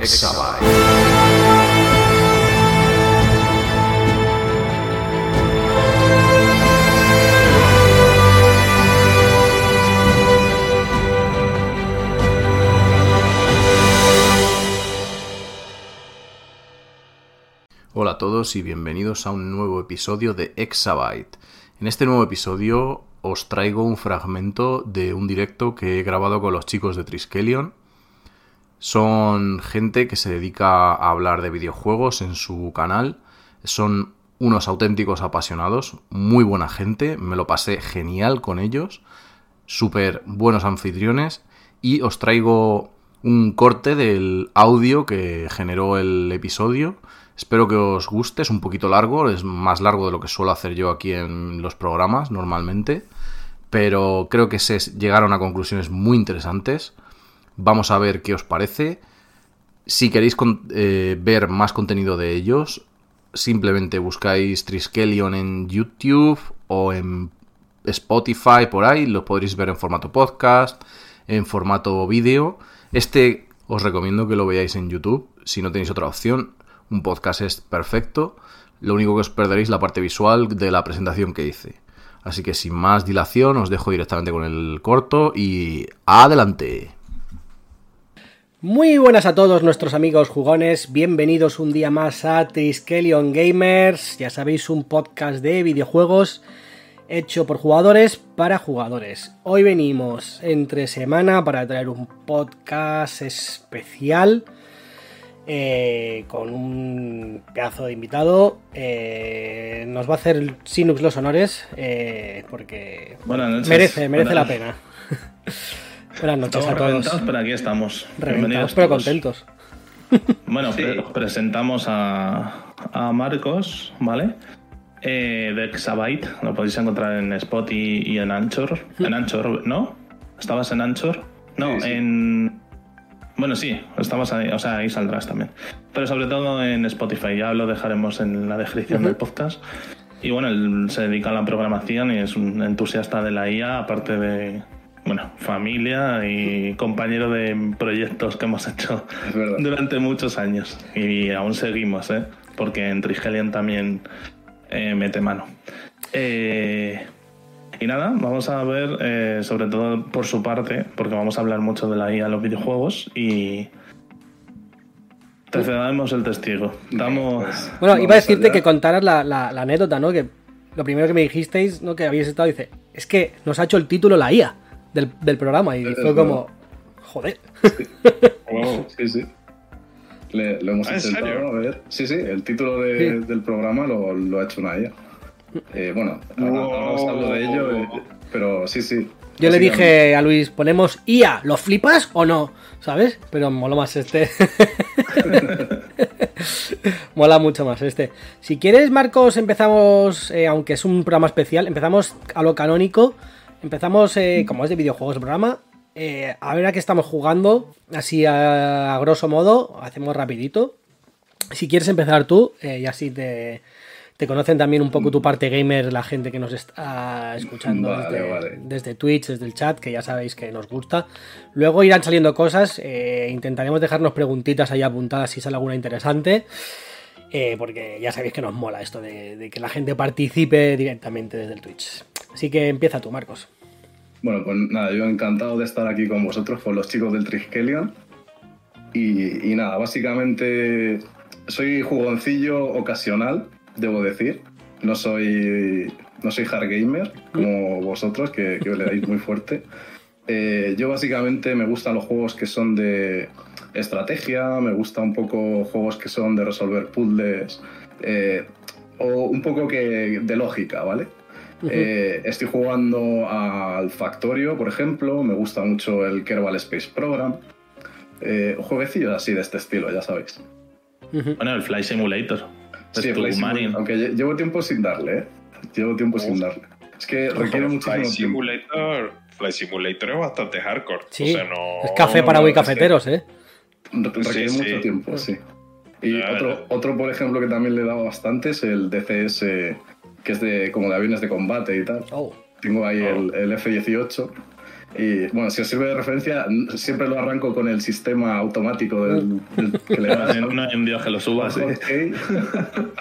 Exabyte. Hola a todos y bienvenidos a un nuevo episodio de Exabyte. En este nuevo episodio os traigo un fragmento de un directo que he grabado con los chicos de Triskelion. Son gente que se dedica a hablar de videojuegos en su canal. Son unos auténticos apasionados, muy buena gente, me lo pasé genial con ellos, súper buenos anfitriones y os traigo un corte del audio que generó el episodio. Espero que os guste, es un poquito largo, es más largo de lo que suelo hacer yo aquí en los programas normalmente, pero creo que se llegaron a conclusiones muy interesantes. Vamos a ver qué os parece. Si queréis eh, ver más contenido de ellos, simplemente buscáis Triskelion en YouTube o en Spotify por ahí, lo podréis ver en formato podcast, en formato vídeo. Este os recomiendo que lo veáis en YouTube, si no tenéis otra opción. Un podcast es perfecto. Lo único que os perderéis la parte visual de la presentación que hice. Así que sin más dilación os dejo directamente con el corto y adelante. Muy buenas a todos nuestros amigos jugones, bienvenidos un día más a Triskelion Gamers, ya sabéis un podcast de videojuegos hecho por jugadores para jugadores. Hoy venimos entre semana para traer un podcast especial eh, con un pedazo de invitado. Eh, nos va a hacer Sinux los honores eh, porque merece, merece la pena. Buenas noches Estamos a todos. reventados, pero aquí estamos. Reventados, pero contentos. Bueno, pre presentamos a, a, Marcos, ¿vale? Eh, de Exabyte, lo podéis encontrar en Spot y, y, en Anchor. En Anchor, ¿no? ¿Estabas en Anchor? No, sí, sí. en. Bueno, sí, estabas ahí, o sea, ahí saldrás también. Pero sobre todo en Spotify, ya lo dejaremos en la descripción uh -huh. del podcast. Y bueno, él se dedica a la programación y es un entusiasta de la IA, aparte de, bueno, familia y compañero de proyectos que hemos hecho durante muchos años. Y aún seguimos, ¿eh? Porque en Trigelian también eh, mete mano. Eh, y nada, vamos a ver, eh, sobre todo por su parte, porque vamos a hablar mucho de la IA en los videojuegos y. Te cedamos el testigo. Damos. Bueno, iba a decirte que contaras la, la, la, anécdota, ¿no? Que lo primero que me dijisteis, ¿no? Que habíais estado, dice, es que nos ha hecho el título la IA del, del programa y fue como, joder. Sí, wow, sí, sí. Le, lo hemos intentado, a ver. Sí, sí, el título de, sí. del programa lo, lo, ha hecho una IA. Eh, bueno, ahora, ahora os hablo de ello, eh, pero sí, sí. Yo le dije a Luis, ponemos IA, ¿lo flipas o no? ¿Sabes? Pero mola más este. mola mucho más este. Si quieres, Marcos, empezamos, eh, aunque es un programa especial, empezamos a lo canónico. Empezamos, eh, como es de videojuegos el programa, eh, a ver a qué estamos jugando, así a, a, grosso modo, hacemos rapidito. Si quieres empezar tú, eh, y así te, te, conocen también un poco tu parte gamer, la gente que nos está escuchando vale, desde, vale. desde, Twitch, desde el chat, que ya sabéis que nos gusta. Luego irán saliendo cosas, eh, intentaremos dejarnos preguntitas ahí apuntadas si sale alguna interesante. Eh, porque ya sabéis que nos mola esto de, de, que la gente participe directamente desde el Twitch. Así que empieza tú, Marcos. Bueno, pues nada, yo encantado de estar aquí con vosotros, con los chicos del Triskelion. Y, nada, básicamente soy jugoncillo ocasional, debo decir. No soy, no soy hard gamer como vosotros, que, que le dais muy fuerte. Eh, yo básicamente me gustan los juegos que son de estrategia, me gusta un poco juegos que son de resolver puzzles eh, o un poco que de lógica, ¿vale? Uh -huh. eh, estoy jugando al Factorio, por ejemplo, me gusta mucho el Kerbal Space Program. Eh, jueguecillos así de este estilo, ya sabéis. Uh -huh. Bueno, el Fly Simulator. Sí, Fly Simulator. Aunque llevo tiempo sin darle, ¿eh? Llevo tiempo sin darle. Es que requiere Fly muchísimo Simulator, tiempo. Fly Simulator es bastante hardcore. Sí, o sea, no... es café para muy cafeteros, ¿eh? Requiere Sí, mucho sí. tiempo, sí. Y otro, otro, por ejemplo, que también le he dado bastante es el DCS, que es de como de aviones de combate y tal. Oh. Tengo ahí Oh. el, el F-18 Y bueno, si os sirve de referencia, siempre lo arranco con el sistema automático del, del- que le das. No hay un dios que lo suba, sí. Ok.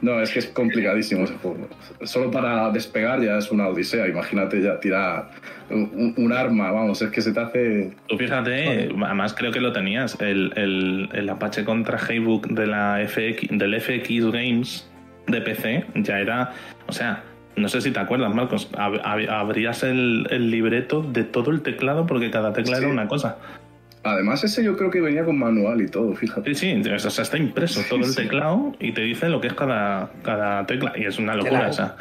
No, es que es complicadísimo ese juego. Solo para despegar ya es una odisea. Imagínate ya tirar un, un arma, vamos, es que se te hace. Tú fíjate, además creo que lo tenías, el, el, el Apache contra Haybook de la FX, del FX Games de PC ya era, o sea, no sé si te acuerdas, Marcos, ab- ab- abrías el, el libreto de todo el teclado porque cada tecla Sí. era una cosa. Además, ese yo creo que venía con manual y todo, fíjate. Sí, sí, o sea, está impreso Sí, todo el teclado y te dice lo que es cada, cada tecla y es una locura, Claro. o sea.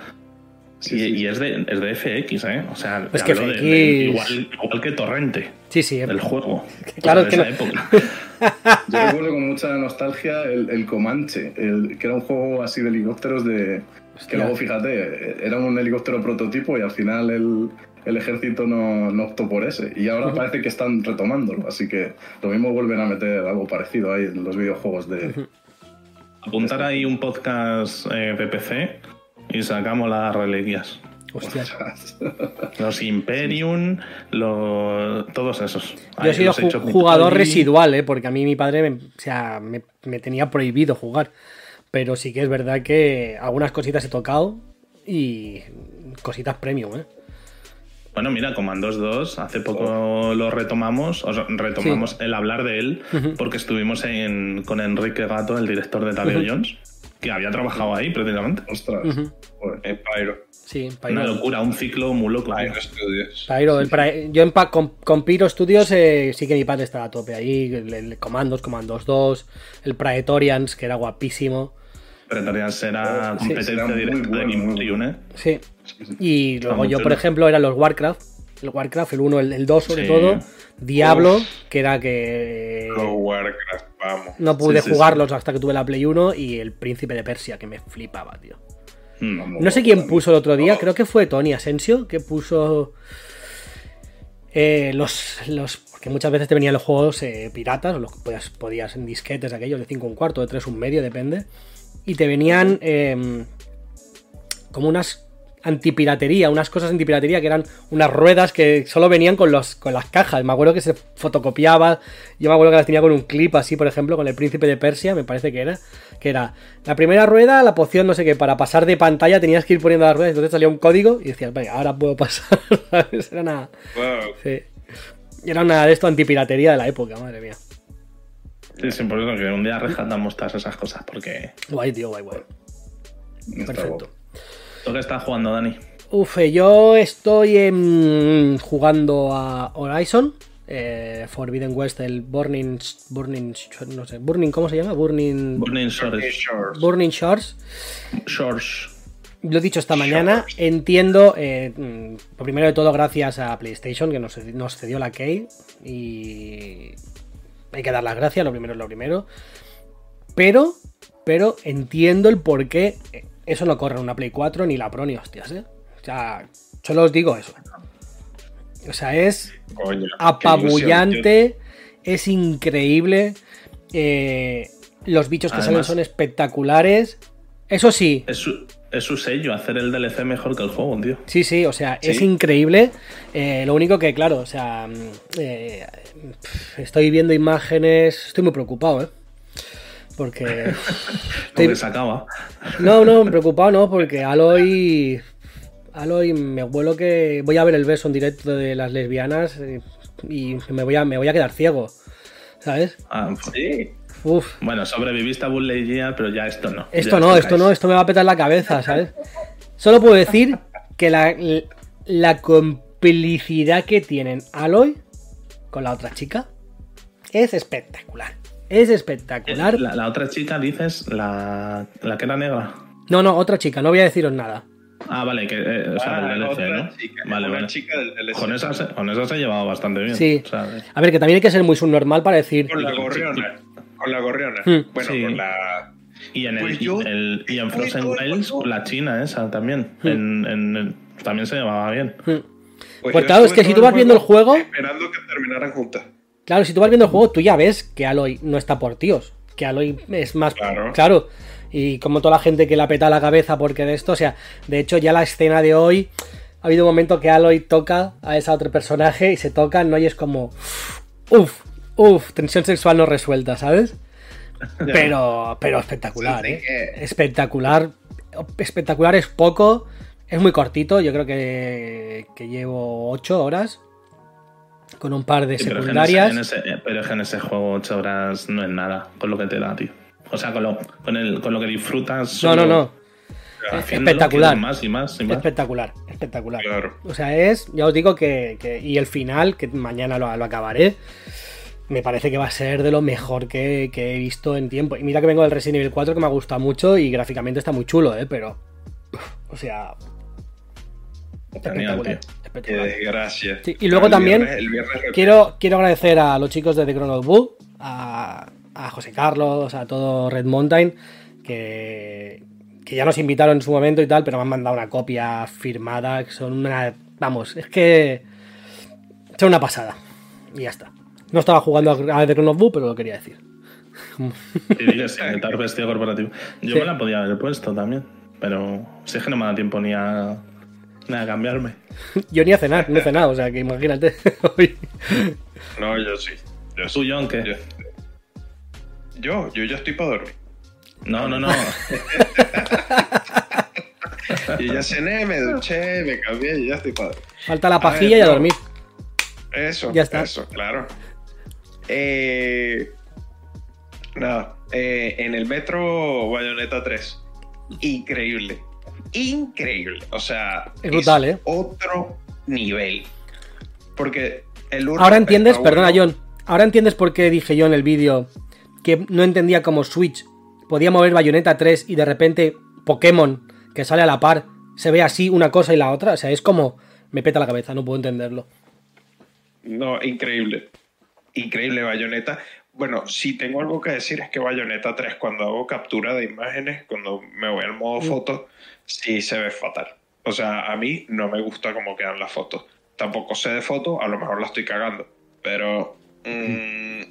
Sí, y, sí, y sí. es, de, es de FX, ¿eh? O sea, Es te que de- FX de- igual, igual que Torrente, Sí, sí. el juego. Claro, es que esa no- época. Yo recuerdo con mucha nostalgia el, el Comanche, el, que era un juego así de helicópteros de. Hostia. Que luego, fíjate, era un helicóptero prototipo y al final el, el ejército no, no optó por ese. Y ahora parece que están retomándolo, así que lo mismo vuelven a meter algo parecido ahí en los videojuegos de. Apuntar ahí un podcast eh, de PC y sacamos las reliquias. Hostia. Los Imperium, los, todos esos. Yo he sido ju- jugador residual, ¿eh? porque a mí mi padre me, o sea, me, me tenía prohibido jugar. Pero sí que es verdad que algunas cositas he tocado y cositas premium. ¿eh? Bueno, mira, Commandos 2, hace poco lo retomamos, o sea, retomamos el hablar de él, porque estuvimos en- con Enrique Gato, el director de Tadeo Jones, que había trabajado ahí precisamente. Ostras. Joder. En Pyro. Sí, Una Pyro. locura, un ciclo muy loco. tío. Pyro Studios. Pyro, el yo en con, con Pyro Studios eh, sí que mi padre estaba a tope ahí. El, el Commandos, Commandos 2, el Praetorians, que era guapísimo. Pretorians era Sí, competencia era muy directa bueno, de muy Imperium, ¿eh? Sí. Y luego yo, por ejemplo, eran los Warcraft. El Warcraft, el 1, el, el 2 sobre Sí. todo. Diablo, que era que... Los Warcraft, vamos. No pude Sí, sí, jugarlos hasta que tuve la Play 1 y el Príncipe de Persia, que me flipaba, tío. Mm. No sé quién puso el otro día, creo que fue Tony Asensio, que puso eh, los, los... Porque muchas veces te venían los juegos eh, piratas, o los que podías, podías en disquetes aquellos de 5 un cuarto, de 3 un medio, depende. Y te venían eh, como unas antipiratería, unas cosas antipiratería que eran unas ruedas que solo venían con, los, con las cajas. Me acuerdo que se fotocopiaba, yo me acuerdo que las tenía con un clip así, por ejemplo, con el príncipe de Persia, me parece que era, que era la primera rueda, la poción, no sé qué, para pasar de pantalla tenías que ir poniendo las ruedas, entonces salía un código y decías, venga, ahora puedo pasar, ¿sabes? Era una, Wow. sí. Era una de esto antipiratería de la época, madre mía. Sí, sí, por eso que un día rescatamos todas esas cosas, porque... Guay, tío, guay, guay. Perfecto. ¿Tú qué estás jugando, Dani? Uf, eh, yo estoy jugando a Horizon, eh, Forbidden West, el Burning, Burning, no sé, Burning, ¿cómo se llama? Burning, Burning Shores. Burning Shores. Shores. Lo he dicho esta mañana, entiendo, eh, mm, primero de todo gracias a PlayStation que nos, nos cedió la key y hay que dar las gracias, lo primero es lo primero. Pero, pero entiendo el por qué eso no corre en una Play 4 ni la Pro ni hostias, ¿eh? O sea, solo os digo eso. O sea, es Coño. apabullante, es increíble. eh, los bichos que salen Además- son espectaculares. Eso sí, Es su, es su sello, hacer el DLC mejor que el juego, tío. Sí, sí, o sea, es increíble. Eh, lo único que, claro, o sea, mm, eh, estoy viendo imágenes, estoy muy preocupado, ¿eh? Porque... Porque estoy- se acaba. No, no, preocupado no, porque Aloy... Aloy, me huelo que voy a ver el beso en directo de las lesbianas eh, y me voy a, me voy a quedar ciego, ¿sabes? Ah, Sí. Uf, bueno, sobreviviste a Bull Legia, pero ya esto no. Esto Ya no, esto no, esto me va a petar la cabeza, ¿sabes? Solo puedo decir que la, la complicidad que tienen Aloy con la otra chica es espectacular. Es espectacular. La, la otra chica, dices, la, la que era negra. No, no, otra chica, no voy a deciros nada. Ah, vale, que, eh, o sea, Ah, del DLC, otra ¿no? chica, vale, vale. chica del DLC. Con esa, se, con esa se ha llevado bastante bien. Sí. O sea, A ver, que también hay que ser muy subnormal para decir. Con la gorriona. Con la gorriona. Hmm. Bueno, Sí. con la. y en, el, Pues yo- el- y en Frozen yo- Wilds, la china esa también. Hmm. En, en- en- también se llevaba bien. hmm. Pues Pues claro, es que si tú vas viendo el juego- Esperando que terminaran juntas. Claro, si tú vas viendo el juego, tú ya ves que Aloy no está por tíos. Que Aloy es más. Claro. Claro. Y como toda la gente que la peta la cabeza porque de esto, o sea, de hecho, ya la escena de hoy. ha habido un momento que Aloy toca a ese otro personaje y se tocan, ¿no? Y es como. Uf, uf, tensión sexual no resuelta, ¿sabes? Pero, pero espectacular, ¿eh? Espectacular. Espectacular es poco. Es muy cortito. Yo creo que, que llevo 8 horas. Con un par de Sí, pero, es que en secundarias. ese- pero es que en ese juego 8 horas no es nada con lo que te da, tío. O sea, con lo, con el, con lo que disfrutas. No, no, no. Espectacular. Más y más y más. Espectacular, espectacular. Claro. O sea, es, ya os digo que, que- y el final, que mañana lo, lo acabaré, me parece que va a ser de lo mejor que, que he visto en tiempo. Y mira que vengo del Resident Evil 4 que me ha gustado mucho y gráficamente está muy chulo, ¿eh? Pero, o sea, espectacular. tío. Qué espectacular. desgracia. Sí, y luego El también viernes- el viernes lo- Quiero, quiero agradecer a los chicos de The Chrono Book, a, a José Carlos, a todo Red Mountain, que, que ya nos invitaron en su momento y tal, pero me han mandado una copia firmada, que son una... Vamos, es que... Son una pasada. Y ya está. No estaba jugando a The Chrono Book, pero lo quería decir. Y dices, sin estar vestido corporativo. Yo Sí. me la podía haber puesto también. Pero si es que no me da tiempo ni a, ni a cambiarme. Yo ni a cenar, no he cenado, o sea que imagínate. Hoy- No, yo sí. Yo ¿Tú, sí. John, qué? Yo, yo, yo ya estoy para dormir. No, no, no. Yo ya cené, me duché, me cambié y ya estoy para dormir. Falta la ver, pajilla y a dormir. Eso, Ya está. eso, claro. Eh, nada, eh, en el metro Bayonetta 3. Increíble. Increíble. O sea, Es brutal, ¿eh? Otro nivel. Porque el uno Ahora entiendes, perdona. John, ahora entiendes por qué dije yo en el vídeo que no entendía cómo Switch podía mover Bayonetta 3 y de repente Pokémon que sale a la par se ve así una cosa y la otra. O sea, es como me peta la cabeza, no puedo entenderlo. No, increíble. Increíble Bayonetta. Bueno, si tengo algo que decir es que Bayonetta 3, cuando hago captura de imágenes, cuando me voy al modo foto, sí se ve fatal. O sea, a mí no me gusta cómo quedan las fotos. Tampoco sé de fotos, a lo mejor la estoy cagando. Pero. mm,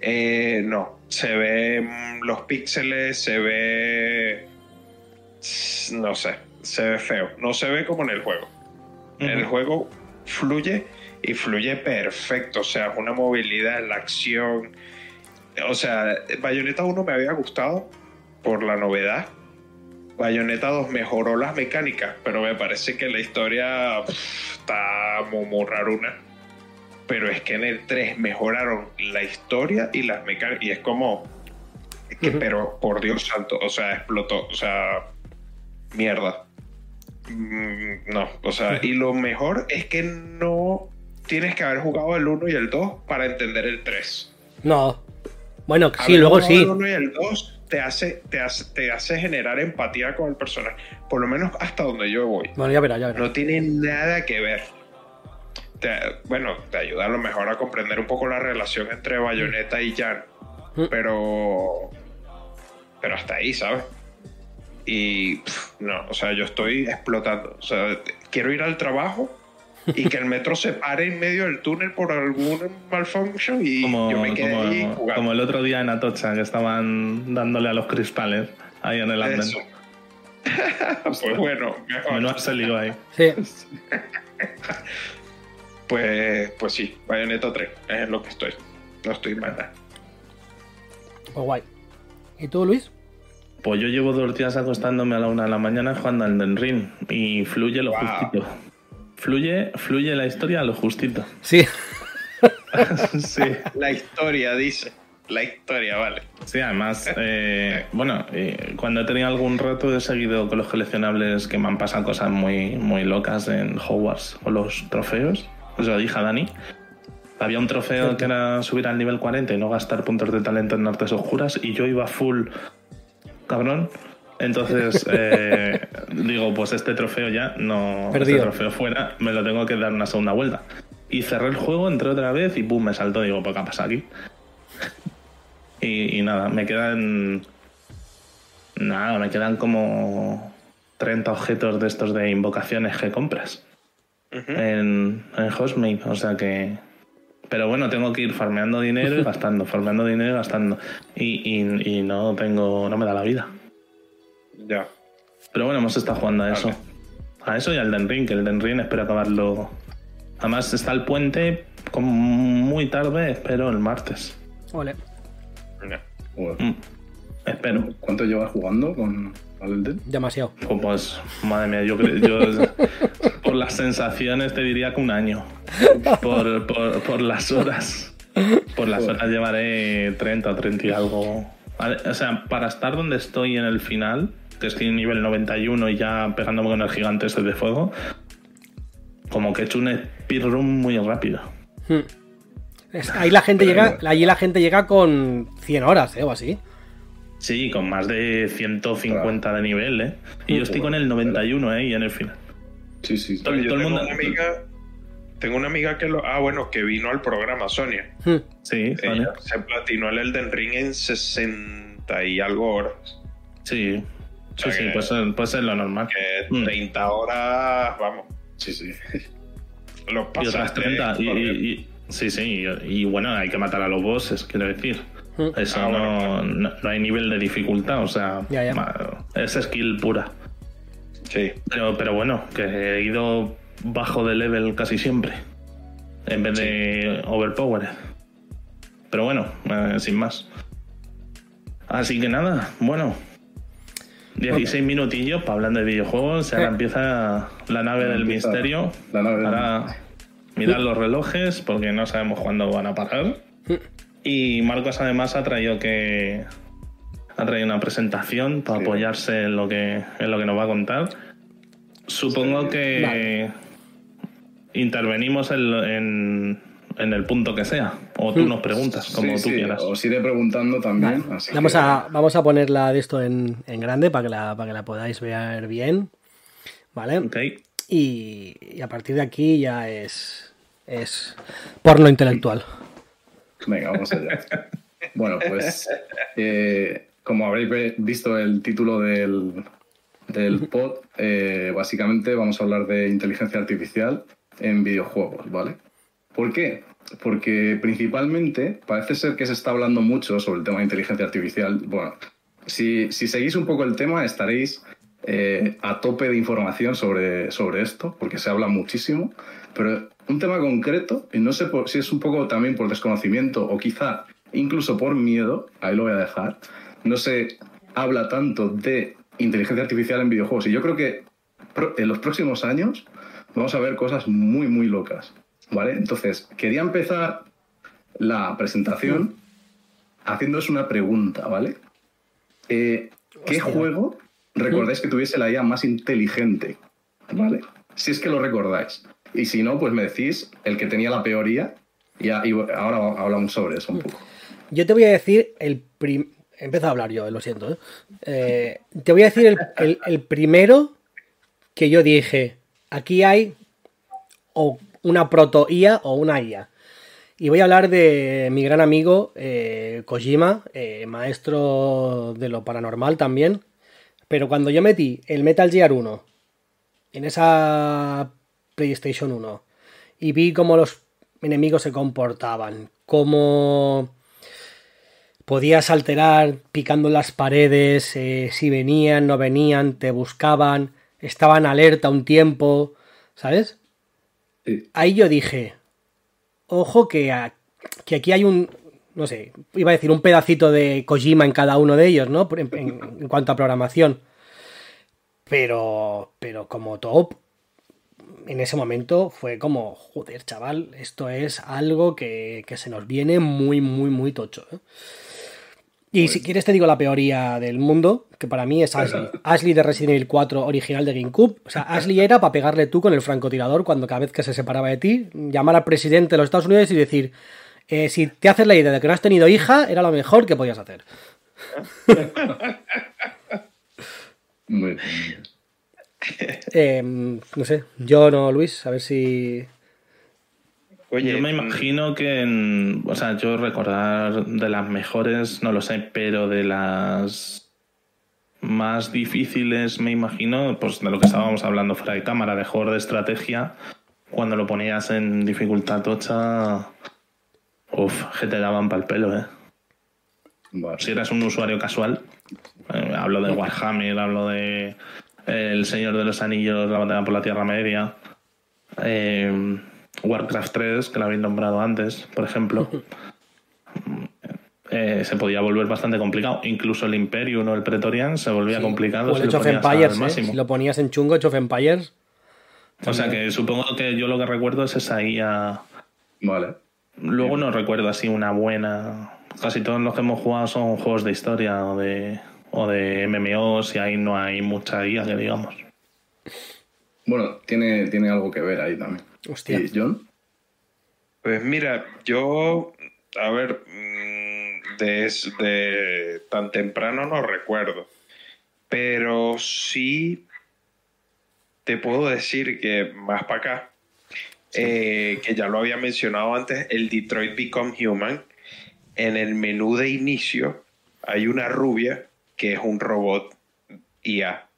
eh, no. Se ve mm, los píxeles, se ve. No sé. Se ve feo. No se ve como en el juego. El juego fluye y fluye perfecto. O sea, una movilidad, la acción. O sea, Bayonetta 1 me había gustado por la novedad. Bayonetta 2 mejoró las mecánicas, pero me parece que la historia pff, está muy, raruna. Pero es que en el 3 mejoraron la historia y las mecánicas. Y es como. es que, Ujú. pero por Dios santo, o sea, explotó. O sea, mierda. Mm, No, o sea, y lo mejor es que no tienes que haber jugado el 1 y el 2 para entender el 3. No. Bueno, sí, luego sí. El 1 y el 2 te hace, te, hace, te hace generar empatía con el personaje. Por lo menos hasta donde yo voy. Bueno, ya verás, ya verás. No tiene nada que ver. Te- bueno, te ayuda a lo mejor a comprender un poco la relación entre Bayonetta y Jan. Mm. Pero. Pero hasta ahí, ¿sabes? Y. pff, no, o sea, yo estoy explotando. O sea, quiero ir al trabajo y que el metro se pare en medio del túnel por algún malfunction y Como, yo me quedé ahí jugando. como el otro día en Atocha, que estaban dándole a los cristales ahí en el andén. Pues bueno, mejor. Menudo se lió ahí. Sí. Pues, pues sí, Bayonetta 3 es lo que estoy. No estoy mal. Pues guay. ¿Y tú, Luis? Pues yo llevo dos días acostándome a la una de la mañana jugando al Den Ring y fluye lo Wow. justito. Fluye, fluye la historia a lo justito. Sí. sí. La historia, dice. La historia, vale. Sí, además, eh, bueno, eh, cuando he tenido algún rato he seguido con los coleccionables que me han pasado cosas muy, muy locas en Hogwarts con los trofeos. Eso lo dije a Dani. Había un trofeo que era subir al nivel 40 y no gastar puntos de talento en artes oscuras y yo iba full cabrón. Entonces, eh, digo, pues este trofeo ya no. Perdido. Este trofeo fuera, me lo tengo que dar una segunda vuelta. Y cerré el juego, entré otra vez y pum, me saltó. Digo, ¿pues qué ha pasado aquí? Y, y nada, me quedan. Nada, me quedan como 30 objetos de estos de invocaciones que compras en, en Hostmate. O sea que. Pero bueno, tengo que ir farmeando dinero y gastando, farmeando dinero y gastando. Y, y- y no tengo. No me da la vida. Ya. Pero bueno, hemos estado jugando a eso. Vale. A eso y al Den Ring, que el Den Ring espero acabarlo. Además está el puente como muy tarde, espero el martes. Ole. Mm, Espero. ¿Cuánto llevas jugando con Elden? Demasiado. Pues, madre mía, yo creo, yo por las sensaciones te diría que un año. Por, por, por las horas. Por las horas llevaré 30 o 30 y algo. O sea, para estar donde estoy en el final, que estoy en nivel 91 y ya pegándome con el gigante ese de fuego, como que he hecho un speedrun muy rápido. Hmm. Es- Ahí la gente llega, allí la gente llega con 100 horas, ¿eh? O así. Sí, con más de 150 de nivel, ¿eh? Y yo estoy con el 91, ¿eh? Y en el final. Sí, sí. sí. Todo- yo todo el tengo mundo- una amiga, tengo una amiga que lo, ah bueno, que vino al programa, Sonia. Hmm. Sí, Sonia. Ella se platinó el Elden Ring en 60 y algo horas. Sí. Sí, sí, que- pues, eh, pues es lo normal. Que Mm. 30 horas, vamos, Sí, sí. los Y otras pasaste. 30. Y, corriendo. y- y- sí, sí. Y, y bueno, hay que matar a los bosses, quiero decir. Hmm. Eso Ah, no, bueno. no, no hay nivel de dificultad, o sea, Ya, es skill pura. Sí. Pero, pero bueno, que he ido bajo de level casi siempre, en vez de overpowered. Pero bueno, eh, sin más. Así que nada, bueno. 16 minutillos para hablar de videojuegos. y Ahora Eh. empieza la nave del Empieza misterio. la nave del- Ahora mirar los relojes porque no sabemos cuándo van a parar. Y Marcos además ha traído que ha traído una presentación para Sí. apoyarse en lo que en lo que nos va a contar. Supongo que Vale. intervenimos en, en- en el punto que sea o tú nos preguntas como Sí, tú sí, quieras. Os iré preguntando también. así Vamos que- a, vamos a ponerla de esto en, en grande para que, la, para que la podáis ver bien. ¿Vale? Ok. Y, y a partir de aquí ya es, es porno intelectual. Venga, vamos allá. bueno, pues eh, como habréis visto el título del, del pod, eh, básicamente vamos a hablar de inteligencia artificial en videojuegos, ¿vale? ¿Por qué? Porque principalmente parece ser que se está hablando mucho sobre el tema de inteligencia artificial. Bueno, si, si seguís un poco el tema estaréis eh, a tope de información sobre, sobre esto, porque se habla muchísimo, pero un tema concreto, y no sé por- si es un poco también por desconocimiento o quizá incluso por miedo, ahí lo voy a dejar, no se habla tanto de inteligencia artificial en videojuegos. Y yo creo que en los próximos años vamos a ver cosas muy, muy locas. ¿Vale? Entonces, quería empezar la presentación haciéndoos una pregunta, ¿vale? Eh, ¿Qué Hostia. juego recordáis que tuviese la IA más inteligente? ¿Vale? Si es que lo recordáis. Y si no, pues me decís el que tenía la peor IA y, a- y ahora hablamos sobre eso un poco. Yo te voy a decir el prim... Empiezo a hablar yo, lo siento. ¿eh? Eh, te voy a decir el, el- el primero que yo dije. Aquí hay o una proto IA o una IA. Y voy a hablar de mi gran amigo eh, Kojima, eh, maestro de lo paranormal también. Pero cuando yo metí el Metal Gear 1 en esa PlayStation 1 y vi cómo los enemigos se comportaban, cómo podías alterar picando las paredes, eh, si venían, no venían, te buscaban, estaban alerta un tiempo, ¿sabes? Ahí yo dije, ojo que, que aquí hay un, no sé, iba a decir un pedacito de Kojima en cada uno de ellos, ¿no? En, en- en cuanto a programación. Pero, pero como top, en ese momento fue como, joder, chaval, esto es algo que, que se nos viene muy, muy, muy tocho. ¿eh? Y si quieres te digo la peoría del mundo, que para mí es Ashley. Ashley de Resident Evil 4 original de GameCube. O sea, Ashley era para pegarle tú con el francotirador cuando cada vez que se separaba de ti, llamar al presidente de los Estados Unidos y decir, eh, si te haces la idea de que no has tenido hija, era lo mejor que podías hacer. Muy bien. Eh, no sé, yo no, Luis, a ver si... Oye, yo me imagino que, en- o sea, yo recordar de las mejores, no lo sé, pero de las más difíciles, me imagino, pues de lo que estábamos hablando fuera de cámara, de juegos de estrategia, cuando lo ponías en dificultad tocha, uff, que te daban para el pelo, ¿eh? Si eras un usuario casual, eh, hablo de Warhammer, hablo de El Señor de los Anillos, la batalla por la Tierra Media. eh, Warcraft 3, que la habéis nombrado antes, por ejemplo. eh, se podía volver bastante complicado. Incluso el Imperium o el Pretorian se volvía Sí. complicado. O si el lo al Empires, ¿eh? máximo. Si lo ponías en chungo, Age of Empires. O sea que supongo que yo lo que recuerdo es esa IA. Vale. Luego no recuerdo así una buena. Casi todos los que hemos jugado son juegos de historia o de, o de MMOs y ahí no hay mucha IA que digamos. Bueno, tiene, tiene algo que ver ahí también. Hostia. ¿Y John? Pues mira, yo, a ver, mm, desde tan temprano no recuerdo, pero sí te puedo decir que más para acá, eh, que ya lo había mencionado antes, el Detroit Become Human, en el menú de inicio hay una rubia que es un robot IA.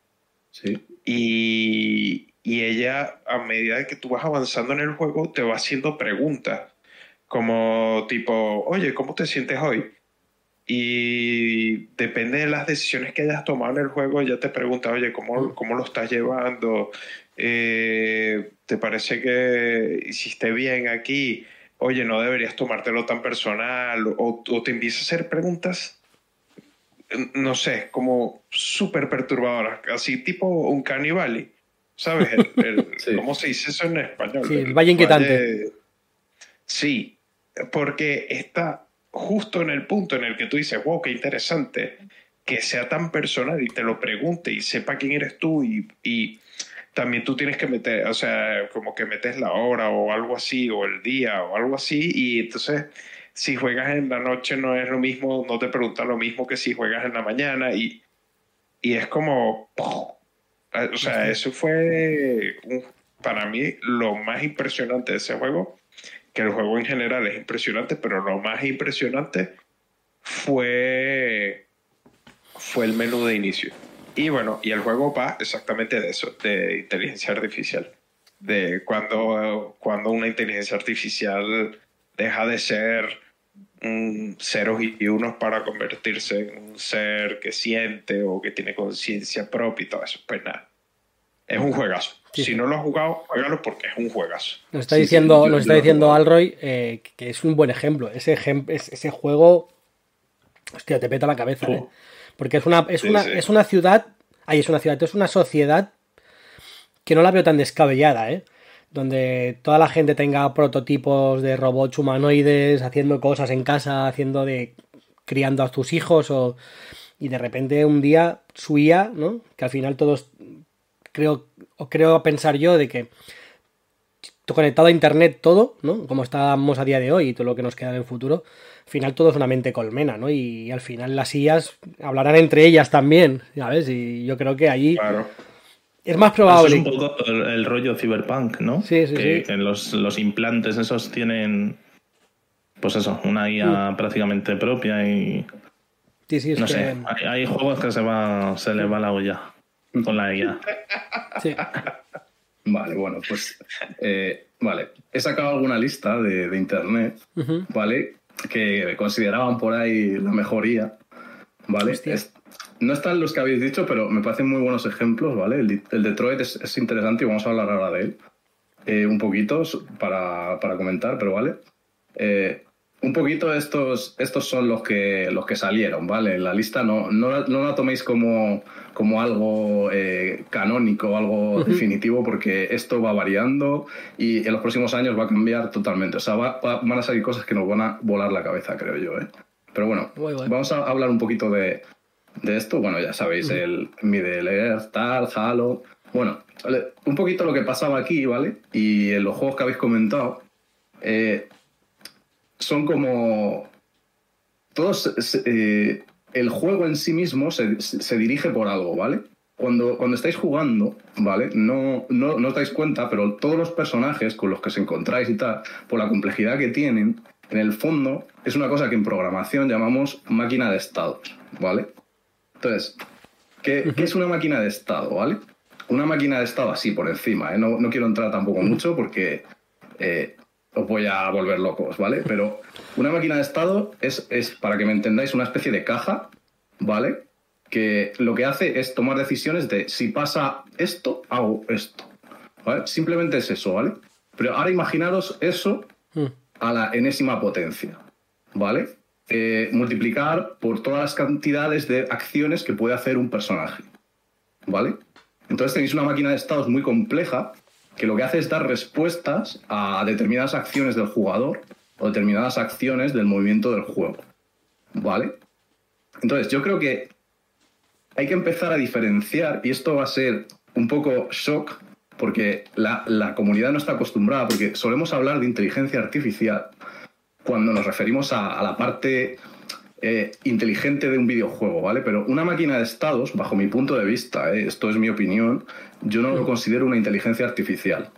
Sí. Y, y ella, a medida que tú vas avanzando en el juego, te va haciendo preguntas. Como tipo, oye, ¿cómo te sientes hoy? Y depende de las decisiones que hayas tomado en el juego, ella te pregunta, oye, ¿cómo, cómo lo estás llevando? Eh, ¿Te parece que hiciste bien aquí? Oye, no deberías tomártelo tan personal. O, o te empieza a hacer preguntas no sé, como súper perturbadoras, así tipo un canibali, ¿sabes? El- el- Sí. ¿Cómo se dice eso en español? Sí, el valle inquietante. valle- Sí, porque está justo en el punto en el que tú dices, wow, qué interesante que sea tan personal y te lo pregunte y sepa quién eres tú y, y también tú tienes que meter, o sea, como que metes la hora o algo así, o el día o algo así, y entonces si juegas en la noche no es lo mismo, no te preguntan lo mismo que si juegas en la mañana y, y es como, o sea, eso fue un- para mí lo más impresionante de ese juego, que el juego en general es impresionante, pero lo más impresionante fue, fue el menú de inicio. Y bueno, y el juego va exactamente de eso, de inteligencia artificial. De cuando, cuando una inteligencia artificial deja de ser mm, ceros y unos para convertirse en un ser que siente o que tiene conciencia propia y todo eso. Pues nada, es un juegazo. Sí, si no lo has jugado, juégalo porque es un juegazo. Nos está Sí, diciendo, sí, nos está diciendo. Alroy eh, que es un buen ejemplo. Ese, ejem- ese juego, hostia, te peta la cabeza, Oh. ¿eh? Porque es una, es Sí, una, sí. es una ciudad, ahí es una ciudad, es una sociedad que no la veo tan descabellada, ¿eh? Donde toda la gente tenga prototipos de robots humanoides, haciendo cosas en casa, haciendo de. criando a tus hijos, o. Y de repente un día su IA, ¿no? Que al final todos. Creo. O creo pensar yo de que conectado a internet todo, ¿no? Como estamos a día de hoy y todo lo que nos queda en el futuro, al final todo es una mente colmena, ¿no? Y, al final las IAs hablarán entre ellas también, ¿sabes? Y yo creo que allí Claro. Es más Eso probable. es un poco el, el rollo cyberpunk, ¿no? Sí, sí, que, sí. que los, los implantes esos tienen, pues eso, una IA prácticamente propia y Sí, sí, es no que- sé, hay, hay juegos que se va se les va la olla con la IA. sí. Vale, bueno, pues. eh, vale. He sacado alguna lista de, de internet. ¿vale? Que consideraban por ahí la mejoría, ¿vale? Hostia. Es- no están los que habéis dicho, pero me parecen muy buenos ejemplos, ¿vale? El, el Detroit es, es interesante y vamos a hablar ahora de él. eh, un poquito para, para comentar, pero vale. Eh, un poquito estos, estos son los que, los que salieron, ¿vale? La lista no, no, la- no la toméis como, como algo eh, canónico, algo definitivo, porque esto va variando y en los próximos años va a cambiar totalmente. O sea, va- va- van a salir cosas que nos van a volar la cabeza, creo yo, ¿eh? Pero bueno, vamos a hablar un poquito de, de esto. Bueno, ya sabéis, el Middle Earth, tal, Halo. Bueno, un poquito lo que pasaba aquí, ¿vale? Y en los juegos que habéis comentado, eh, son como. Todos. eh, el juego en sí mismo se, se- se dirige por algo, ¿vale? Cuando, cuando estáis jugando, ¿vale? No, no, no os dais cuenta, pero todos los personajes con los que os encontráis y tal, por la complejidad que tienen, en el fondo es una cosa que en programación llamamos máquina de estados, ¿vale? Entonces, ¿qué, qué es una máquina de estado, ¿vale? Una máquina de estado así por encima, ¿eh? no, no quiero entrar tampoco mucho porque eh, os voy a volver locos, ¿vale? Pero una máquina de estado es, es, para que me entendáis, una especie de caja, ¿vale? que lo que hace es tomar decisiones de si pasa esto, hago esto. ¿vale? Simplemente es eso, ¿vale? Pero ahora imaginaros eso Mm. a la enésima potencia, ¿vale? Eh, multiplicar por todas las cantidades de acciones que puede hacer un personaje, ¿vale? Entonces tenéis una máquina de estados muy compleja que lo que hace es dar respuestas a determinadas acciones del jugador o determinadas acciones del movimiento del juego, ¿vale? Entonces yo creo que hay que empezar a diferenciar, y esto va a ser un poco shock, porque la, la comunidad no está acostumbrada, porque solemos hablar de inteligencia artificial cuando nos referimos a, a la parte eh, inteligente de un videojuego, ¿vale? Pero una máquina de estados, bajo mi punto de vista, eh, esto es mi opinión, yo no lo considero una inteligencia artificial.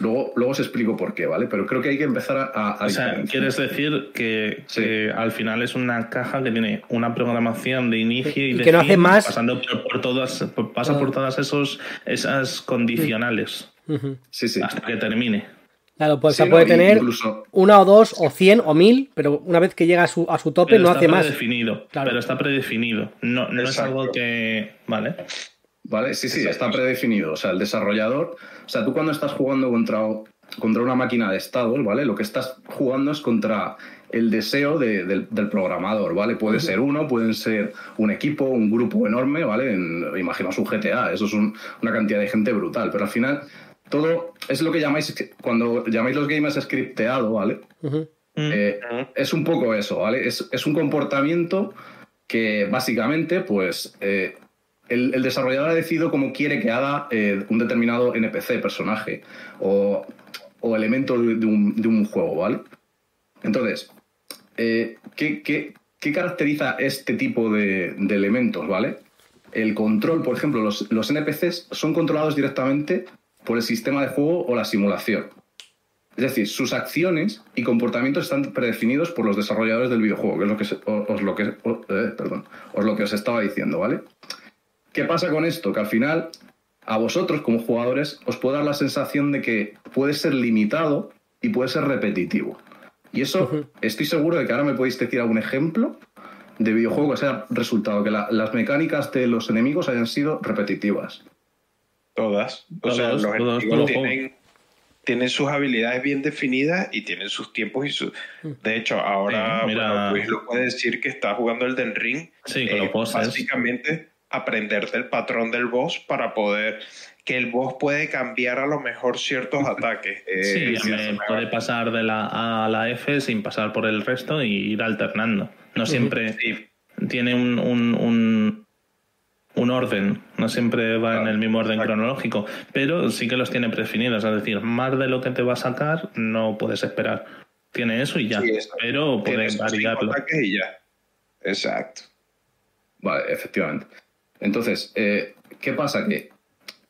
Luego, luego os explico por qué, ¿vale? Pero creo que hay que empezar a, O sea, quieres decir que, Sí. que al final es una caja que tiene una programación de inicio y, Y de que no fin, hace más- pasando por, por todas, por- pasa Ah. por todas esos esas condicionales. Sí, sí. hasta que termine. Claro, pues Sí, o sea, puede no, tener incluso- una o dos o cien o mil, pero una vez que llega a su, a su tope Pero no hace más. predefinido. Claro. Pero está predefinido. No, no es algo que. Vale. ¿Vale? Sí, sí, Exacto. está predefinido. O sea, el desarrollador. O sea, tú cuando estás jugando contra, contra una máquina de estados, ¿vale? Lo que estás jugando es contra el deseo de- del, del programador, ¿vale? Puede ser uno, pueden ser un equipo, un grupo enorme, ¿vale? En, imaginaos un GTA, eso es un- una cantidad de gente brutal. Pero al final, todo es lo que llamáis, cuando llamáis los gamers scripteado, ¿vale? Mm. Eh, es un poco eso, ¿vale? Es, es un comportamiento que básicamente, pues, eh, el, el desarrollador ha decidido cómo quiere que haga eh, un determinado NPC, personaje, o, o elemento de, de un, de un juego, ¿vale? Entonces, eh, ¿qué, qué- qué caracteriza este tipo de, de elementos, ¿vale? El control, por ejemplo, los, los NPCs son controlados directamente por el sistema de juego o la simulación. Es decir, sus acciones y comportamientos están predefinidos por los desarrolladores del videojuego, que es lo que, se- os, lo que, eh, perdón, os lo que os estaba diciendo, ¿vale? ¿Qué pasa con esto? Que al final, a vosotros como jugadores, os puede dar la sensación de que puede ser limitado y puede ser repetitivo. Y eso, estoy seguro de que ahora me podéis decir algún ejemplo de videojuego que sea resultado que la- las mecánicas de los enemigos hayan sido repetitivas. Todas. O sea, los todos, tienen, tienen sus habilidades bien definidas y tienen sus tiempos y sus... De hecho, ahora Sí, mira- bueno, Luis lo puede decir que está jugando el Den Ring. Sí, con eh, los. Básicamente, aprenderte el patrón del boss para poder... Que el boss puede cambiar a lo mejor ciertos ataques. Eh, Sí, me puede pasar de la A a la F sin pasar por el resto y ir alternando. No siempre Sí, tiene un, un, un, un orden, no siempre va en Claro, el mismo orden cronológico, pero sí que los tiene predefinidos. Es decir, más de lo que te va a sacar no puedes esperar. Tiene eso y ya, Sí, pero puedes variarlo. y ya. Exacto. Vale, efectivamente. Entonces, eh, ¿qué pasa? Que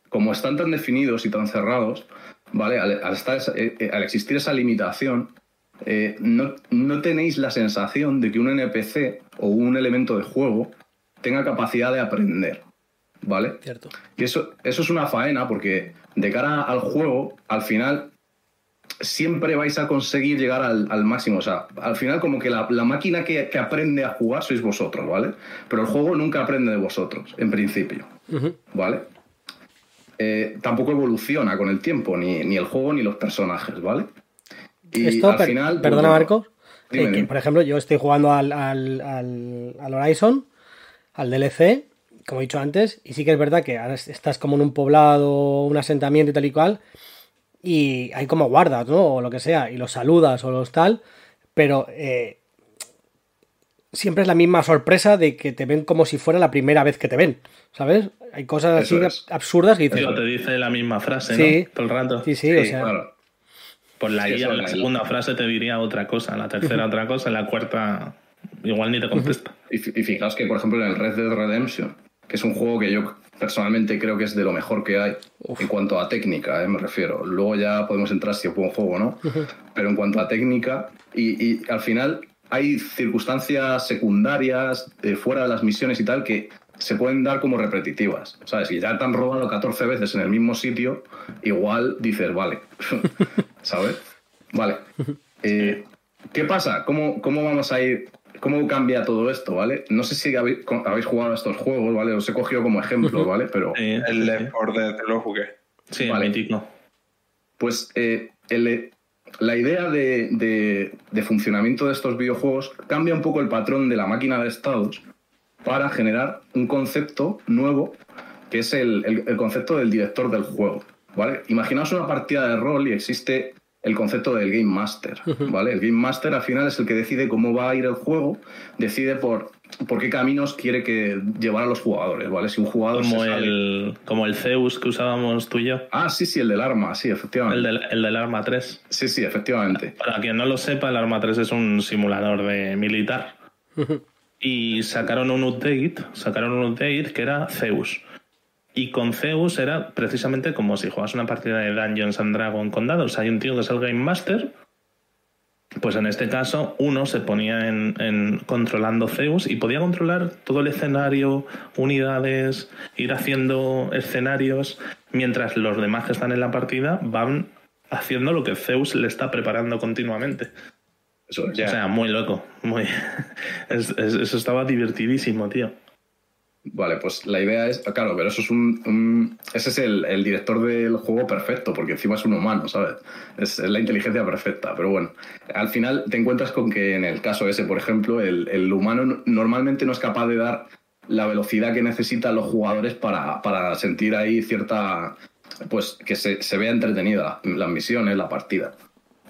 como están tan definidos y tan cerrados, ¿vale? Al, al estar esa- eh, eh, al existir esa limitación, eh, no, no tenéis la sensación de que un NPC o un elemento de juego tenga capacidad de aprender, ¿vale? Cierto. Y eso, eso es una faena porque de cara al juego, al final, siempre vais a conseguir llegar al, al máximo. O sea, al final como que la, la máquina que, que aprende a jugar sois vosotros, ¿vale? Pero el juego nunca aprende de vosotros, en principio. ¿vale? Eh, tampoco evoluciona con el tiempo, ni, ni el juego ni los personajes, ¿vale? Y Esto, al final... pues, perdona bueno, Marcos, eh, dime, que, dime. por ejemplo yo estoy jugando al, al, al- al Horizon, al DLC, como he dicho antes, y sí que es verdad que ahora estás como en un poblado, un asentamiento y tal y cual, y hay como guardas, ¿no? O lo que sea, y los saludas o los tal, pero eh, siempre es la misma sorpresa de que te ven como si fuera la primera vez que te ven, ¿sabes? Hay cosas Eso así es. absurdas que dices, Pero te dice la misma frase, Sí. ¿no? Todo el rato. sí, sí, o sea, claro. Por la guía, la segunda frase te diría otra cosa, la tercera otra cosa, la cuarta igual ni te contesta. Y, y fijaos que, por ejemplo, en el Red Dead Redemption, que es un juego que yo personalmente creo que es de lo mejor que hay en cuanto a técnica, eh, me refiero. Luego ya podemos entrar si es buen juego o no. Pero en cuanto a técnica, y, y al final hay circunstancias secundarias eh, fuera de las misiones y tal que se pueden dar como repetitivas. ¿Sabes? Si ya te han robado 14 veces en el mismo sitio, igual dices, vale. ¿Sabes? Vale. Eh, ¿Qué pasa? ¿Cómo, ¿Cómo vamos a ir ¿Cómo cambia todo esto, ¿vale? No sé si habéis, habéis jugado a estos juegos, ¿vale? Os he cogido como ejemplo, ¿vale? Pero... el Left 4 Dead lo jugué. Sí, vale. mítico. Pues eh, la idea de, funcionamiento de estos videojuegos cambia un poco el patrón de la máquina de estados para generar un concepto nuevo que es el, concepto del director del juego. ¿vale? Imaginaos una partida de rol y existe el concepto del Game Master, ¿vale? El Game Master al final es el que decide cómo va a ir el juego, decide por, por qué caminos quiere que llevar a los jugadores, ¿vale? Si un jugador como el como el Zeus que usábamos tú y yo. Ah, sí, sí, el del arma, sí, efectivamente. El del, el del arma 3. Sí, sí, efectivamente. Para quien no lo sepa, el arma 3 es un simulador de militar. y sacaron un update, sacaron un update que era Zeus. Y con Zeus era precisamente como si juegas una partida de Dungeons and Dragons con dados. Hay un tío que es el Game Master. Pues en este caso, uno se ponía en, controlando Zeus y podía controlar todo el escenario, unidades, ir haciendo escenarios, mientras los demás que están en la partida van haciendo lo que Zeus le está preparando continuamente. Eso O sea, muy loco. Muy... eso estaba divertidísimo, tío. Vale, pues la idea es, claro, pero eso es un, ese es el, director del juego perfecto, porque encima es un humano, ¿sabes? Es, la inteligencia perfecta, pero bueno, al final te encuentras con que en el caso ese, por ejemplo, el, humano normalmente no es capaz de dar la velocidad que necesitan los jugadores para, sentir ahí cierta, pues que se, vea entretenida las misiones, la partida.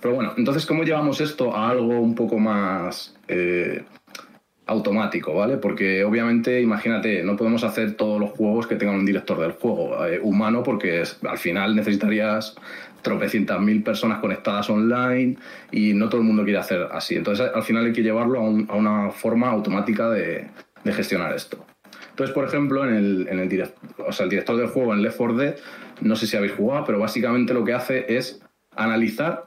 Pero bueno, entonces, ¿cómo llevamos esto a algo un poco más... Eh, automático, ¿vale? Porque obviamente, imagínate, no podemos hacer todos los juegos que tengan un director del juego eh, humano porque al final necesitarías tropecientas mil personas conectadas online y no todo el mundo quiere hacer así. Entonces al final hay que llevarlo a, una forma automática de, gestionar esto. Entonces, por ejemplo, en el, en o sea, el director del juego en Left 4 Dead, no sé si habéis jugado, pero básicamente lo que hace es analizar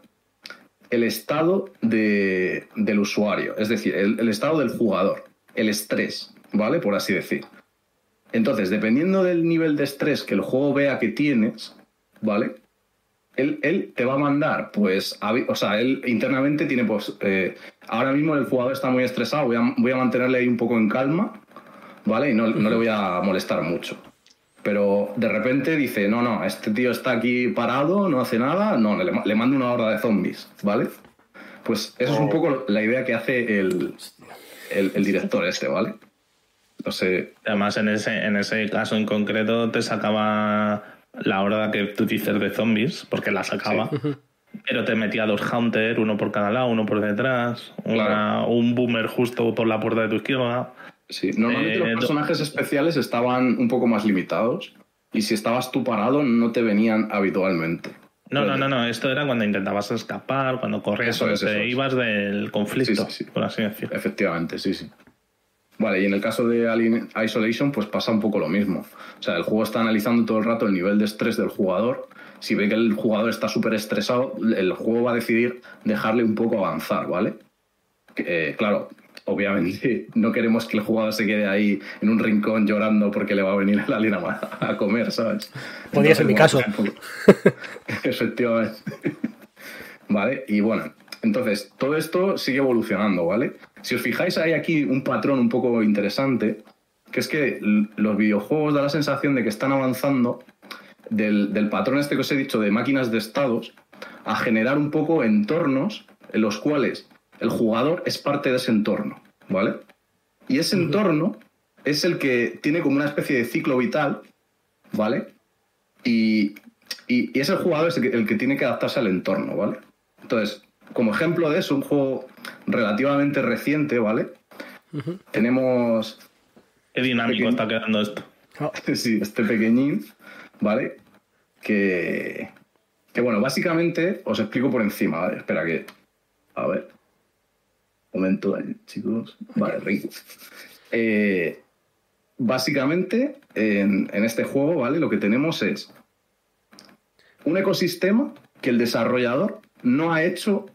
el estado del usuario, es decir, el, estado del jugador, el estrés, ¿vale? Por así decir. Entonces, dependiendo del nivel de estrés que el juego vea que tienes, ¿vale? Él, te va a mandar, pues, o sea, él internamente tiene, pues, eh, ahora mismo el jugador está muy estresado, voy a, voy a mantenerle ahí un poco en calma, ¿vale? Y no, no le voy a molestar mucho pero de repente dice, no, no, este tío está aquí parado, no hace nada, no, le, mando una horda de zombies, ¿vale? Pues eso es un oh. poco la idea que hace el, director este, ¿vale? No sé. Además, en ese, en ese caso en concreto te sacaba la horda que tú dices de zombies, porque la sacaba. Pero te metía dos Hunter, uno por cada lado, uno por detrás, un boomer justo por la puerta de tu izquierda. Sí, normalmente los eh, personajes especiales estaban un poco más limitados y si estabas tú parado no te venían habitualmente. No, no, no, no, esto era cuando intentabas escapar, cuando corrías, cuando te ibas del conflicto, por así decirlo. Efectivamente, sí, sí. Vale, y en el caso de Alien Isolation, pues pasa un poco lo mismo. O sea, el juego está analizando todo el rato el nivel de estrés del jugador. Si ve que el jugador está súper estresado, el juego va a decidir dejarle un poco avanzar, ¿vale? Eh, claro, obviamente no queremos que el jugador se quede ahí en un rincón llorando porque le va a venir el alien a, comer, ¿sabes? Podría ser mi caso. Efectivamente. vale, y bueno, entonces todo esto sigue evolucionando, ¿vale? Si os fijáis, hay aquí un patrón un poco interesante, que es que los videojuegos da la sensación de que están avanzando del, del patrón este que os he dicho de máquinas de estados a generar un poco entornos en los cuales el jugador es parte de ese entorno, ¿vale? Y ese entorno es el que tiene como una especie de ciclo vital, ¿vale? Y, es el jugador el que, tiene que adaptarse al entorno, ¿vale? Entonces, como ejemplo de eso, un juego relativamente reciente, ¿vale? Tenemos... Qué dinámico está quedando esto. sí, este pequeñín, ¿vale? Que, que, bueno, básicamente os explico por encima, ¿vale? Espera que... A ver momento, chicos. Vale, rico. Eh, básicamente, en, este juego, ¿vale? Lo que tenemos es un ecosistema que el desarrollador no ha hecho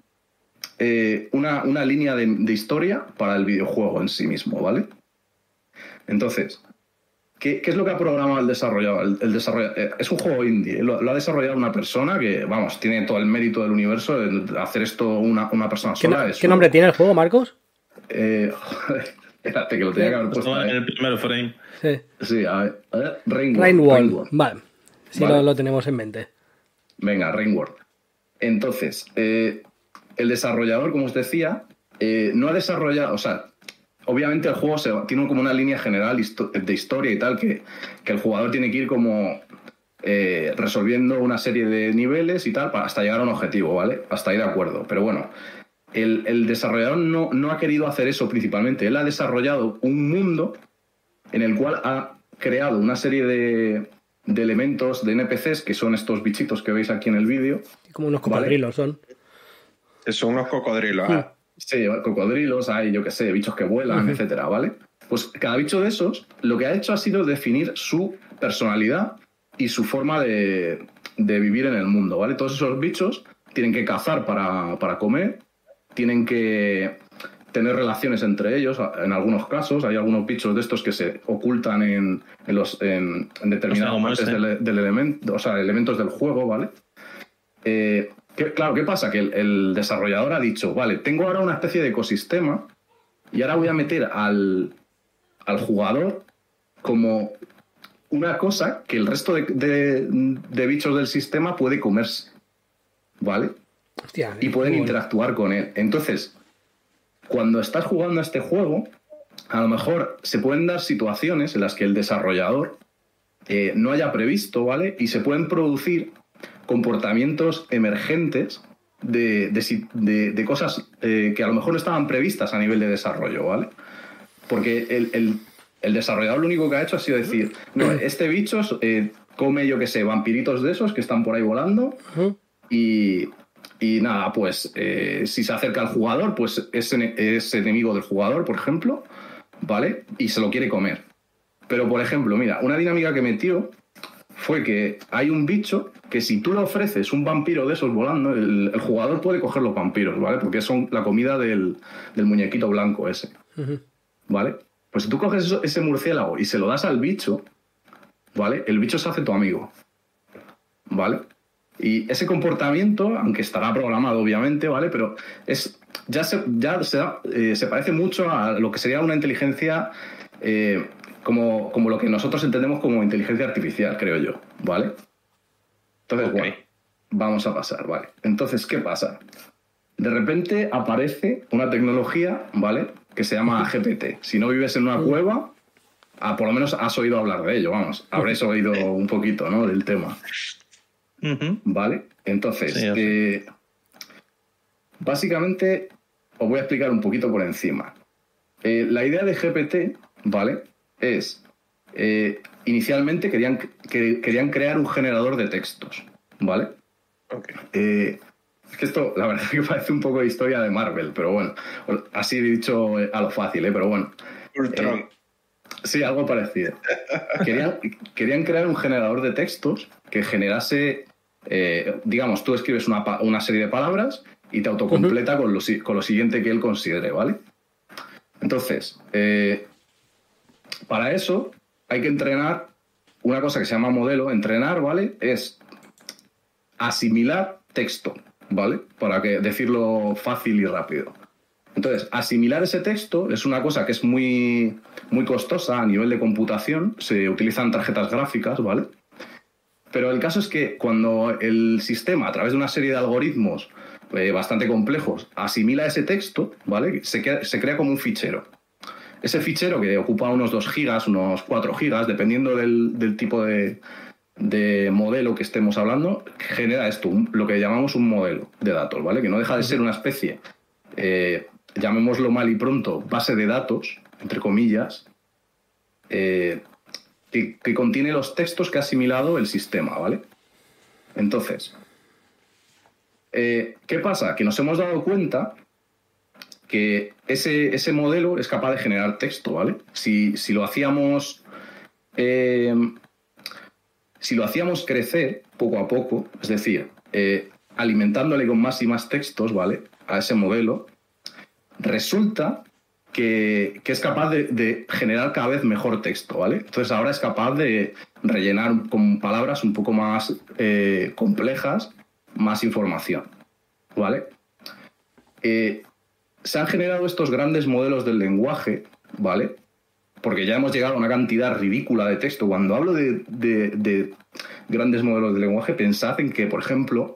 eh, una, línea de, historia para el videojuego en sí mismo, ¿vale? Entonces, ¿Qué, es lo que ha programado el desarrollador? El, eh, es un juego indie, lo, ha desarrollado una persona que, vamos, tiene todo el mérito del universo de hacer esto una, persona sola. ¿Qué nombre tiene el juego, Marcos? Eh, espérate, que lo tenía que haber puesto. Estaba en el primer frame. Sí. Sí, a ver. a ver, Rainworld. Vale. Si Vale. lo, lo tenemos en mente. Venga, Rainworld. Entonces, eh, el desarrollador, como os decía, eh, no ha desarrollado, o sea, obviamente el juego se, tiene como una línea general histo- de historia y tal, que, que el jugador tiene que ir como eh, resolviendo una serie de niveles y tal para- hasta llegar a un objetivo, ¿vale? Hasta ahí de acuerdo. Pero bueno, el, el desarrollador no, no ha querido hacer eso principalmente. Él ha desarrollado un mundo en el cual ha creado una serie de, de elementos de NPCs, que son estos bichitos que veis aquí en el vídeo. Como unos Vale. cocodrilos son. Son unos cocodrilos. ah. Sí, cocodrilos, hay, yo qué sé, bichos que vuelan, etcétera, ¿vale? Pues cada bicho de esos lo que ha hecho ha sido definir su personalidad y su forma de, de vivir en el mundo, ¿vale? Todos esos bichos tienen que cazar para, para comer, tienen que tener relaciones entre ellos, en algunos casos. Hay algunos bichos de estos que se ocultan en, en los, en, en determinadas como partes ese. del, del elemento, o sea, elementos del juego, ¿vale? Eh, que- claro, ¿qué pasa? Que el, el desarrollador ha dicho, vale, tengo ahora una especie de ecosistema y ahora voy a meter al, al jugador como una cosa que el resto de, de- de bichos del sistema puede comerse, ¿vale? Hostia. y pueden bueno. interactuar con él. Entonces, cuando estás jugando a este juego, a lo mejor se pueden dar situaciones en las que el desarrollador eh, no haya previsto, ¿vale? Y se pueden producir comportamientos emergentes de, de si- de- de cosas eh, que a lo mejor no estaban previstas a nivel de desarrollo, ¿vale? Porque el, el- el desarrollador lo único que ha hecho ha sido decir, no, este bicho eh, come, yo qué sé, vampiritos de esos que están por ahí volando y, y nada, pues eh, si se acerca al jugador, pues es, es enemigo del jugador, por ejemplo, ¿vale? Y se lo quiere comer. Pero, por ejemplo, mira, una dinámica que metió fue que hay un bicho que si tú le ofreces un vampiro de esos volando, el, el jugador puede coger los vampiros, ¿vale? Porque son la comida del, del muñequito blanco ese. ¿vale? Pues si tú coges eso- ese murciélago y se lo das al bicho, ¿vale? El bicho se hace tu amigo, ¿vale? Y ese comportamiento, aunque estará programado obviamente, ¿vale? Pero es ya se, ya se, da- eh, se parece mucho a lo que sería una inteligencia eh, como, como lo que nosotros entendemos como inteligencia artificial, creo yo, ¿vale? Entonces, vamos a pasar, ¿vale? Entonces, ¿qué pasa? De repente aparece una tecnología, ¿vale? Que se llama GPT. Si no vives en una cueva, ah, por lo menos has oído hablar de ello, vamos. Habréis oído un poquito, ¿no? Del tema. ¿Vale? Entonces, Sí, eh, básicamente os voy a explicar un poquito por encima. Eh, la idea de GPT, ¿vale? Es, eh, inicialmente querían, que- querían crear un generador de textos, ¿vale? Ok. Eh, es que esto, la verdad, que parece un poco de historia de Marvel, pero bueno, así dicho eh, a lo fácil, ¿eh? Pero bueno, Ultron. Sí, algo parecido. Querían, querían crear un generador de textos que generase, eh, digamos, tú escribes una, una serie de palabras y te autocompleta con, lo, con lo siguiente que él considere, ¿vale? Entonces, eh, para eso hay que entrenar una cosa que se llama modelo. Entrenar, ¿vale? Es asimilar texto, ¿vale? Para que decirlo fácil y rápido. Entonces, asimilar ese texto es una cosa que es muy, muy costosa a nivel de computación. Se utilizan tarjetas gráficas, ¿vale? Pero el caso es que cuando el sistema, a través de una serie de algoritmos eh, bastante complejos, asimila ese texto, ¿vale? Se, crea como un fichero. Ese fichero que ocupa unos 2 gigas, unos 4 gigas, dependiendo del, del tipo de, de modelo que estemos hablando, genera esto, lo que llamamos un modelo de datos, ¿vale? Que no deja de ser una especie, eh, llamémoslo mal y pronto, base de datos, entre comillas, eh, que, que contiene los textos que ha asimilado el sistema, ¿vale? Entonces, eh, ¿qué pasa? Que nos hemos dado cuenta que ese, ese modelo es capaz de generar texto, ¿vale? Si, si lo hacíamos. eh, si lo hacíamos crecer poco a poco, es decir, eh, alimentándole con más y más textos, ¿vale? A ese modelo, resulta que, que es capaz de, generar cada vez mejor texto, ¿vale? Entonces ahora es capaz de rellenar con palabras un poco más eh, complejas, más información, ¿vale? Se han generado estos grandes modelos del lenguaje, ¿vale? Porque ya hemos llegado a una cantidad ridícula de texto. Cuando hablo de, de- de grandes modelos de lenguaje, pensad en que, por ejemplo,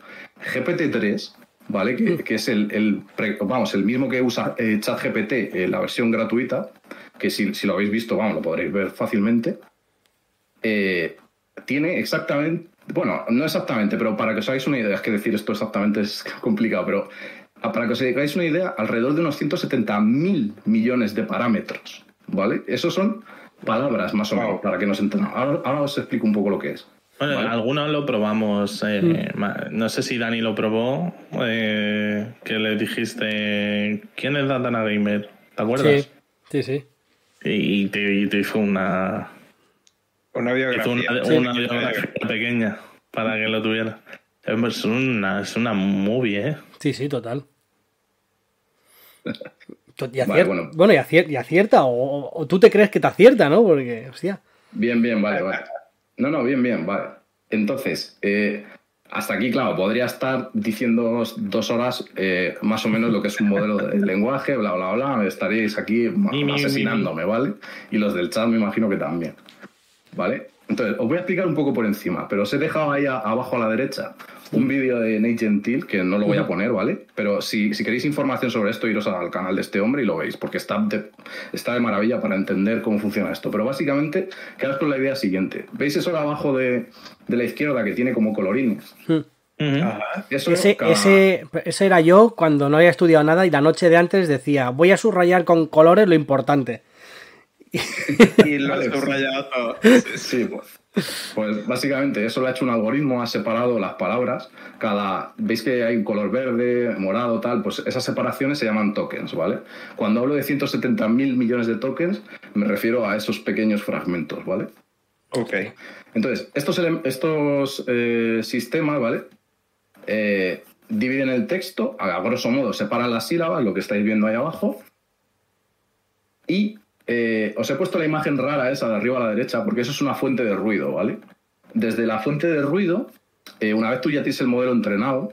GPT-3, ¿vale? Que, que es el, vamos, el mismo que usa eh, ChatGPT, eh, la versión gratuita, que si, si lo habéis visto, vamos, lo podréis ver fácilmente. eh, tiene exactamente, bueno, no exactamente, pero para que os hagáis una idea, es que decir esto exactamente es complicado, pero para que os hagáis una idea, alrededor de unos 170 mil millones de parámetros, ¿vale? Esos son palabras más o menos, Wow. para que nos entendamos. Ahora, ahora os explico un poco lo que es. Bueno, Vale. algunos lo probamos. eh, ma- No sé si Dani lo probó. eh, que le dijiste. ¿Quién es Datana Gamer? ¿Te acuerdas? Sí, sí, sí. Y, te, y te hizo una. Una Hizo biografía. una, Sí. una biografía pequeña para que lo tuviera. Es una, es una movie, ¿eh? Sí, sí, total. Y Vale, acier- bueno. bueno, y, acier- y acierta, o, o tú te crees que te acierta, ¿no? Porque, hostia. Bien, bien, vale, vale. No, no, bien, bien, vale. Entonces, eh, hasta aquí, claro, podría estar diciendo dos horas eh, más o menos lo que es un modelo de lenguaje, bla, bla, bla. Estaríais aquí asesinándome, ¿vale? Y los del chat me imagino que también. ¿Vale? Entonces, os voy a explicar un poco por encima, pero os he dejado ahí a- abajo a la derecha un vídeo de Nate Gentil, que no lo voy a poner, ¿vale? Pero si, si queréis información sobre esto, iros al canal de este hombre y lo veis, porque está de, está de maravilla para entender cómo funciona esto. Pero básicamente, quedaos con la idea siguiente. ¿Veis eso de abajo de, de la izquierda que tiene como colorines? Eso, Ese, cada- ese, ese era yo cuando no había estudiado nada y la noche de antes decía, voy a subrayar con colores lo importante. Y lo has subrayado todo. Sí, pues. Pues básicamente eso lo ha hecho un algoritmo, ha separado las palabras. Cada, veis que hay un color verde, morado, tal, pues esas separaciones se llaman tokens, ¿vale? Cuando hablo de 170 mil millones de tokens, me refiero a esos pequeños fragmentos, ¿vale? Ok. Entonces, estos, estos eh, sistemas, ¿vale? Eh, dividen el texto, a grosso modo separan las sílabas, lo que estáis viendo ahí abajo. Y eh, os he puesto la imagen rara esa de arriba a la derecha, porque eso es una fuente de ruido, ¿vale? Desde la fuente de ruido, eh, una vez tú ya tienes el modelo entrenado,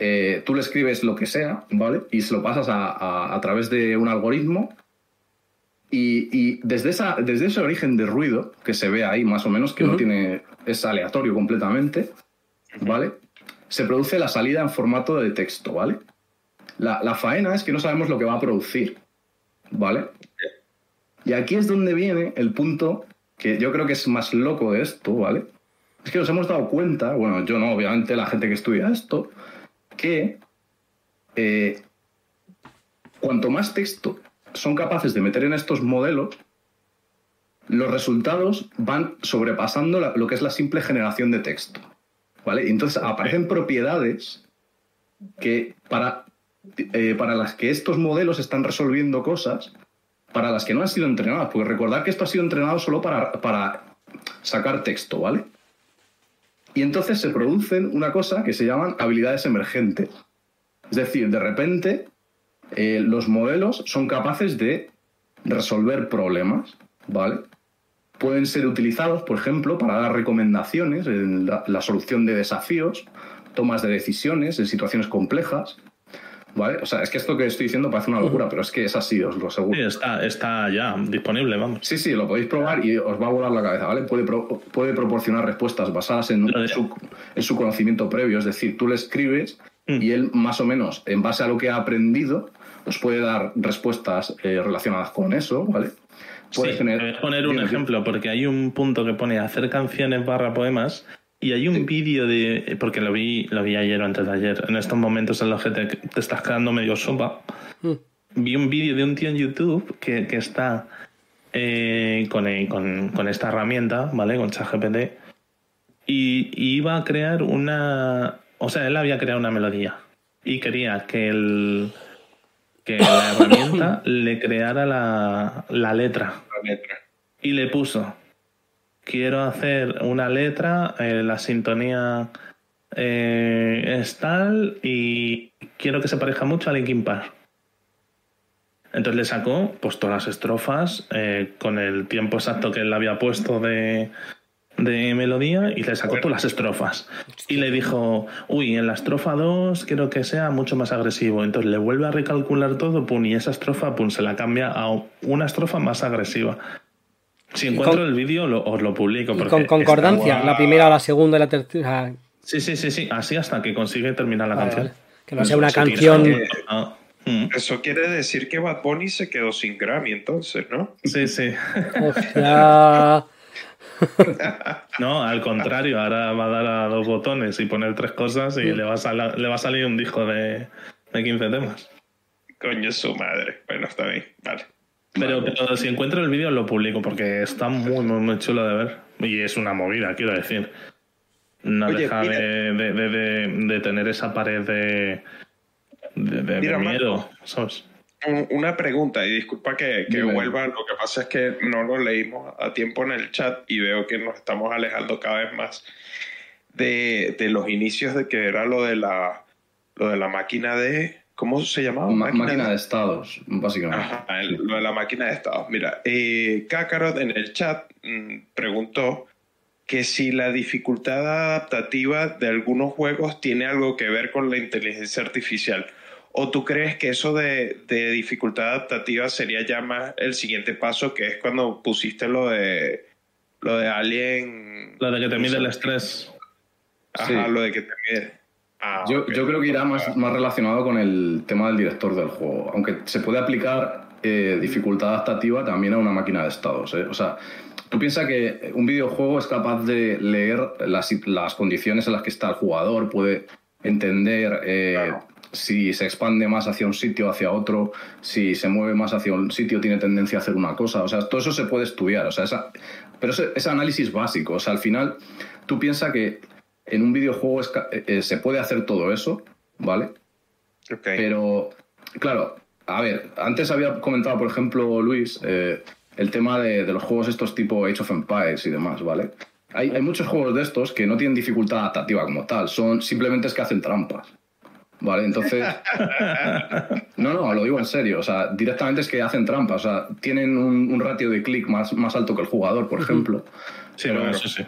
eh, tú le escribes lo que sea, ¿vale? Y se lo pasas a, a- a través de un algoritmo. Y, y desde, esa, desde ese origen de ruido que se ve ahí, más o menos, que no tiene. es aleatorio completamente, ¿vale? Se produce la salida en formato de texto, ¿vale? La, la faena es que no sabemos lo que va a producir, ¿vale? Y aquí es donde viene el punto que yo creo que es más loco de esto, ¿vale? Es que nos hemos dado cuenta, bueno, yo no, obviamente la gente que estudia esto, que eh, cuanto más texto son capaces de meter en estos modelos, los resultados van sobrepasando lo que es la simple generación de texto. ¿Vale? Entonces aparecen propiedades que para, eh, para las que estos modelos están resolviendo cosas para las que no han sido entrenadas. Porque recordad que esto ha sido entrenado solo para, para sacar texto, ¿vale? Y entonces se producen una cosa que se llaman habilidades emergentes. Es decir, de repente eh, los modelos son capaces de resolver problemas, ¿vale? Pueden ser utilizados, por ejemplo, para dar recomendaciones en la, la solución de desafíos, tomas de decisiones en situaciones complejas, ¿vale? O sea, es que esto que estoy diciendo parece una locura, pero es que es así, os lo aseguro. Sí, está, está ya disponible, vamos. Sí, sí, lo podéis probar y os va a volar la cabeza, ¿vale? Puede, pro- puede proporcionar respuestas basadas en su, en su conocimiento previo, es decir, tú le escribes Mm. y él más o menos, en base a lo que ha aprendido, os puede dar respuestas eh, relacionadas con eso, ¿vale? Puede Sí, gener- te voy a poner un ejemplo, porque hay un punto que pone hacer canciones barra poemas y hay un vídeo de. Porque lo vi, lo vi ayer o antes de ayer, en estos momentos en los que te, te estás quedando medio sopa. Vi un vídeo de un tío en YouTube que, que está eh, con, eh, con- con esta herramienta, ¿vale? Con ChatGPT. Y, y iba a crear una. O sea, él había creado una melodía. Y quería que el. que la herramienta le creara la, la letra. La letra. Y le puso, quiero hacer una letra, eh, la sintonía eh, es tal y quiero que se parezca mucho a Linkin Park. Entonces le sacó pues todas las estrofas eh, con el tiempo exacto que él había puesto de, melodía y le sacó todas las estrofas. Y le dijo, uy, en la estrofa 2 quiero que sea mucho más agresivo. Entonces le vuelve a recalcular todo, pum, y esa estrofa, se la cambia a una estrofa más agresiva. Si encuentro el vídeo, os lo publico. Con concordancia, la primera, la segunda y la tercera. Sí, sí, sí, sí, así hasta que consigue terminar la canción. Que no sea una canción. Mm. Eso quiere decir que Bad Bunny se quedó sin Grammy entonces, ¿no? Sí, sí. no, al contrario, ahora va a dar a dos botones y poner tres cosas y le, va a le va a salir un disco de, de 15 temas. Coño, su madre. Bueno, está bien, vale. Pero, pero, si encuentro el vídeo lo publico porque está muy, muy, muy chulo de ver. Y es una movida, quiero decir. No deja de, de, de, tener esa pared de, de, miedo. Una pregunta, y disculpa que, que vuelva, lo que pasa es que no lo leímos a tiempo en el chat y veo que nos estamos alejando cada vez más de, los inicios de que era lo de la, lo de la máquina de... ¿Cómo se llamaba? máquina, de... estados, básicamente. lo de la máquina de estados. Mira, eh, Kakarot en el chat mm, preguntó que si la dificultad adaptativa de algunos juegos tiene algo que ver con la inteligencia artificial. ¿O tú crees que eso de, dificultad adaptativa sería ya más el siguiente paso, que es cuando pusiste lo de lo de Alien? Lo de que te mide el estrés. Ajá, lo de que te mide. Ah, yo, creo que irá más, más relacionado con el tema del director del juego. Aunque se puede aplicar eh, dificultad adaptativa también a una máquina de estados. ¿eh? O sea, tú piensas que un videojuego es capaz de leer las, las, condiciones en las que está el jugador, puede entender eh, si se expande más hacia un sitio, hacia otro, si se mueve más hacia un sitio, tiene tendencia a hacer una cosa. O sea, todo eso se puede estudiar. O sea, esa, pero es análisis básico. O sea, al final, tú piensas que en un videojuego eh, eh, se puede hacer todo eso, ¿vale? Pero, claro, a ver, antes había comentado, por ejemplo, Luis, eh, el tema de, los juegos estos tipo Age of Empires y demás, ¿vale? Hay, hay, muchos juegos de estos que no tienen dificultad adaptativa como tal, son simplemente es que hacen trampas. Vale, entonces. No, no, lo digo en serio. O sea, directamente es que hacen trampa. O sea, tienen un, ratio de clic más, más alto que el jugador, por ejemplo. Sí, bueno, eso sí.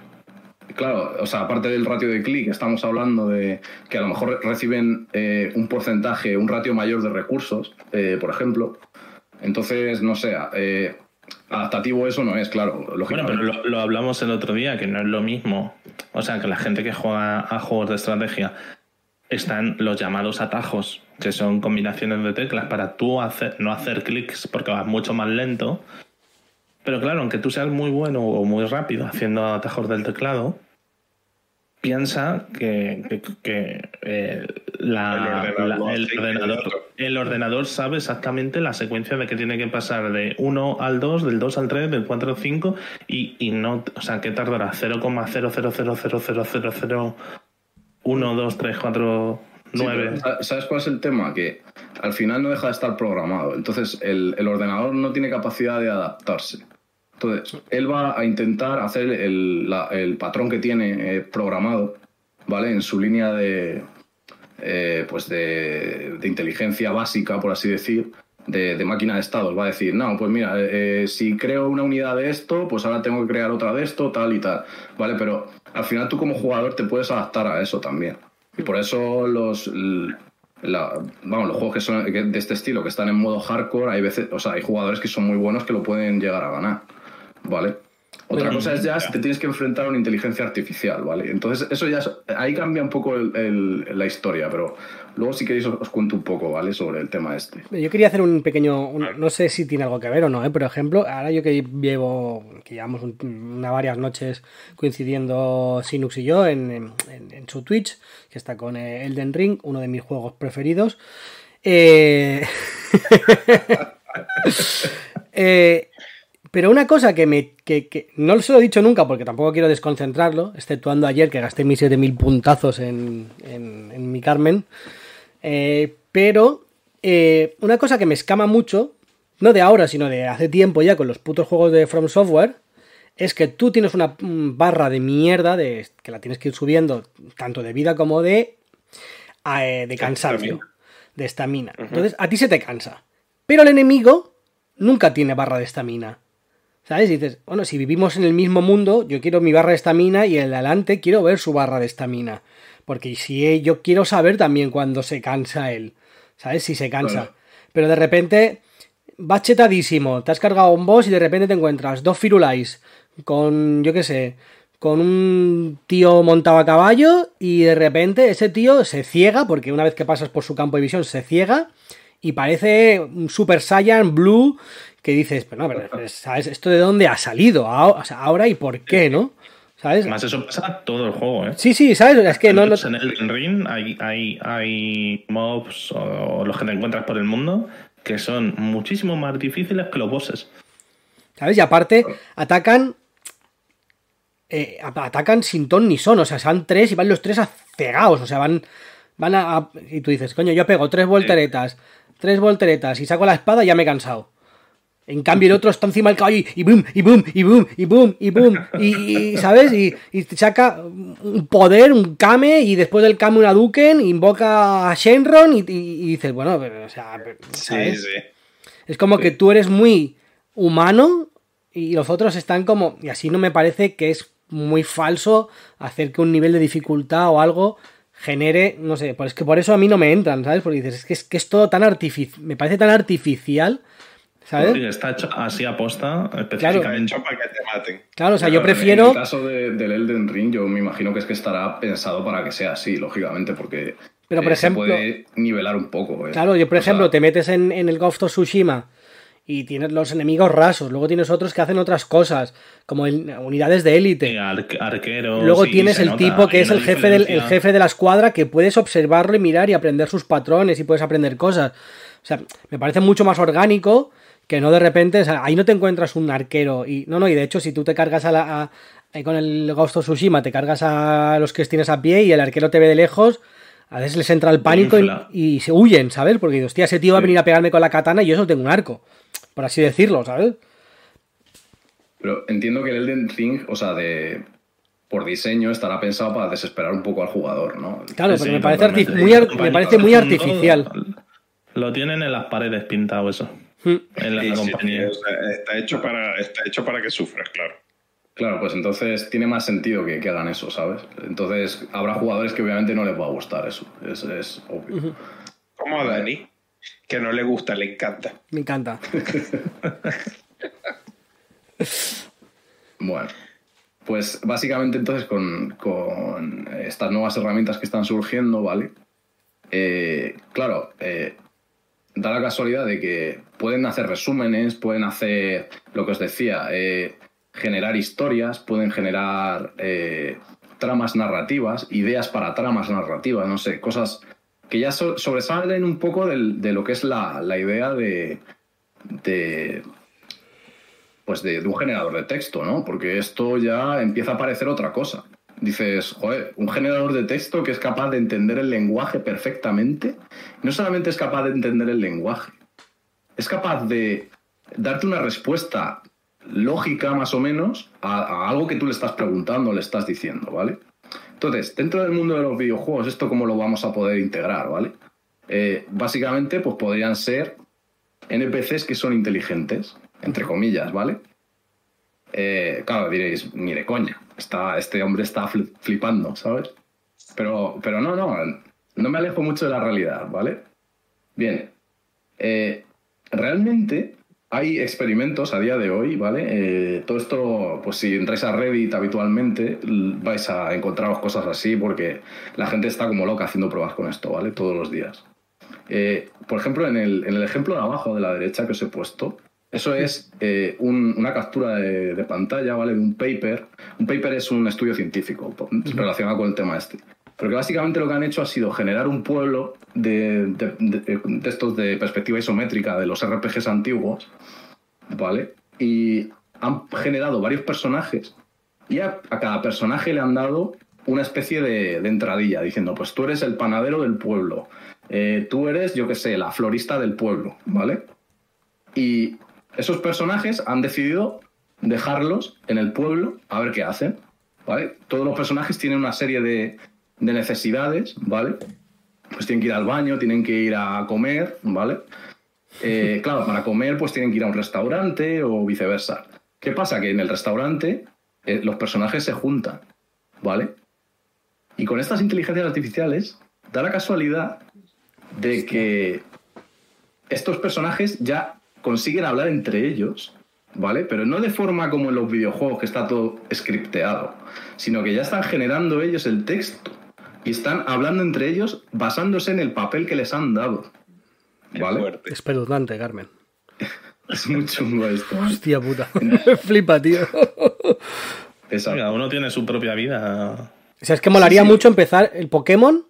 Claro, o sea, aparte del ratio de clic, estamos hablando de que a lo mejor reciben eh, un porcentaje, un ratio mayor de recursos, eh, por ejemplo. Entonces, no sé, eh, adaptativo eso no es, claro. Bueno, pero lo, hablamos el otro día, que no es lo mismo. O sea, que la gente que juega a juegos de estrategia están los llamados atajos, que son combinaciones de teclas para tú hacer, no hacer clics porque vas mucho más lento. Pero claro, aunque tú seas muy bueno o muy rápido haciendo atajos del teclado, piensa que, eh, el, ordenador, el, ordenador, sabe exactamente la secuencia de que tiene que pasar de 1 al 2, del 2 al 3, del 4 al 5 y, y no, o sea, que tardará 0,0000000 1, 2, 3, 4, 9. ¿Sabes cuál es el tema? Que al final no deja de estar programado. Entonces, el, ordenador no tiene capacidad de adaptarse. Entonces, él va a intentar hacer el, patrón que tiene eh, programado, ¿vale? En su línea de, eh, pues de, inteligencia básica, por así decir, de, máquina de estados. Va a decir, no, pues mira, eh, si creo una unidad de esto, pues ahora tengo que crear otra de esto, tal y tal, ¿vale? Pero al final tú como jugador te puedes adaptar a eso también. Y por eso los, vamos, los juegos que son de este estilo, que están en modo hardcore, hay veces, o sea, hay jugadores que son muy buenos que lo pueden llegar a ganar, ¿vale? Otra cosa es ya si te tienes que enfrentar a una inteligencia artificial, ¿vale? Entonces, eso ya ahí cambia un poco la historia, pero luego si queréis os, cuento un poco, ¿vale? Sobre el tema este. Yo quería hacer un pequeño, no sé si tiene algo que ver o no, ¿eh? Por ejemplo, ahora yo que llevo, que llevamos una varias noches coincidiendo Sinux y yo en, su Twitch, que está con Elden Ring, uno de mis juegos preferidos. Eh... eh pero una cosa que me. Que, no se lo he dicho nunca porque tampoco quiero desconcentrarlo, exceptuando ayer que gasté mis 7000 puntazos en, en, mi Carmen. Eh, pero eh, una cosa que me escama mucho, no de ahora, sino de hace tiempo ya con los putos juegos de From Software, es que tú tienes una barra de mierda de, que la tienes que ir subiendo, tanto de vida como de, eh, de cansancio, de estamina. Entonces, a ti se te cansa. Pero el enemigo nunca tiene barra de estamina. ¿Sabes? Y dices, bueno, si vivimos en el mismo mundo, yo quiero mi barra de estamina y el de adelante quiero ver su barra de estamina. Porque si yo quiero saber también cuando se cansa él. ¿Sabes? Si se cansa. Pero de repente vas chetadísimo, te has cargado un boss y de repente te encuentras dos firulais con, yo qué sé, con un tío montado a caballo y de repente ese tío se ciega, porque una vez que pasas por su campo de visión se ciega y parece un Super Saiyan Blue que dices, pero no, pero, ¿sabes? ¿Esto de dónde ha salido? Ahora, y por qué, ¿no? ¿Sabes? Además, eso pasa todo el juego, ¿eh? Sí, sí, ¿sabes? Es que no, no... En el ring hay, hay, hay mobs o los que te encuentras por el mundo que son muchísimo más difíciles que los bosses. ¿Sabes? Y aparte, atacan. eh, atacan sin ton ni son. O sea, van tres y van los tres cegados. O sea, van. Van a, a- Y tú dices, coño, yo pego tres volteretas. Tres volteretas y saco la espada y ya me he cansado. En cambio, el otro está encima del caballo y, y boom, y boom, y boom, y boom, y boom. Y, y, ¿sabes? Y, y te saca un poder, un Kame, y después del Kame una Duken, invoca a Shenron y, dices, bueno, pero, o sea, ¿sabes? Sí, sí. Es como que tú eres muy humano y los otros están como. Y así no me parece que es muy falso hacer que un nivel de dificultad o algo genere. No sé, pues es que por eso a mí no me entran, ¿sabes? Porque dices, es que es, que es todo tan artificial. Me parece tan artificial, ¿sabes? Sí, está hecho así a posta, Está específicamente. hecho para que te maten. Claro, o sea, yo Claro, en- prefiero. En el caso de- del Elden Ring, yo me imagino que es que estará pensado para que sea así, lógicamente, porque Pero, por eh, se ejemplo- puede nivelar un poco. eh. Claro, yo por O sea, ejemplo te metes en, en el Ghost of Tsushima y tienes los enemigos rasos, luego tienes otros que hacen otras cosas, como el- unidades de élite. Arque- arqueros. Luego tienes se el nota, tipo que es el jefe, del, el jefe de la escuadra que puedes observarlo y mirar y aprender sus patrones y puedes aprender cosas. O sea, me parece mucho más orgánico que no de repente, o sea, ahí no te encuentras un arquero y no, no, y de hecho si tú te cargas a la, a- ahí con el Ghost of Tsushima, te cargas a los que tienes a pie y el arquero te ve de lejos, a veces les entra el pánico y, se huyen, ¿sabes? Porque hostia, ese tío va a venir a pegarme con la katana y yo solo tengo un arco, por así decirlo, ¿sabes? Pero entiendo que el Elden Ring, o sea, de por diseño estará pensado para desesperar un poco al jugador, ¿no? Claro, Sí, pero me, parece muy, me parece muy artificial. Lo tienen en las paredes pintado eso. En la Sí, compañía. sí, o sea, está, hecho para, está hecho para que sufras, claro. Claro, pues entonces tiene más sentido que, que hagan eso, ¿sabes? Entonces habrá jugadores que obviamente no les va a gustar eso, es, es obvio. Como a Dani, que no le gusta, le encanta. Me encanta. Bueno, pues básicamente entonces con, con estas nuevas herramientas que están surgiendo, ¿vale? Eh, claro, eh, da la casualidad de que pueden hacer resúmenes, pueden hacer lo que os decía, eh, generar historias, pueden generar eh, tramas narrativas, ideas para tramas narrativas, no sé, cosas que ya so- sobresalen un poco de lo que es la, idea de, pues de un generador de texto, ¿no? Porque esto ya empieza a parecer otra cosa. Dices, joder, un generador de texto que es capaz de entender el lenguaje perfectamente, no solamente es capaz de entender el lenguaje, es capaz de darte una respuesta lógica más o menos a, algo que tú le estás preguntando, le estás diciendo, ¿vale? Entonces, dentro del mundo de los videojuegos, ¿esto cómo lo vamos a poder integrar, ¿vale? Eh, básicamente, pues podrían ser NPCs que son inteligentes, entre comillas, ¿vale? Eh, claro, diréis, ni de coña, está, este hombre está fli- flipando, ¿sabes? Pero, pero no, no, no me alejo mucho de la realidad, ¿vale? Bien, eh, realmente hay experimentos a día de hoy, ¿vale? Eh, todo esto, pues si entráis a Reddit habitualmente, vais a encontraros cosas así porque la gente está como loca haciendo pruebas con esto, ¿vale? Todos los días. Eh, por ejemplo, en el ejemplo de abajo de la derecha que os he puesto, eso es eh, un- una captura de, de pantalla, ¿vale? De un paper. Un paper es un estudio científico relacionado con el tema este. Pero que básicamente lo que han hecho ha sido generar un pueblo de, de- de- de estos de perspectiva isométrica de los RPGs antiguos, ¿vale? Y han generado varios personajes y a, a cada personaje le han dado una especie de, de entradilla, diciendo, pues tú eres el panadero del pueblo, eh, tú eres, yo qué sé, la florista del pueblo, ¿vale? Y esos personajes han decidido dejarlos en el pueblo a ver qué hacen, ¿vale? Todos los personajes tienen una serie de, de necesidades, ¿vale? Pues tienen que ir al baño, tienen que ir a comer, ¿vale? Eh, claro, para comer pues tienen que ir a un restaurante o viceversa. ¿Qué pasa? Que en el restaurante eh, los personajes se juntan, ¿vale? Y con estas inteligencias artificiales da la casualidad de que estos personajes ya consiguen hablar entre ellos, ¿vale? Pero no de forma como en los videojuegos, que está todo scripteado, sino que ya están generando ellos el texto y están hablando entre ellos basándose en el papel que les han dado. ¿Vale? fuerte. Espeluznante, Carmen. Es muy chungo esto. Hostia puta. Flipa, tío. Exacto. Cada uno tiene su propia vida. O sea, es que molaría Sí, sí. mucho empezar el Pokémon,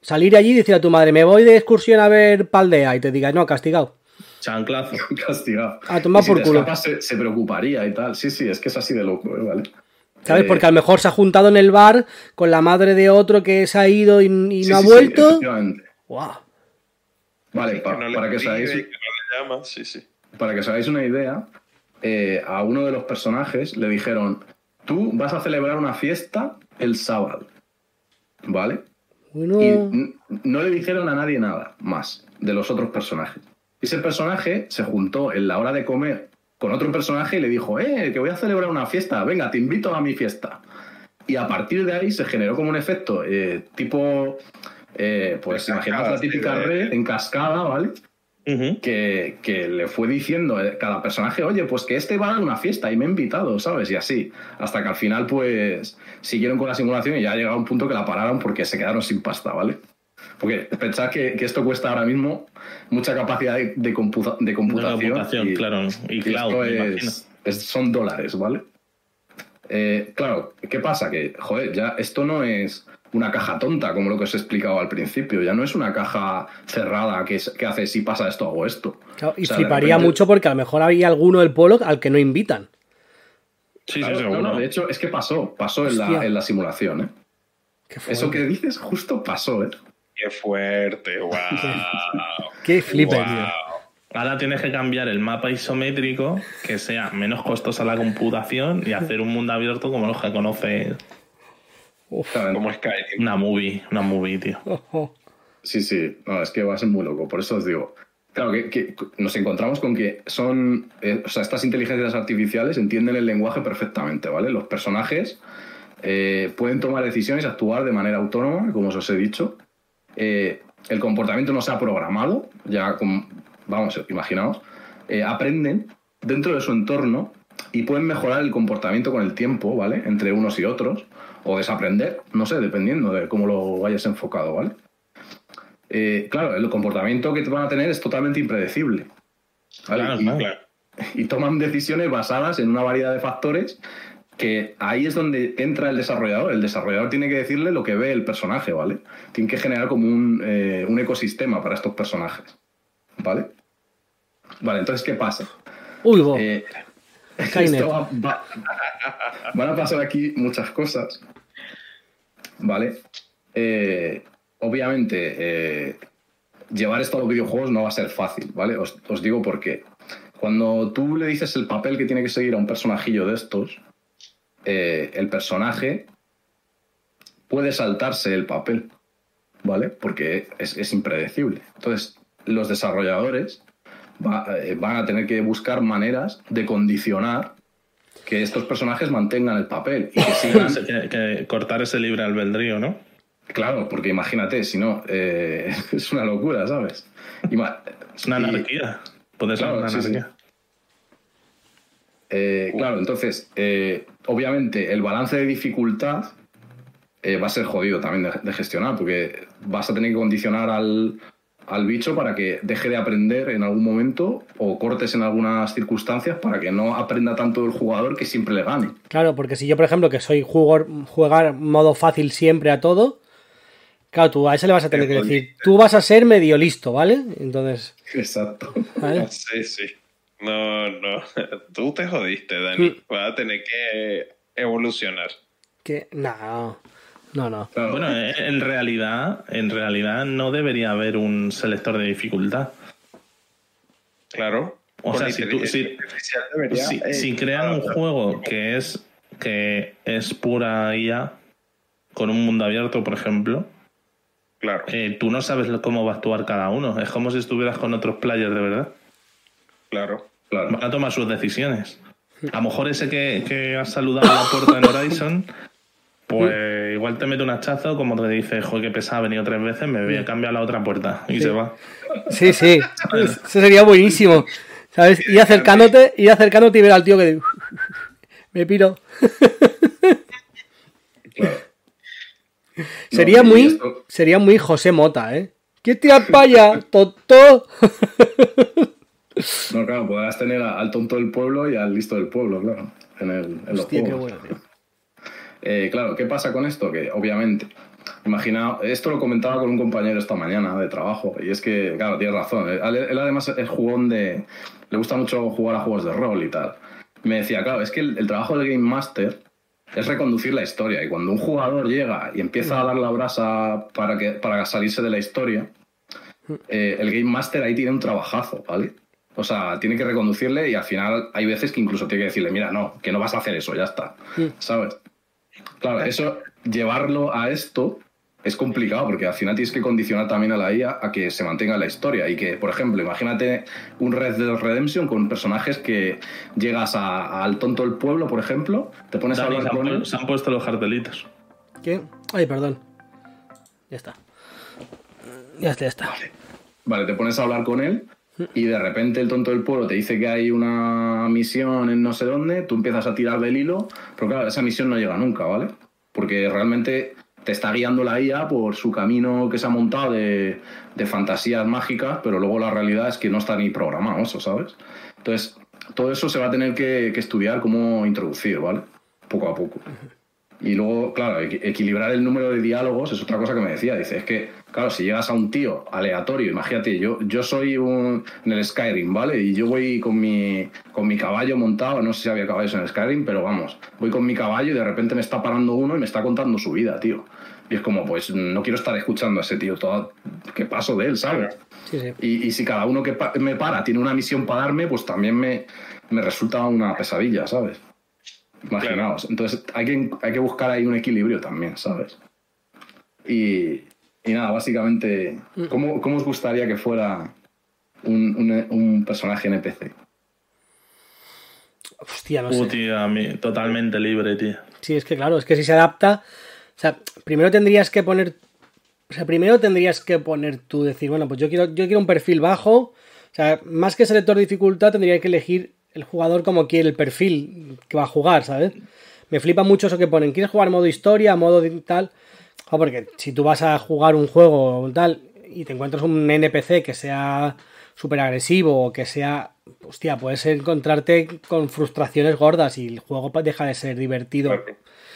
salir allí y decir a tu madre, me voy de excursión a ver Paldea y te diga, no, castigado. Chanclazo. Castigado. A tomar Y por culo. escapas, se, se preocuparía y tal. Sí, sí, es que es así de loco, ¿eh? ¿vale? ¿Sabes? Eh, Porque a lo mejor se ha juntado en el bar con la madre de otro que se ha ido y, y sí, no ha sí, sí, vuelto. efectivamente. Guau. Vale, pa- no le para, que os escribe hagáis, y que no llama, sí, sí. para que os hagáis una idea, eh, a uno de los personajes le dijeron, tú vas a celebrar una fiesta el sábado, ¿vale? Bueno, Y no le dijeron a nadie nada más de los otros personajes. Y ese personaje se juntó en la hora de comer con otro personaje y le dijo, eh, que voy a celebrar una fiesta, venga, te invito a mi fiesta. Y a partir de ahí se generó como un efecto eh, tipo, eh, pues imaginaos la típica red en cascada, ¿vale? Que, que le fue diciendo eh, cada personaje, oye, pues que este va a dar una fiesta y me ha invitado, ¿sabes? Y así, hasta que al final, pues, siguieron con la simulación y ya ha llegado un punto que la pararon porque se quedaron sin pasta, ¿vale? Porque pensad que, que esto cuesta ahora mismo mucha capacidad de, de computa- de De computación. computación, y- claro. Y y cloud, esto me imagino. es, es- son dólares, ¿vale? Eh, claro, ¿qué pasa? Que, joder, ya esto no es una caja tonta, como lo que os he explicado al principio. Ya no es una caja cerrada que, es- que hace si pasa esto, hago esto. claro, y o sea, de fliparía repente- mucho porque a lo mejor había alguno del pueblo al que no invitan. Sí, Claro, sí, seguro. no, de hecho, es que pasó, pasó en la, en la simulación, ¿eh? Eso que dices justo pasó, ¿eh? Qué fuerte, wow. Qué flipe, Wow. tío. Ahora tienes que cambiar el mapa isométrico que sea menos costosa la computación y hacer un mundo abierto como los que conoce Claro, Como Skyrim. una movie, una movie, tío. Sí, sí, no, es que va a ser muy loco, por eso os digo. Claro, que, que nos encontramos con que son, eh, o sea, estas inteligencias artificiales entienden el lenguaje perfectamente, ¿vale? Los personajes eh, pueden tomar decisiones y actuar de manera autónoma, como os he dicho. Eh, el comportamiento no se ha programado, ya, como, vamos, imaginaos. Eh, aprenden dentro de su entorno y pueden mejorar el comportamiento con el tiempo, ¿vale? Entre unos y otros, o desaprender, no sé, dependiendo de cómo lo vayas enfocado, ¿vale? Eh, claro, el comportamiento que van a tener es totalmente impredecible. ¿vale? Claro, y, claro. y toman decisiones basadas en una variedad de factores que ahí es donde entra el desarrollador. El desarrollador tiene que decirle lo que ve el personaje, ¿vale? Tiene que generar como un, eh, un ecosistema para estos personajes, ¿vale? Vale, entonces, ¿qué pasa? Uy. Eh, Skynet. esto va- va- van a pasar aquí muchas cosas. ¿Vale? Eh, obviamente, llevar esto a los videojuegos no va a ser fácil, ¿vale? Os, os digo por qué. Cuando tú le dices el papel que tiene que seguir a un personajillo de estos, eh, el personaje puede saltarse el papel, ¿vale? Porque es, es impredecible. Entonces, los desarrolladores va- eh, van a tener que buscar maneras de condicionar que estos personajes mantengan el papel y que sigan. Que, que cortar ese libre albedrío, ¿no? claro, porque imagínate, si no, eh, es una locura, ¿sabes? Ima- Es una anarquía. Puede ser Claro, una sí, sí. Eh, claro, entonces, eh, obviamente el balance de dificultad eh, va a ser jodido también de, de gestionar, porque vas a tener que condicionar al, al bicho para que deje de aprender en algún momento o cortes en algunas circunstancias para que no aprenda tanto el jugador que siempre le gane. Claro, porque si yo, por ejemplo, que soy jugador, jugar modo fácil siempre a todo, claro, tú a ese le vas a tener que decir, tú vas a ser medio listo, ¿vale? Entonces, Exacto. ¿vale? Sí, sí. No, no. Tú te jodiste, Dani. Mm. Vas a tener que evolucionar. Que, no, no, no. Bueno, en realidad, en realidad no debería haber un selector de dificultad. Claro. O sea, si tú- si- artificial debería, Si, eh, si crean un juego que es que es pura IA con un mundo abierto, por ejemplo, Claro. eh, tú no sabes cómo va a actuar cada uno. Es como si estuvieras con otros players de verdad. Claro. Claro. Van a tomar sus decisiones. A lo mejor ese que, que has saludado a la puerta en Horizon, pues igual te mete un hachazo, como te dice, joder, que pesado, ha venido tres veces, me voy a cambiar a la otra puerta. Y se va. Sí, sí. Eso sería buenísimo. ¿Sabes? Ir acercándote, ir acercándote y ver al tío que me piro. Sería No, muy, esto- sería muy José Mota, ¿eh? ¿Qué te apaya, tonto? No, claro, podrás tener a- al tonto del pueblo y al listo del pueblo, claro. En, el, en los Hostia, qué juegos. bueno, tío. Eh, claro, ¿qué pasa con esto? Que obviamente, imagina, esto lo comentaba con un compañero esta mañana de trabajo, y es que, claro, tienes razón. Él, él además es jugón de. Le gusta mucho jugar a juegos de rol y tal. Me decía, claro, es que el, el trabajo del Game Master es reconducir la historia, y cuando un jugador llega y empieza a dar la brasa para, que, para salirse de la historia, eh, el Game Master ahí tiene un trabajazo, ¿vale? O sea, tiene que reconducirle y al final hay veces que incluso tiene que decirle, mira, no, que no vas a hacer eso, ya está. ¿Sabes? Claro, eso, llevarlo a esto es complicado porque al final tienes que condicionar también a la IA a que se mantenga la historia y que, por ejemplo, imagínate un Red Dead Redemption con personajes que llegas a- al tonto del pueblo, por ejemplo, te pones a hablar con él. se han puesto los cartelitos. ¿Qué? Ay, perdón. Ya está. Ya está, ya está. Vale, te pones a hablar con él y de repente el tonto del pueblo te dice que hay una misión en no sé dónde, tú empiezas a tirar del hilo, pero claro, esa misión no llega nunca, ¿vale? Porque realmente te está guiando la IA por su camino que se ha montado de, de fantasías mágicas, pero luego la realidad es que no está ni programado eso, ¿sabes? Entonces, todo eso se va a tener que, que estudiar cómo introducir, ¿vale? Poco a poco. Y luego, claro, equi- equilibrar el número de diálogos es otra cosa que me decía. Dice, es que, claro, si llegas a un tío aleatorio, imagínate, yo, yo soy un, en el Skyrim, ¿vale? Y yo voy con mi, con mi caballo montado, no sé si había caballos en el Skyrim, pero vamos, voy con mi caballo y de repente me está parando uno y me está contando su vida, tío. Y es como, pues no quiero estar escuchando a ese tío todo, ¿qué paso de él, sabes? Sí, sí. Y, y si cada uno que pa- me para tiene una misión para darme, pues también me, me resulta una pesadilla, ¿sabes? Imaginaos. Entonces hay que, hay que buscar ahí un equilibrio también, ¿sabes? Y, y nada, básicamente, ¿cómo, cómo os gustaría que fuera un, un- un personaje NPC? Hostia, no Uh, sé. tío, a mí, totalmente libre, tío. Sí, es que claro, es que si se adapta. O sea, primero tendrías que poner. O sea, primero tendrías que poner tú, decir, bueno, pues yo quiero, yo quiero un perfil bajo. O sea, más que selector de dificultad, tendría que elegir el jugador como quiere el perfil que va a jugar, ¿sabes? Me flipa mucho eso que ponen. ¿Quieres jugar modo historia, modo tal? Porque si tú vas a jugar un juego o tal y te encuentras un NPC que sea súper agresivo o que sea. Hostia, puedes encontrarte con frustraciones gordas y el juego deja de ser divertido.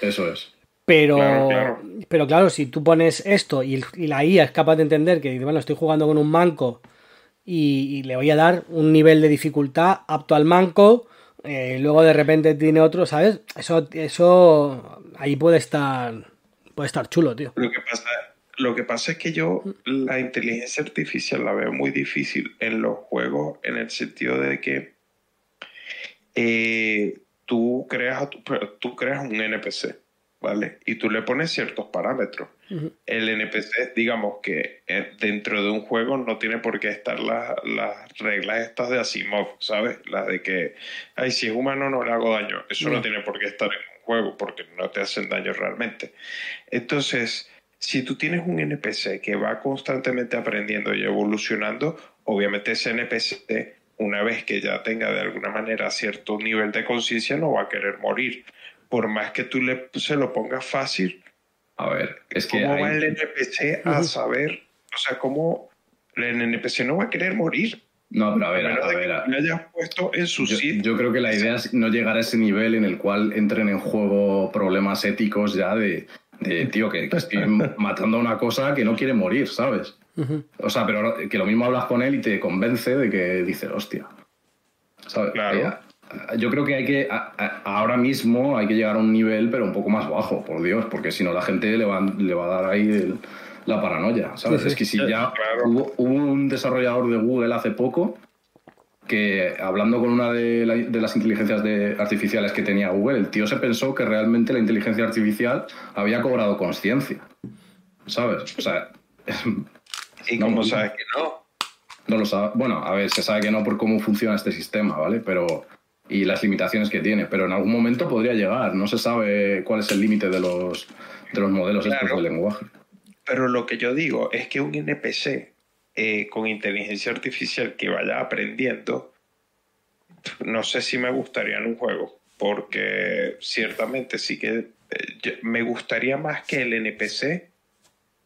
Eso es. Pero, Claro, claro. pero claro, si tú pones esto y, y la IA es capaz de entender que, bueno, estoy jugando con un manco y, y le voy a dar un nivel de dificultad apto al manco, eh, luego de repente tiene otro, ¿sabes? Eso, eso ahí puede estar, puede estar chulo, tío. Lo que pasa, lo que pasa es que yo la inteligencia artificial la veo muy difícil en los juegos en el sentido de que eh, tú, creas, a tu- tú creas un NPC, ¿vale? Y tú le pones ciertos parámetros. El NPC, digamos que eh, dentro de un juego no tiene por qué estar la- las reglas estas de Asimov, ¿sabes? Las de que, ay, si es humano no le hago daño. Eso no No. tiene por qué estar en un juego porque no te hacen daño realmente. Entonces, si tú tienes un NPC que va constantemente aprendiendo y evolucionando, obviamente ese NPC, una vez que ya tenga de alguna manera cierto nivel de conciencia, no va a querer morir. Por más que tú le, se lo pongas fácil, A ver, es que ¿cómo hay- va el NPC a saber? O sea, ¿cómo el NPC no va a querer morir? No, pero a ver, A a ver. que a- le hayas puesto en su Yo, sitio. yo creo que la idea es no llegar a ese nivel en el cual entren en juego problemas éticos ya de, de, tío, que, que estoy matando a una cosa que no quiere morir, ¿sabes? O sea, pero que lo mismo hablas con él y te convence de que dices, hostia. ¿Sabes? Claro. Eh, Yo creo que hay que, a- a- ahora mismo hay que llegar a un nivel, pero un poco más bajo, por Dios, porque si no la gente le va, le va a dar ahí el- la paranoia, ¿sabes? Sí, sí. Es que si ya claro. hubo, hubo un desarrollador de Google hace poco que hablando con una de, la- de las inteligencias de- artificiales que tenía Google, el tío se pensó que realmente la inteligencia artificial había cobrado conciencia, ¿sabes? O sea, ¿Y no, cómo sabes que no? no lo sabe. Bueno, a ver, se sabe que no por cómo funciona este sistema, ¿vale? Pero y las limitaciones que tiene, pero en algún momento podría llegar. No se sabe cuál es el límite de los, de los modelos estos de lenguaje. Pero lo que yo digo es que un NPC eh, con inteligencia artificial que vaya aprendiendo, no sé si me gustaría en un juego, porque ciertamente sí que eh, me gustaría más que el NPC,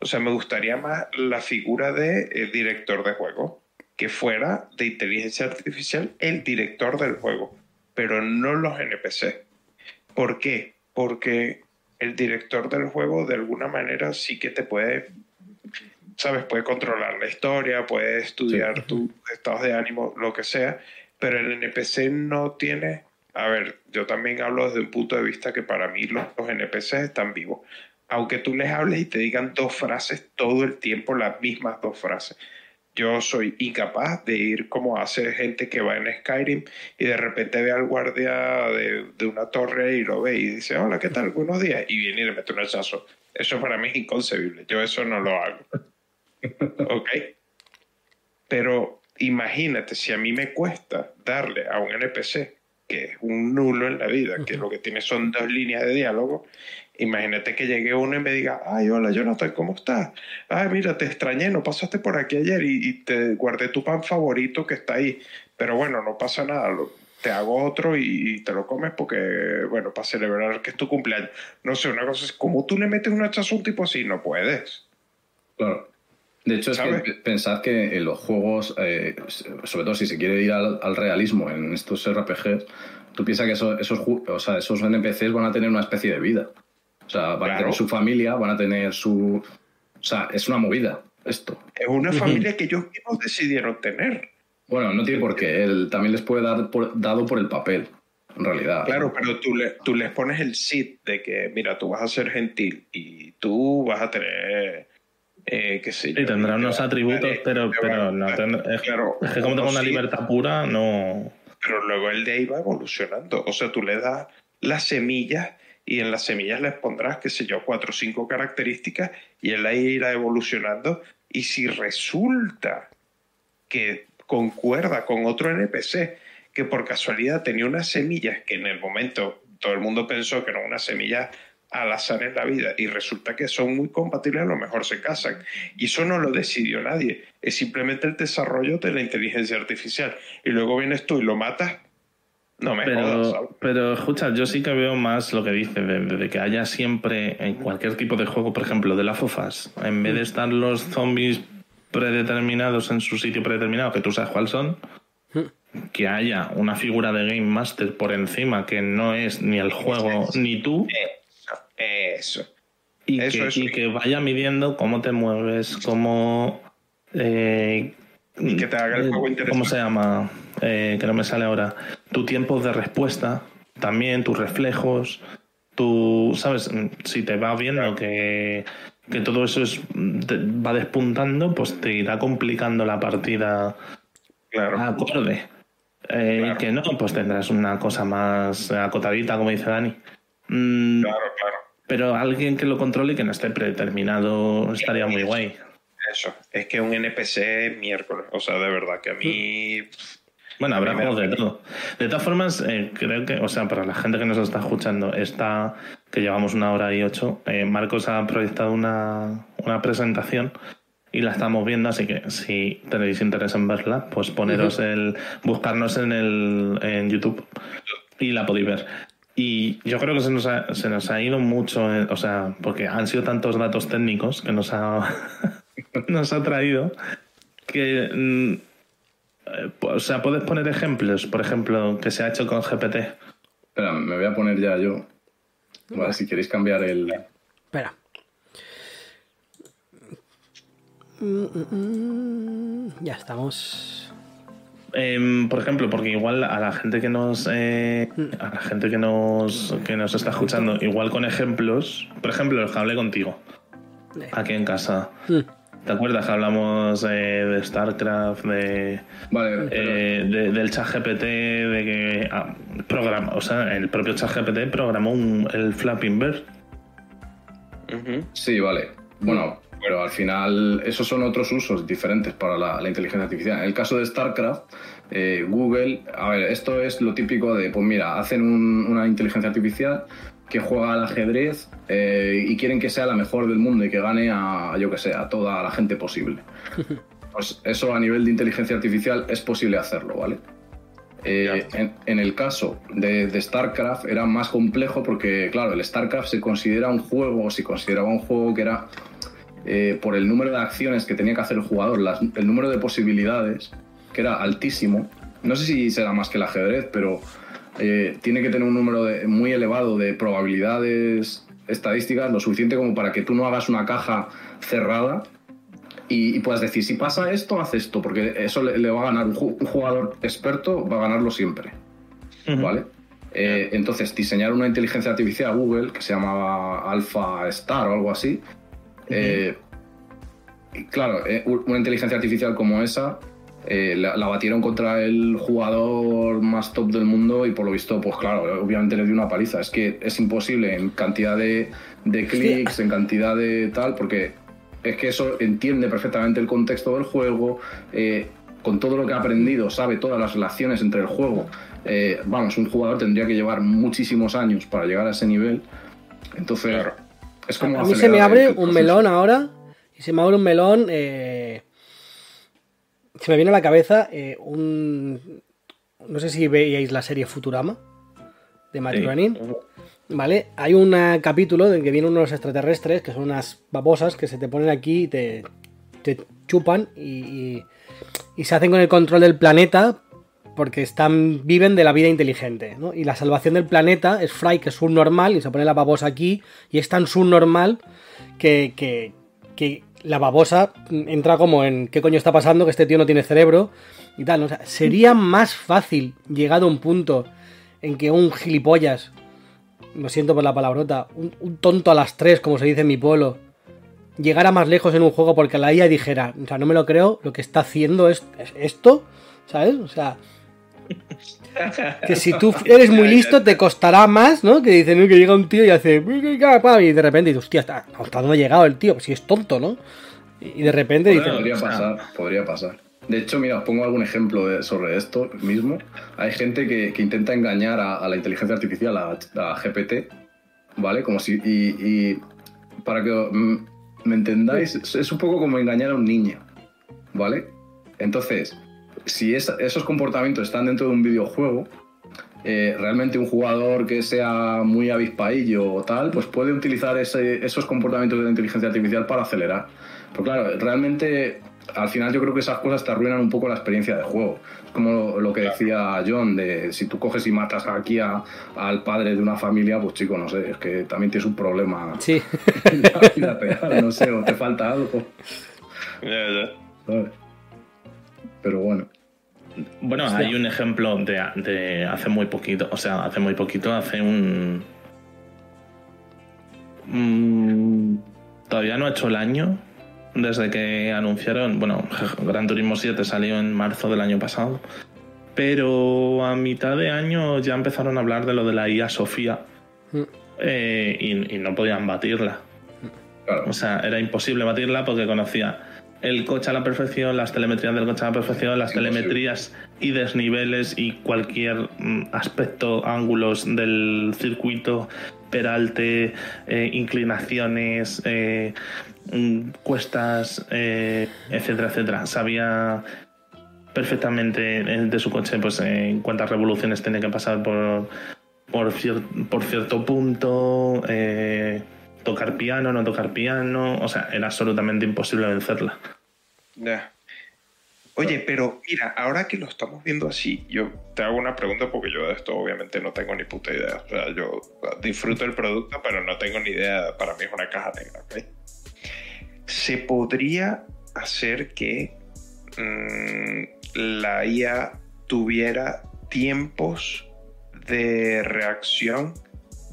o sea, me gustaría más la figura de eh, director de juego, que fuera de inteligencia artificial el director del juego, pero no los NPC. ¿Por qué? Porque el director del juego de alguna manera sí que te puede, sabes, puede controlar la historia, puede estudiar tus estados de ánimo, lo que sea, pero el NPC no tiene, a ver, yo también hablo desde un punto de vista que para mí los, los NPCs están vivos. Aunque tú les hables y te digan dos frases todo el tiempo, las mismas dos frases. Yo soy incapaz de ir como hace gente que va en Skyrim y de repente ve al guardia de, de una torre y lo ve y dice, hola, ¿qué tal? Buenos días. Y viene y le mete un hachazo. Eso para mí es inconcebible. Yo eso no lo hago. ¿Ok? Pero imagínate, si a mí me cuesta darle a un NPC, que es un nulo en la vida, que lo que tiene son dos líneas de diálogo, imagínate que llegue uno y me diga, ay, hola Jonathan, ¿cómo estás? Ay, mira, te extrañé, no pasaste por aquí ayer y, y te guardé tu pan favorito que está ahí. Pero bueno, no pasa nada, lo- te hago otro y, y te lo comes porque, bueno, para celebrar que es tu cumpleaños. No sé, una cosa es, ¿cómo tú le metes un hachazo a un tipo así? No puedes. Claro. De hecho, es que pensad que en los juegos, eh, sobre todo si se quiere ir al, al realismo en estos RPGs, tú piensas que eso- esos, ju- o sea, esos NPCs van a tener una especie de vida. O sea, van a tener su familia, van a tener su... O sea, es una movida esto. Es una familia que ellos mismos decidieron tener. Bueno, no tiene por qué. Él también les puede dar por- dado por el papel, en realidad. Claro, pero tú, le, tú les pones el sit de que, mira, tú vas a ser gentil y tú vas a tener, eh, qué sé yo. Sí, tendrá te unos atributos, pero, pero no tendrá- es, Claro, es que como tengo una sí, libertad pura, no. Pero luego el de ahí va evolucionando. O sea, tú le das las semillas y en las semillas les pondrás, qué sé yo, cuatro o cinco características y él ahí irá evolucionando. Y si resulta que concuerda con otro NPC que por casualidad tenía unas semillas que en el momento todo el mundo pensó que eran unas semillas al azar en la vida y resulta que son muy compatibles, a lo mejor se casan. Y eso no lo decidió nadie, es simplemente el desarrollo de la inteligencia artificial. Y luego vienes tú y lo matas, no me jodas. ¿sabes? Pero, pero escucha, yo sí que veo más lo que dice, de, de que haya siempre en cualquier tipo de juego, por ejemplo, de la FOFAS, en vez de estar los zombies predeterminados en su sitio predeterminado, que tú sabes cuál son, que haya una figura de Game Master por encima que no es ni el juego ni tú, Eso. y, Eso, que, eso. y que vaya midiendo cómo te mueves, cómo... eh, Y que te haga el eh, juego interesante. ¿Cómo se llama? Eh, que no me sale ahora. Tu tiempo de respuesta, también tus reflejos, tu, ¿sabes? Si te va viendo que, que todo eso es, te va despuntando, pues te irá complicando la partida Claro. acorde. Eh, Claro. Que no, pues tendrás una cosa más acotadita, como dice Dani. Mm, Claro, claro. Pero alguien que lo controle y que no esté predeterminado estaría muy guay. Eso. Es que un NPC es miércoles. O sea, de verdad que a mí. Bueno, habrá juegos de todo. De todas formas, eh, creo que, o sea, para la gente que nos está escuchando, está que llevamos una hora y ocho, eh, Marcos ha proyectado una, una presentación y la estamos viendo, así que si tenéis interés en verla, pues poneros el, buscarnos en el en YouTube y la podéis ver. Y yo creo que se nos ha, se nos ha ido mucho, eh, o sea, porque han sido tantos datos técnicos que nos ha, nos ha traído que mm, eh, o sea, puedes poner ejemplos, por ejemplo, que se ha hecho con GPT. Espera, me voy a poner ya yo. Vale, si queréis cambiar el... Espera. Mm, mm, mm. Ya estamos. Em, por ejemplo, porque igual a la gente que nos eh, a la gente que nos que nos está escuchando, igual con ejemplos, por ejemplo, el que hablé contigo aquí en casa. Mm. ¿Te acuerdas que hablamos eh, de StarCraft, de, Vale, pero- eh, de- del chat GPT, de que ah, programa, o sea, el propio chat GPT programó un- el Flapping Bird? Sí, vale. Bueno, pero al final esos son otros usos diferentes para la, inteligencia artificial. En el caso de StarCraft, eh, Google, a ver, esto es lo típico de, pues mira, hacen una inteligencia artificial que juega al ajedrez eh, y quieren que sea la mejor del mundo y que gane a, yo que sé, a toda la gente posible. Pues eso a nivel de inteligencia artificial es posible hacerlo, ¿vale? Eh, en, el caso de, StarCraft era más complejo porque, claro, el StarCraft se considera un juego, o se consideraba un juego que era, eh, por el número de acciones que tenía que hacer el jugador, el número de posibilidades, que era altísimo. No sé si será más que el ajedrez, pero eh, tiene que tener un número muy elevado de probabilidades estadísticas, lo suficiente como para que tú no hagas una caja cerrada y, puedas decir, si pasa esto, haz esto, porque eso le, va a ganar un, jugador experto, va a ganarlo siempre. ¿Vale? Eh, entonces, diseñar una inteligencia artificial Google, que se llamaba Alpha Star o algo así, eh, claro, una inteligencia artificial como esa eh, la, batieron contra el jugador más top del mundo y por lo visto, pues claro, obviamente le dio una paliza. Es que es imposible en cantidad de, clics, en cantidad de tal, porque es que eso entiende perfectamente el contexto del juego, eh, con todo lo que ha aprendido, sabe todas las relaciones entre el juego. Eh, vamos, un jugador tendría que llevar muchísimos años para llegar a ese nivel. Entonces, es como... A mí se me abre un melón ahora, y se me abre un melón se me viene a la cabeza eh, un. No sé si veíais la serie Futurama de Matt ¿Vale? Hay un capítulo en que vienen unos extraterrestres que son unas babosas que se te ponen aquí y te, chupan y, y, se hacen con el control del planeta porque están, viven de la vida inteligente. ¿no? Y la salvación del planeta es Fry, que es un normal, y se pone la babosa aquí, y es tan subnormal que, que, que la babosa entra como en qué coño está pasando, que este tío no tiene cerebro y tal. O sea, sería más fácil, llegado a un punto en que un gilipollas, lo siento por la palabrota, un, tonto a las tres, como se dice en mi pueblo, llegara más lejos en un juego porque la IA dijera, o sea, no me lo creo, lo que está haciendo es esto, ¿sabes? O sea, que si tú eres muy listo te costará más, ¿no? Que dicen que llega un tío y hace y de repente dices, hostia, ¿hasta, dónde ha llegado el tío? Pues si es tonto, ¿no? Y de repente dice. Podría pasar, podría pasar. De hecho, mira, os pongo algún ejemplo sobre esto mismo. Hay gente que, intenta engañar a, la inteligencia artificial, a, GPT, ¿vale? Como si. Y, para que me entendáis, es un poco como engañar a un niño, ¿vale? Entonces, si esos comportamientos están dentro de un videojuego, eh, realmente un jugador que sea muy avispaillo o tal, pues puede utilizar esos comportamientos de la inteligencia artificial para acelerar. Pero claro, realmente al final yo creo que esas cosas te arruinan un poco la experiencia de juego. Es como lo, que decía John, de si tú coges y matas aquí al padre de una familia, pues chico, no sé, es que también tienes un problema. Sí. no sé, o te falta algo. Pero bueno. Bueno, hay un ejemplo de, hace muy poquito, o sea, hace muy poquito, hace un... Mm, todavía no ha hecho el año desde que anunciaron, bueno, Gran Turismo 7 salió en marzo del año pasado, pero a mitad de año ya empezaron a hablar de lo de la IA Sofía mm. eh, y, y, no podían batirla. O sea, era imposible batirla porque conocía el coche a la perfección, las telemetrías del coche a la perfección, las telemetrías y desniveles y cualquier mm, aspecto, ángulos del circuito, peralte, eh, inclinaciones, eh, mm, cuestas, eh, etcétera, etcétera. Sabía perfectamente de su coche pues en cuántas revoluciones tiene que pasar por, por, por cierto punto tocar piano, no tocar piano, o sea, era absolutamente imposible vencerla. Ya. Oye, pero mira, ahora que lo estamos viendo así, yo te hago una pregunta porque yo de esto obviamente no tengo ni puta idea. O sea, yo disfruto el producto, pero no tengo ni idea. Para mí es una caja negra. ¿Se podría hacer que mm, la IA tuviera tiempos de reacción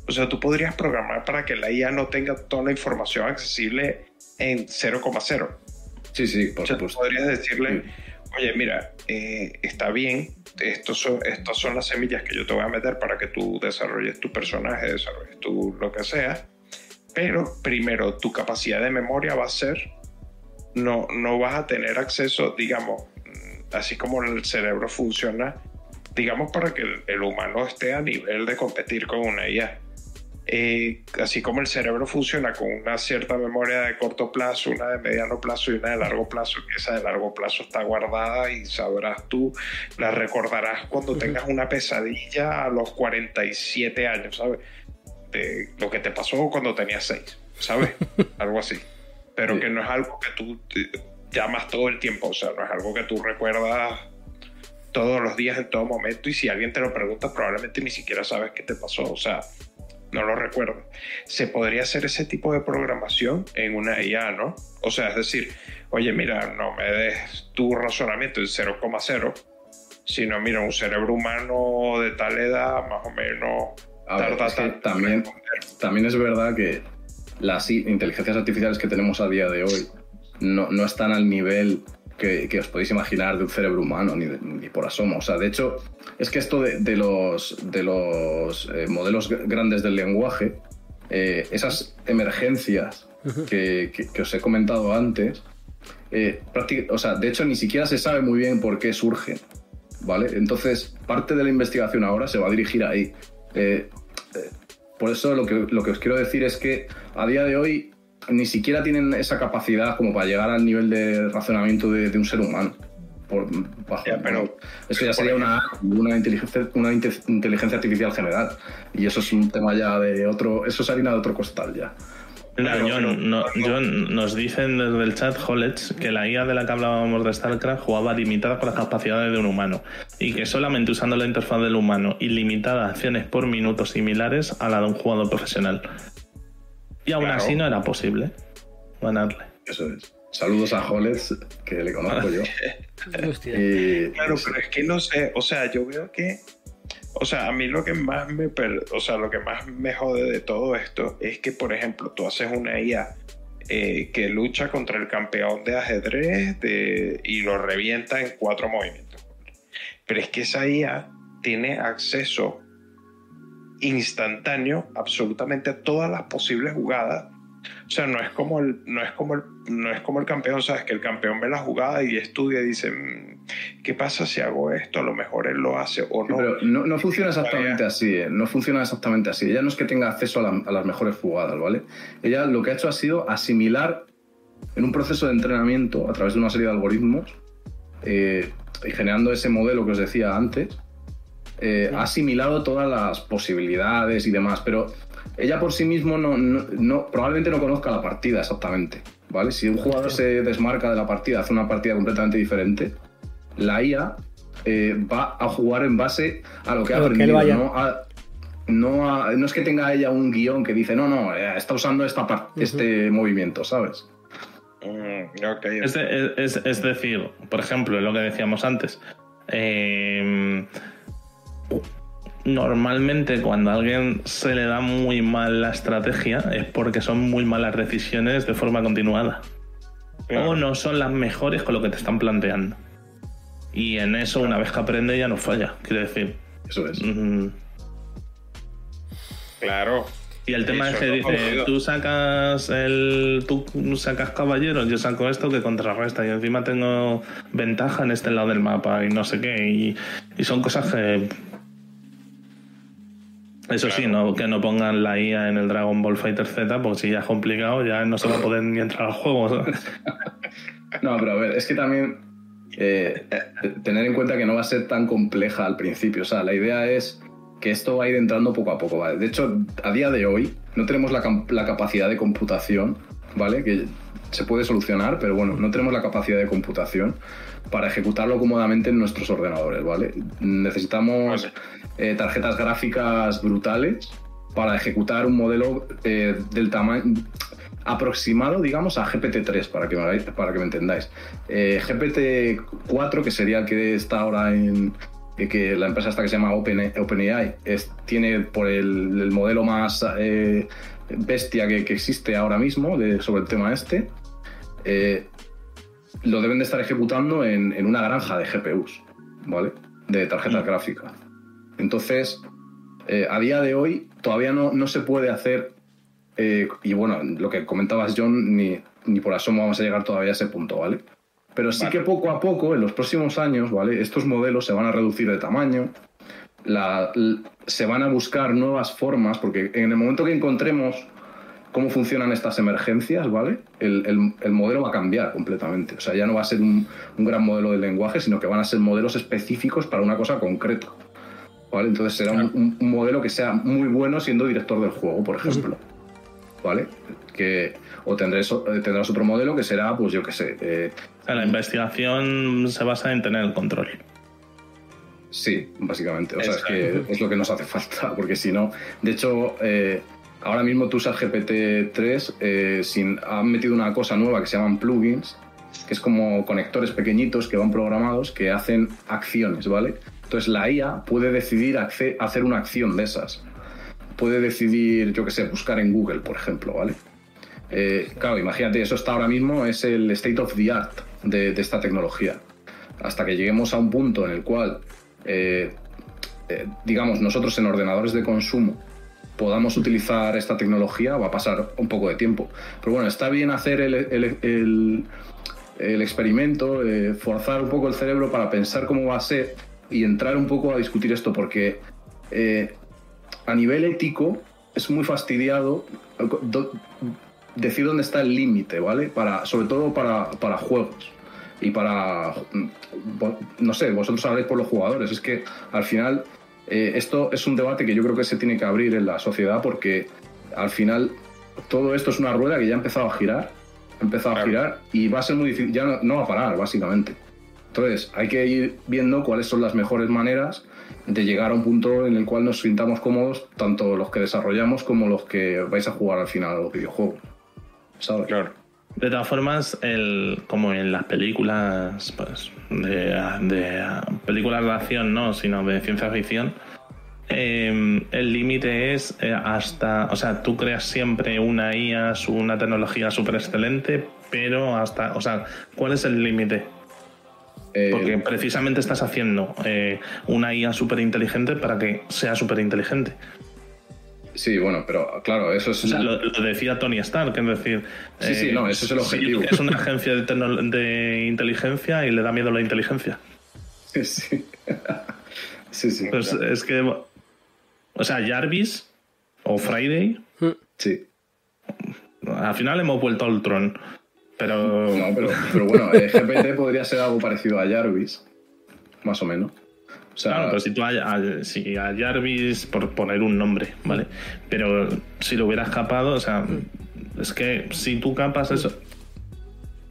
o sea, tú podrías programar para que la IA no tenga toda la información accesible en 0,0. Sí, sí, por o sea, Tú podrías decirle, oye, mira, eh, está bien, estos son, estas son las semillas que yo te voy a meter para que tú desarrolles tu personaje, desarrolles tu lo que sea, pero primero tu capacidad de memoria va a ser no, no vas a tener acceso, digamos, así como el cerebro funciona, digamos, para que el, humano esté a nivel de competir con una IA. Eh, así como el cerebro funciona con una cierta memoria de corto plazo, una de mediano plazo y una de largo plazo, que esa de largo plazo está guardada y sabrás tú, la recordarás cuando tengas una pesadilla a los 47 años, ¿sabes? De lo que te pasó cuando tenías 6, ¿sabes? algo así. Pero que no es algo que tú llamas todo el tiempo, o sea, no es algo que tú recuerdas todos los días, en todo momento, y si alguien te lo pregunta, probablemente ni siquiera sabes qué te pasó, o sea, no lo recuerdo. Se podría hacer ese tipo de programación en una IA, ¿no? O sea, es decir, oye, mira, no me des tu razonamiento en 0,0, sino, mira, un cerebro humano de tal edad, más o menos, también, también es verdad que las inteligencias artificiales que tenemos a día de hoy no, no están al nivel que, os podéis imaginar de un cerebro humano, ni, ni, por asomo. O sea, de hecho, es que esto de, los, de los eh, modelos grandes del lenguaje, eh, esas emergencias que, que, os he comentado antes, eh, o sea, de hecho ni siquiera se sabe muy bien por qué surgen. ¿Vale? Entonces, parte de la investigación ahora se va a dirigir ahí. por eso lo que, lo que os quiero decir es que a día de hoy ni siquiera tienen esa capacidad como para llegar al nivel de razonamiento de, un ser humano. Por, pero, eso ya sería una, una, inteligencia, una inteligencia artificial general. Y eso es un tema ya de otro. Eso es harina de otro costal ya. nos dicen desde el chat Hollets que la IA de la que hablábamos de StarCraft jugaba limitada con las capacidades de un humano y que solamente usando la interfaz del humano y limitada acciones por minuto similares a la de un jugador profesional. Y aún así no era posible ganarle. Eso es. Saludos a Hollets, que le conozco yo. claro, pero es que no sé, o sea, yo veo que, o sea, a mí lo que más me, o sea, lo que más me jode de todo esto es que, por ejemplo, tú haces una IA eh, que lucha contra el campeón de ajedrez y lo revienta en cuatro movimientos. Pero es que esa IA tiene acceso instantáneo absolutamente todas las posibles jugadas. O sea, no es como el, no es como el, no es como el campeón, sabes que el campeón ve la jugada y estudia y dice, mm, ¿qué pasa si hago esto? A lo mejor él lo hace o no. Pero no, no funciona exactamente así, ¿eh? no funciona exactamente así. Ella no es que tenga acceso a, las mejores jugadas, ¿vale? Ella lo que ha hecho ha sido asimilar en un proceso de entrenamiento a través de una serie de algoritmos eh, y generando ese modelo que os decía antes, eh, ha asimilado todas las posibilidades y demás, pero ella por sí mismo no, no, probablemente no conozca la partida exactamente, ¿vale? Si un jugador se desmarca de la partida, hace una partida completamente diferente, la IA eh, va a jugar en base a lo que ha aprendido, ¿no? no, es que tenga ella un guion que dice, no, no, eh, está usando esta este movimiento, ¿sabes? Mm, es, es, decir, por ejemplo, lo que decíamos antes, eh, Normalmente cuando a alguien se le da muy mal la estrategia es porque son muy malas decisiones de forma continuada. O no son las mejores con lo que te están planteando. Y en eso, una vez que aprende, ya no falla, quiero decir. Eso es. Claro. Y el tema es que dice, tú sacas el. tú sacas caballeros, yo saco esto que contrarresta. Y encima tengo ventaja en este lado del mapa y no sé qué. Y, y son cosas que eso sí, no, que no pongan la IA en el Dragon Ball Fighter Z, porque si ya es complicado, ya no se va a poder ni entrar al juego. no, pero a ver, es que también eh, tener en cuenta que no va a ser tan compleja al principio. O sea, la idea es que esto va a ir entrando poco a poco. ¿vale? De hecho, a día de hoy no tenemos la, la capacidad de computación, ¿vale? Que se puede solucionar, pero bueno, no tenemos la capacidad de computación para ejecutarlo cómodamente en nuestros ordenadores, ¿vale? Necesitamos eh, tarjetas gráficas brutales para ejecutar un modelo eh, del tamaño aproximado, digamos, a GPT-3, para que, me, para que me entendáis. Eh, GPT-4, que sería el que está ahora en, que la empresa esta que se llama OpenAI tiene por el, modelo más bestia que, existe ahora mismo sobre el tema este, lo deben de estar ejecutando en, una granja de GPUs, ¿vale? De tarjetas mm. gráficas. Entonces, eh, a día de hoy todavía no, no se puede hacer, eh, y bueno, lo que comentabas John, ni, ni por asomo vamos a llegar todavía a ese punto, ¿vale? Pero sí que poco a poco, en los próximos años, ¿vale? Estos modelos se van a reducir de tamaño, la- se van a buscar nuevas formas, porque en el momento que encontremos cómo funcionan estas emergencias, ¿vale? El, el- el modelo va a cambiar completamente. O sea, ya no va a ser un, un gran modelo de lenguaje, sino que van a ser modelos específicos para una cosa concreta. ¿Vale? Entonces será un- un, un modelo que sea muy bueno siendo director del juego, por ejemplo. ¿Vale? Que, o tendrás, eh, tendrás otro modelo que será, pues yo qué sé, eh, O sea, la investigación se basa en tener el control. Sí, básicamente. O sea, es que es lo que nos hace falta, porque si no. De hecho, eh, ahora mismo tú usas GPT-3, eh, sin, han metido una cosa nueva que se llaman plugins, que es como conectores pequeñitos que van programados que hacen acciones, ¿vale? Entonces la IA puede decidir hacer una acción de esas. Puede decidir, yo qué sé, buscar en Google, por ejemplo, ¿vale? Eh, claro, imagínate, eso está ahora mismo, es el state of the art de, de esta tecnología. Hasta que lleguemos a un punto en el cual, eh, eh, digamos, nosotros en ordenadores de consumo podamos utilizar esta tecnología, va a pasar un poco de tiempo. Pero bueno, está bien hacer el, el- experimento, eh, forzar un poco el cerebro para pensar cómo va a ser y entrar un poco a discutir esto, porque a nivel ético es muy fastidiado do- decir dónde está el límite, ¿vale? Para, sobre todo para, para juegos y para, no sé, vosotros sabréis por los jugadores. Es que al final eh, esto es un debate que yo creo que se tiene que abrir en la sociedad porque al final todo esto es una rueda que ya ha empezado a girar, ha empezado a Claro. girar y va a ser muy difícil, ya no, no va a parar, básicamente. Entonces, hay que ir viendo cuáles son las mejores maneras de llegar a un punto en el cual nos sintamos cómodos, tanto los que desarrollamos como los que vais a jugar al final a los videojuegos. ¿Sabes? Claro. De todas formas, el, como en las películas, pues, de, de películas de acción, no, sino de ciencia ficción, eh, el límite es eh, hasta, o sea, tú creas siempre una IA, una tecnología súper excelente, pero hasta, o sea, ¿cuál es el límite? Eh, Porque precisamente estás haciendo eh, una IA súper inteligente para que sea súper inteligente. Sí, bueno, pero claro, eso es... O sea, lo, lo decía Tony Stark, es decir. Sí, sí, no, ese es el objetivo. Es una agencia de, inteligencia y le da miedo la inteligencia. Sí, sí. sí, sí. Pues es que. O sea, Jarvis o Friday, Sí. al final hemos vuelto al Ultron. Pero. No, pero, pero bueno, eh, GPT podría ser algo parecido a Jarvis, más o menos. O sea, Claro, pero si tú a, a- si a Jarvis, por poner un nombre, ¿vale? Pero si lo hubieras capado, o sea, es que si tú capas eso,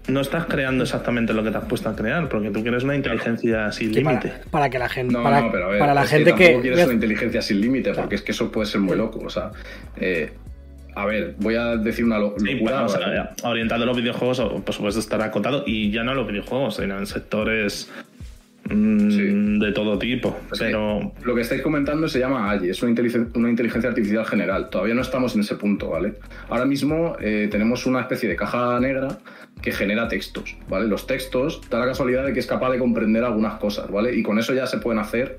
no estás creando exactamente lo que te has puesto a crear, porque tú quieres una inteligencia sin para, límite. para que la gente, no, para, no, pero a ver, para la es gente que que, tampoco quieres una inteligencia sin límite, porque es que eso puede ser muy loco. O sea, eh, a ver, voy a decir una lo- Sí, locura. bueno, o sea, orientado a los videojuegos, por supuesto, estará acotado, y ya no a los videojuegos, sino en sectores mm, Sí. de todo tipo. Es que pero Lo que estáis comentando se llama AI, es una inteligencia, una inteligencia artificial general. Todavía no estamos en ese punto, ¿vale? Ahora mismo eh, tenemos una especie de caja negra que genera textos, ¿vale? Los textos da la casualidad de que es capaz de comprender algunas cosas, ¿vale? Y con eso ya se pueden hacer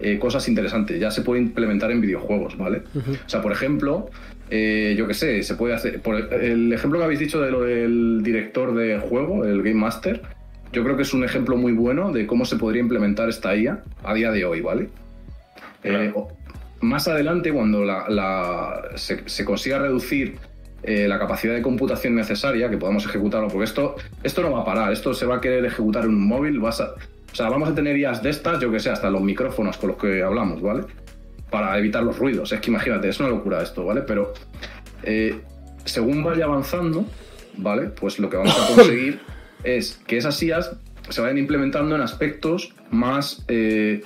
eh, cosas interesantes, ya se puede implementar en videojuegos, ¿vale? O sea, por ejemplo, eh, yo qué sé, se puede hacer. Por el ejemplo que habéis dicho de lo del director de juego, el Game Master, yo creo que es un ejemplo muy bueno de cómo se podría implementar esta IA a día de hoy, ¿vale? Eh, más adelante, cuando la- la- se, se consiga reducir eh, la capacidad de computación necesaria, que podamos ejecutarlo, porque esto, esto no va a parar, esto se va a querer ejecutar en un móvil, vas a- o sea, vamos a tener IAs de estas, yo que sé, hasta los micrófonos con los que hablamos, ¿vale? Para evitar los ruidos, es que imagínate, es una locura esto, ¿vale? Pero eh, según vaya avanzando, ¿vale? Pues lo que vamos a conseguir es que esas IAs se vayan implementando en aspectos más eh,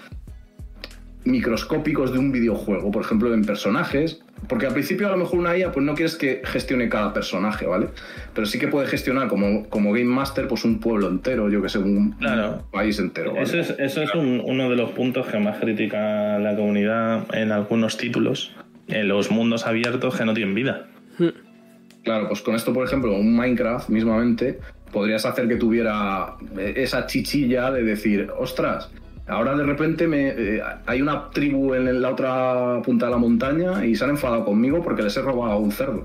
microscópicos de un videojuego, por ejemplo, en personajes, porque al principio a lo mejor una IA pues no quieres que gestione cada personaje, ¿vale? Pero sí que puede gestionar como, como Game Master pues un pueblo entero, yo que sé, un, Claro. un país entero, ¿vale? Eso es, eso es un- uno de los puntos que más critica la comunidad en algunos títulos, en los mundos abiertos que no tienen vida. Claro, pues con esto, por ejemplo, un Minecraft mismamente, podrías hacer que tuviera eh, esa chichilla de decir, ostras, ahora de repente me, eh, hay una tribu en la otra punta de la montaña y se han enfadado conmigo porque les he robado un cerdo.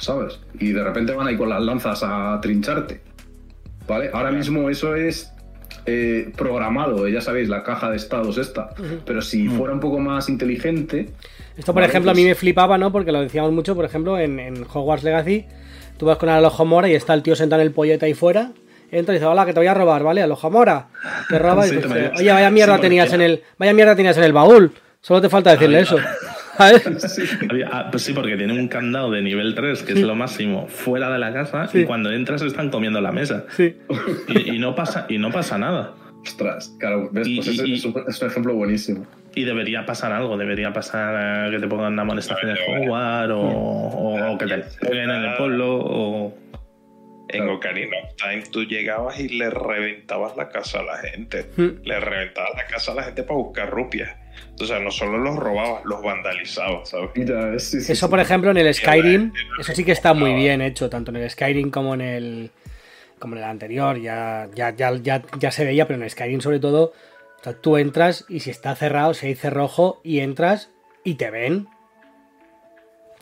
¿sabes? Y de repente van ahí con las lanzas a trincharte. ¿Vale? Ahora mismo eso es eh, programado, ya sabéis, la caja de estados esta. Pero si Mm. fuera un poco más inteligente. Esto, por Vale, ejemplo, a pues- mí me flipaba, ¿no? Porque lo decíamos mucho, por ejemplo, en, en Hogwarts Legacy. Tú vas con el Alojomora y está el tío sentado en el pollete ahí fuera. Entra y dice, hola, que te voy a robar, ¿vale? Alojomora. Te roba y Sí, dice, me- oye, vaya mierda sí, tenías en el. Vaya mierda tenías en el baúl. Solo te falta decirle Ah, eso. Había- ah, pues sí, porque tiene un candado de nivel 3, que es lo máximo, fuera de la casa, Sí. y cuando entras están comiendo la mesa. Sí. Y, y no pasa, y no pasa nada. Ostras, claro, ¿ves? Y- Pues y- ese y- es, un, es un ejemplo buenísimo. Y debería pasar algo, debería pasar eh, que te pongan una amonestación de Hogwarts o, o que te peguen en el pueblo o... En Claro. Ocarina of Time tú llegabas y le reventabas la casa a la gente. Hmm. Le reventabas la casa a la gente para buscar rupias. O sea, no solo los robabas, los vandalizabas, ¿sabes? Mira, sí, sí, Eso, sí. por ejemplo, en el Skyrim, eso sí que está muy bien hecho, tanto en el Skyrim como en el como en el anterior, ya, ya, ya, ya, ya se veía, pero en el Skyrim sobre todo, o sea, tú entras y si está cerrado, se dice rojo, y entras y te ven.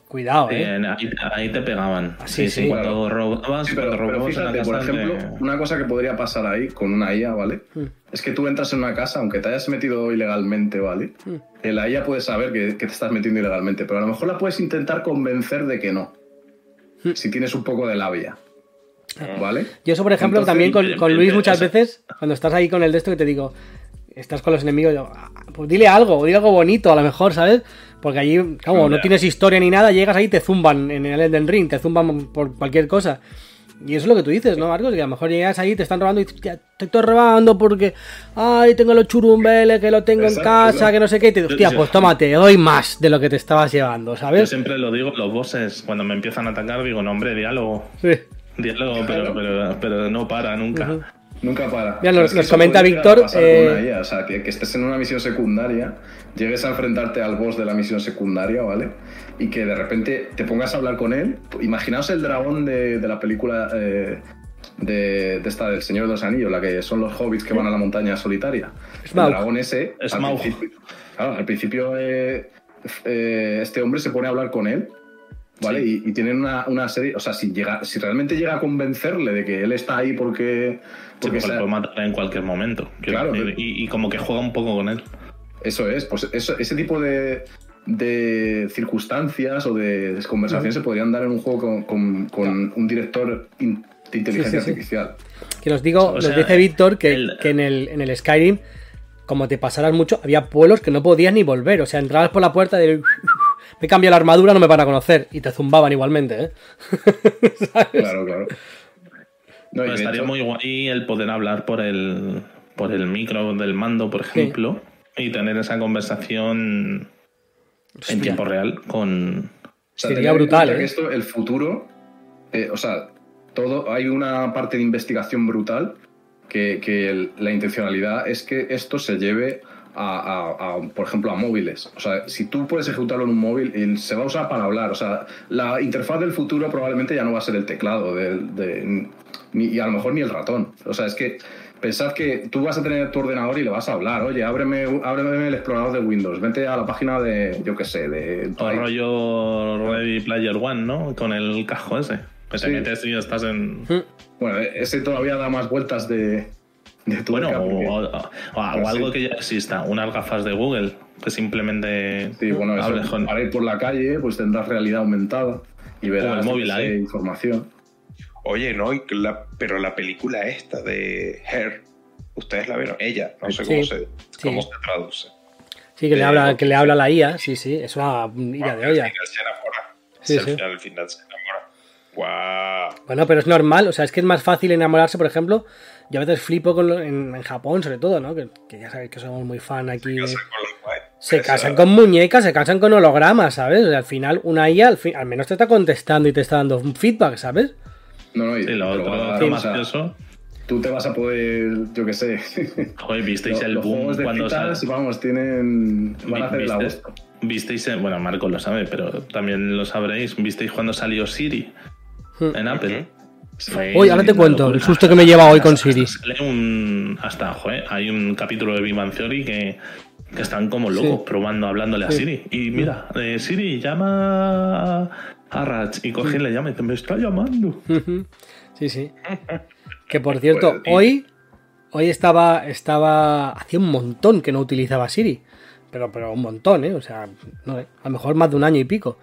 Cuidado, eh. Eh, ahí, ahí te pegaban. Ah, Sí, sí. Cuando robabas, Sí, pero, cuando pero robabas en la fíjate, por ejemplo, una cosa que podría pasar ahí con una IA, ¿vale? Hmm. Es que tú entras en una casa, aunque te hayas metido ilegalmente, ¿vale? Eh, La IA puede saber que, que te estás metiendo ilegalmente, pero a lo mejor la puedes intentar convencer de que no. Hmm. Si tienes un poco de labia. ¿Vale? Yo eso, por ejemplo, Entonces, también con, con Luis muchas veces, cuando estás ahí con el de esto que te digo, estás con los enemigos, yo, "Ah, pues dile algo, dile algo bonito a lo mejor, ¿sabes? Porque allí, como no tienes historia ni nada, llegas ahí y te zumban en el Elden Ring, te zumban por cualquier cosa. Y eso es lo que tú dices, ¿no, Marcos? Que a lo mejor llegas ahí, te están robando y dices, "Hostia, te estoy robando porque, ay, tengo los churumbeles, que lo tengo en Exacto, casa, exacto. que no sé qué. Y te dices, hostia, Yo- pues tómate, te doy más de lo que te estabas llevando, Yo ¿sabes? siempre lo digo, los bosses, cuando me empiezan a atacar, digo, no, hombre, diálogo. Sí. Diálogo, pero, pero, pero no para nunca. Nunca para. Mira, nos- es comenta Víctor, eh, O sea, que, que estés en una misión secundaria, llegues a enfrentarte al boss de la misión secundaria, ¿vale? Y que de repente te pongas a hablar con él. Imaginaos el dragón de, de la película eh, de, de esta del Señor de los Anillos, la que son los hobbits que van a la montaña solitaria. Smaug. El dragón ese. al Smaug. principio- Claro, al principio eh, eh, este hombre se pone a hablar con él. ¿Vale? Y, y tienen una, una serie, o sea, si, llega, si realmente llega a convencerle de que él está ahí porque, porque porque le sea- puede matar en cualquier momento. Claro, decir, pero- y, y como que juega un poco con él. Eso es, pues eso- ese tipo de, de circunstancias o de conversaciones se podrían dar en un juego con, con- con un director in- de inteligencia Sí, sí, sí. artificial. Que nos digo, O nos sea, dice Víctor que, el- que en, el, en el Skyrim, como te pasaras mucho, había pueblos que no podías ni volver. O sea, entrabas por la puerta de. Me cambio la armadura, no me van a conocer. Y te zumbaban igualmente, ¿eh? ¿Sabes? Claro, claro. No, estaría hecho- muy guay el poder hablar por el, por el micro del mando, por ejemplo, y tener esa conversación en tiempo real con... O sea, Sería brutal, ¿eh? esto, el futuro, eh, o sea, todo, hay una parte de investigación brutal que, que el- la intencionalidad es que esto se lleve a, a- a, por ejemplo, a móviles. O sea, si tú puedes ejecutarlo en un móvil, y se va a usar para hablar. O sea, la interfaz del futuro probablemente ya no va a ser el teclado de- ni- y a lo mejor ni el ratón. O sea, es que pensad que tú vas a tener tu ordenador y le vas a hablar. Oye, ábreme, ábreme el explorador de Windows. Vete a la página de, yo qué sé, de... O rollo Ready Player One, ¿no? Con el casco ese. Que te Sí. metes y estás en... Bueno, ese todavía da más vueltas de, de tuerca, Bueno, porque- o, o- o Pues algo sí. que ya exista, unas gafas de Google, que simplemente Sí, bueno, eso, para ir por la calle, pues tendrás realidad aumentada y verás el móvil ahí. información. Oye, no, y la- pero la película esta de Her, ¿ustedes la vieron? Ella, no sé Sí, cómo, se, sí. cómo se traduce. Sí, que le Eh, habla, ok. que le habla la IA, sí, sí, es una idea de Al olla. final se enamora. Sí. Al final, al final se enamora. ¡Guau! Bueno, pero es normal, o sea, es que es más fácil enamorarse, por ejemplo, yo a veces flipo con lo- en, en Japón, sobre todo, ¿no? Que, que ya sabéis que somos muy fan aquí. de- Casa con los. Se casan con muñecas, se casan con hologramas, ¿sabes? O sea, al final, una IA al, fin- al menos te está contestando y te está dando un feedback, ¿sabes? No, no, y Sí, lo otro, dar, otro o más sea, curioso. tú te vas a poder, yo qué sé. Joder, visteis el los boom juegos de cuando citas, sal- vamos, tienen. Van a hacer. Visteis, el- bueno, Marco lo sabe, pero también lo sabréis. ¿Visteis cuando salió Siri en Apple? Fue Uy, ahora te cuento, locura. el susto que me lleva hoy con Siri. Sale un. Hasta, joder, hay un capítulo de Big Bang Theory que, que están como locos Sí. probando, hablándole a. Siri. Y mira, eh, Siri, llama Arrach, y coge y le llama y dice, me está llamando. Sí, sí. Que por cierto, Pues, hoy, hoy estaba, estaba. Hacía un montón que no utilizaba Siri. Pero, pero un montón, ¿eh? O sea, no sé, a lo mejor más de un año y pico.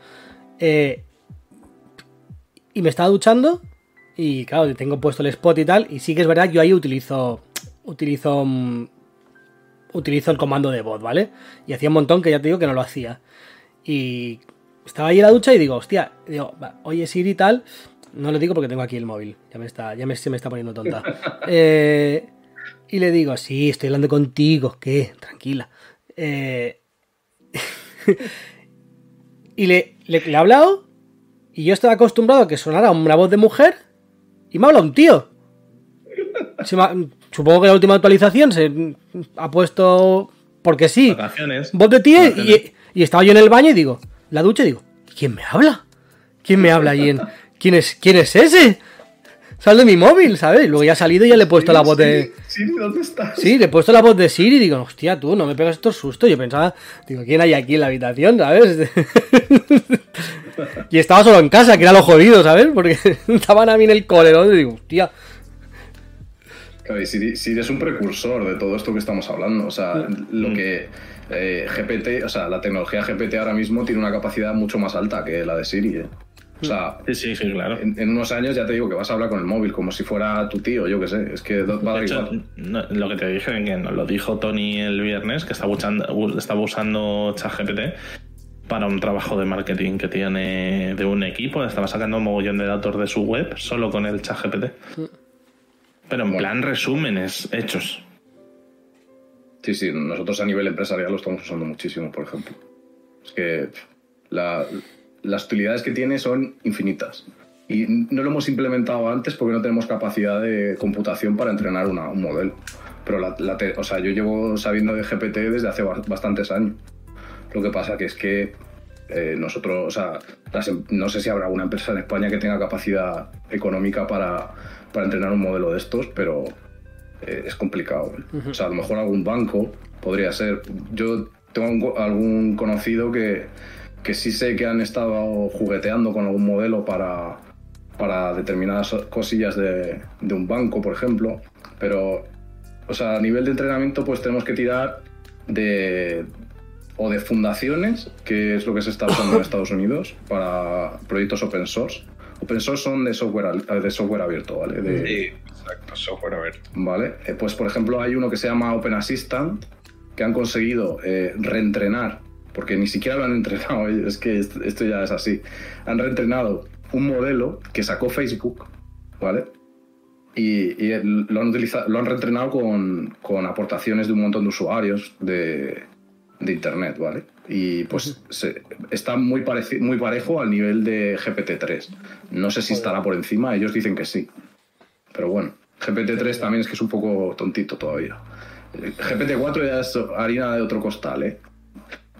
Eh, y me estaba duchando. Y claro, tengo puesto el spot y tal. Y sí que es verdad que yo ahí utilizo. Utilizo. Utilizo el comando de voz, ¿vale? Y hacía un montón que ya te digo que no lo hacía. Y estaba ahí en la ducha y digo, hostia, digo, va, oye Siri y tal. No lo digo porque tengo aquí el móvil. Ya me está, ya me, se me está poniendo tonta. Eh, y le digo, sí, estoy hablando contigo. ¿Qué? Tranquila. Eh, y le, le, le he hablado. Y yo estaba acostumbrado a que sonara una voz de mujer. Y me habla un tío. Se me ha- supongo que la última actualización se ha puesto. Porque sí. Voz de tío y, y estaba yo en el baño y digo, la ducha y digo, ¿quién me habla? ¿Quién me habla ahí en... ¿Quién es, ¿quién es ese? Sal de mi móvil, ¿sabes? Luego ya he salido y ya le he puesto la voz de... Siri, ¿dónde estás? Sí, le he puesto la voz de Siri y digo, hostia, tú, no me pegas estos sustos. Yo pensaba, digo, ¿quién hay aquí en la habitación, sabes? y estaba solo en casa, que era lo jodido, ¿sabes? Porque estaban a mí en el colerón y digo, hostia, Claro, y Siri, Siri es un precursor de todo esto que estamos hablando. O sea, lo que eh, GPT, o sea, la tecnología GPT ahora mismo tiene una capacidad mucho más alta que la de Siri. ¿eh? O sea, Sí, sí, sí, claro. en, en unos años ya te digo que vas a hablar con el móvil como si fuera tu tío, yo qué sé. Es que va a hecho, no, lo que te dije, que nos lo dijo Tony el viernes, que estaba usando, estaba usando ChatGPT para un trabajo de marketing que tiene de un equipo. Estaba sacando un mogollón de datos de su web solo con el ChatGPT. Pero en Bueno. plan resúmenes hechos. Sí, sí, nosotros a nivel empresarial lo estamos usando muchísimo, por ejemplo. Es que la- las utilidades que tiene son infinitas. Y no lo hemos implementado antes porque no tenemos capacidad de computación para entrenar una- un modelo. Pero la, la o sea, yo llevo sabiendo de GPT desde hace ba- bastantes años. Lo que pasa que es que eh, nosotros, o sea, las em- no sé si habrá alguna empresa en España que tenga capacidad económica para, para entrenar un modelo de estos, pero eh, es complicado. O sea, a lo mejor algún banco podría ser. Yo tengo algún conocido que, que sí sé que han estado jugueteando con algún modelo para, para determinadas cosillas de, de un banco, por ejemplo, pero, o sea, a nivel de entrenamiento, pues tenemos que tirar de o de fundaciones, que es lo que se está usando en Estados Unidos para proyectos open source. Open source son de software, de software abierto, ¿vale? De, Sí, exacto, software abierto. ¿vale? Eh, pues por ejemplo hay uno que se llama Open Assistant que han conseguido eh, reentrenar, porque ni siquiera lo han entrenado, es que est- esto ya es así. Han reentrenado un modelo que sacó Facebook, ¿vale? Y, lo han utilizado, lo han reentrenado con, con aportaciones de un montón de usuarios de, de internet, ¿vale? Y pues se- está muy, pareci- muy parejo al nivel de GPT-3. No sé si estará por encima, ellos dicen que sí. Pero bueno, GPT-3 también es que es un poco tontito todavía. Eh, GPT-4 ya es harina de otro costal, ¿eh?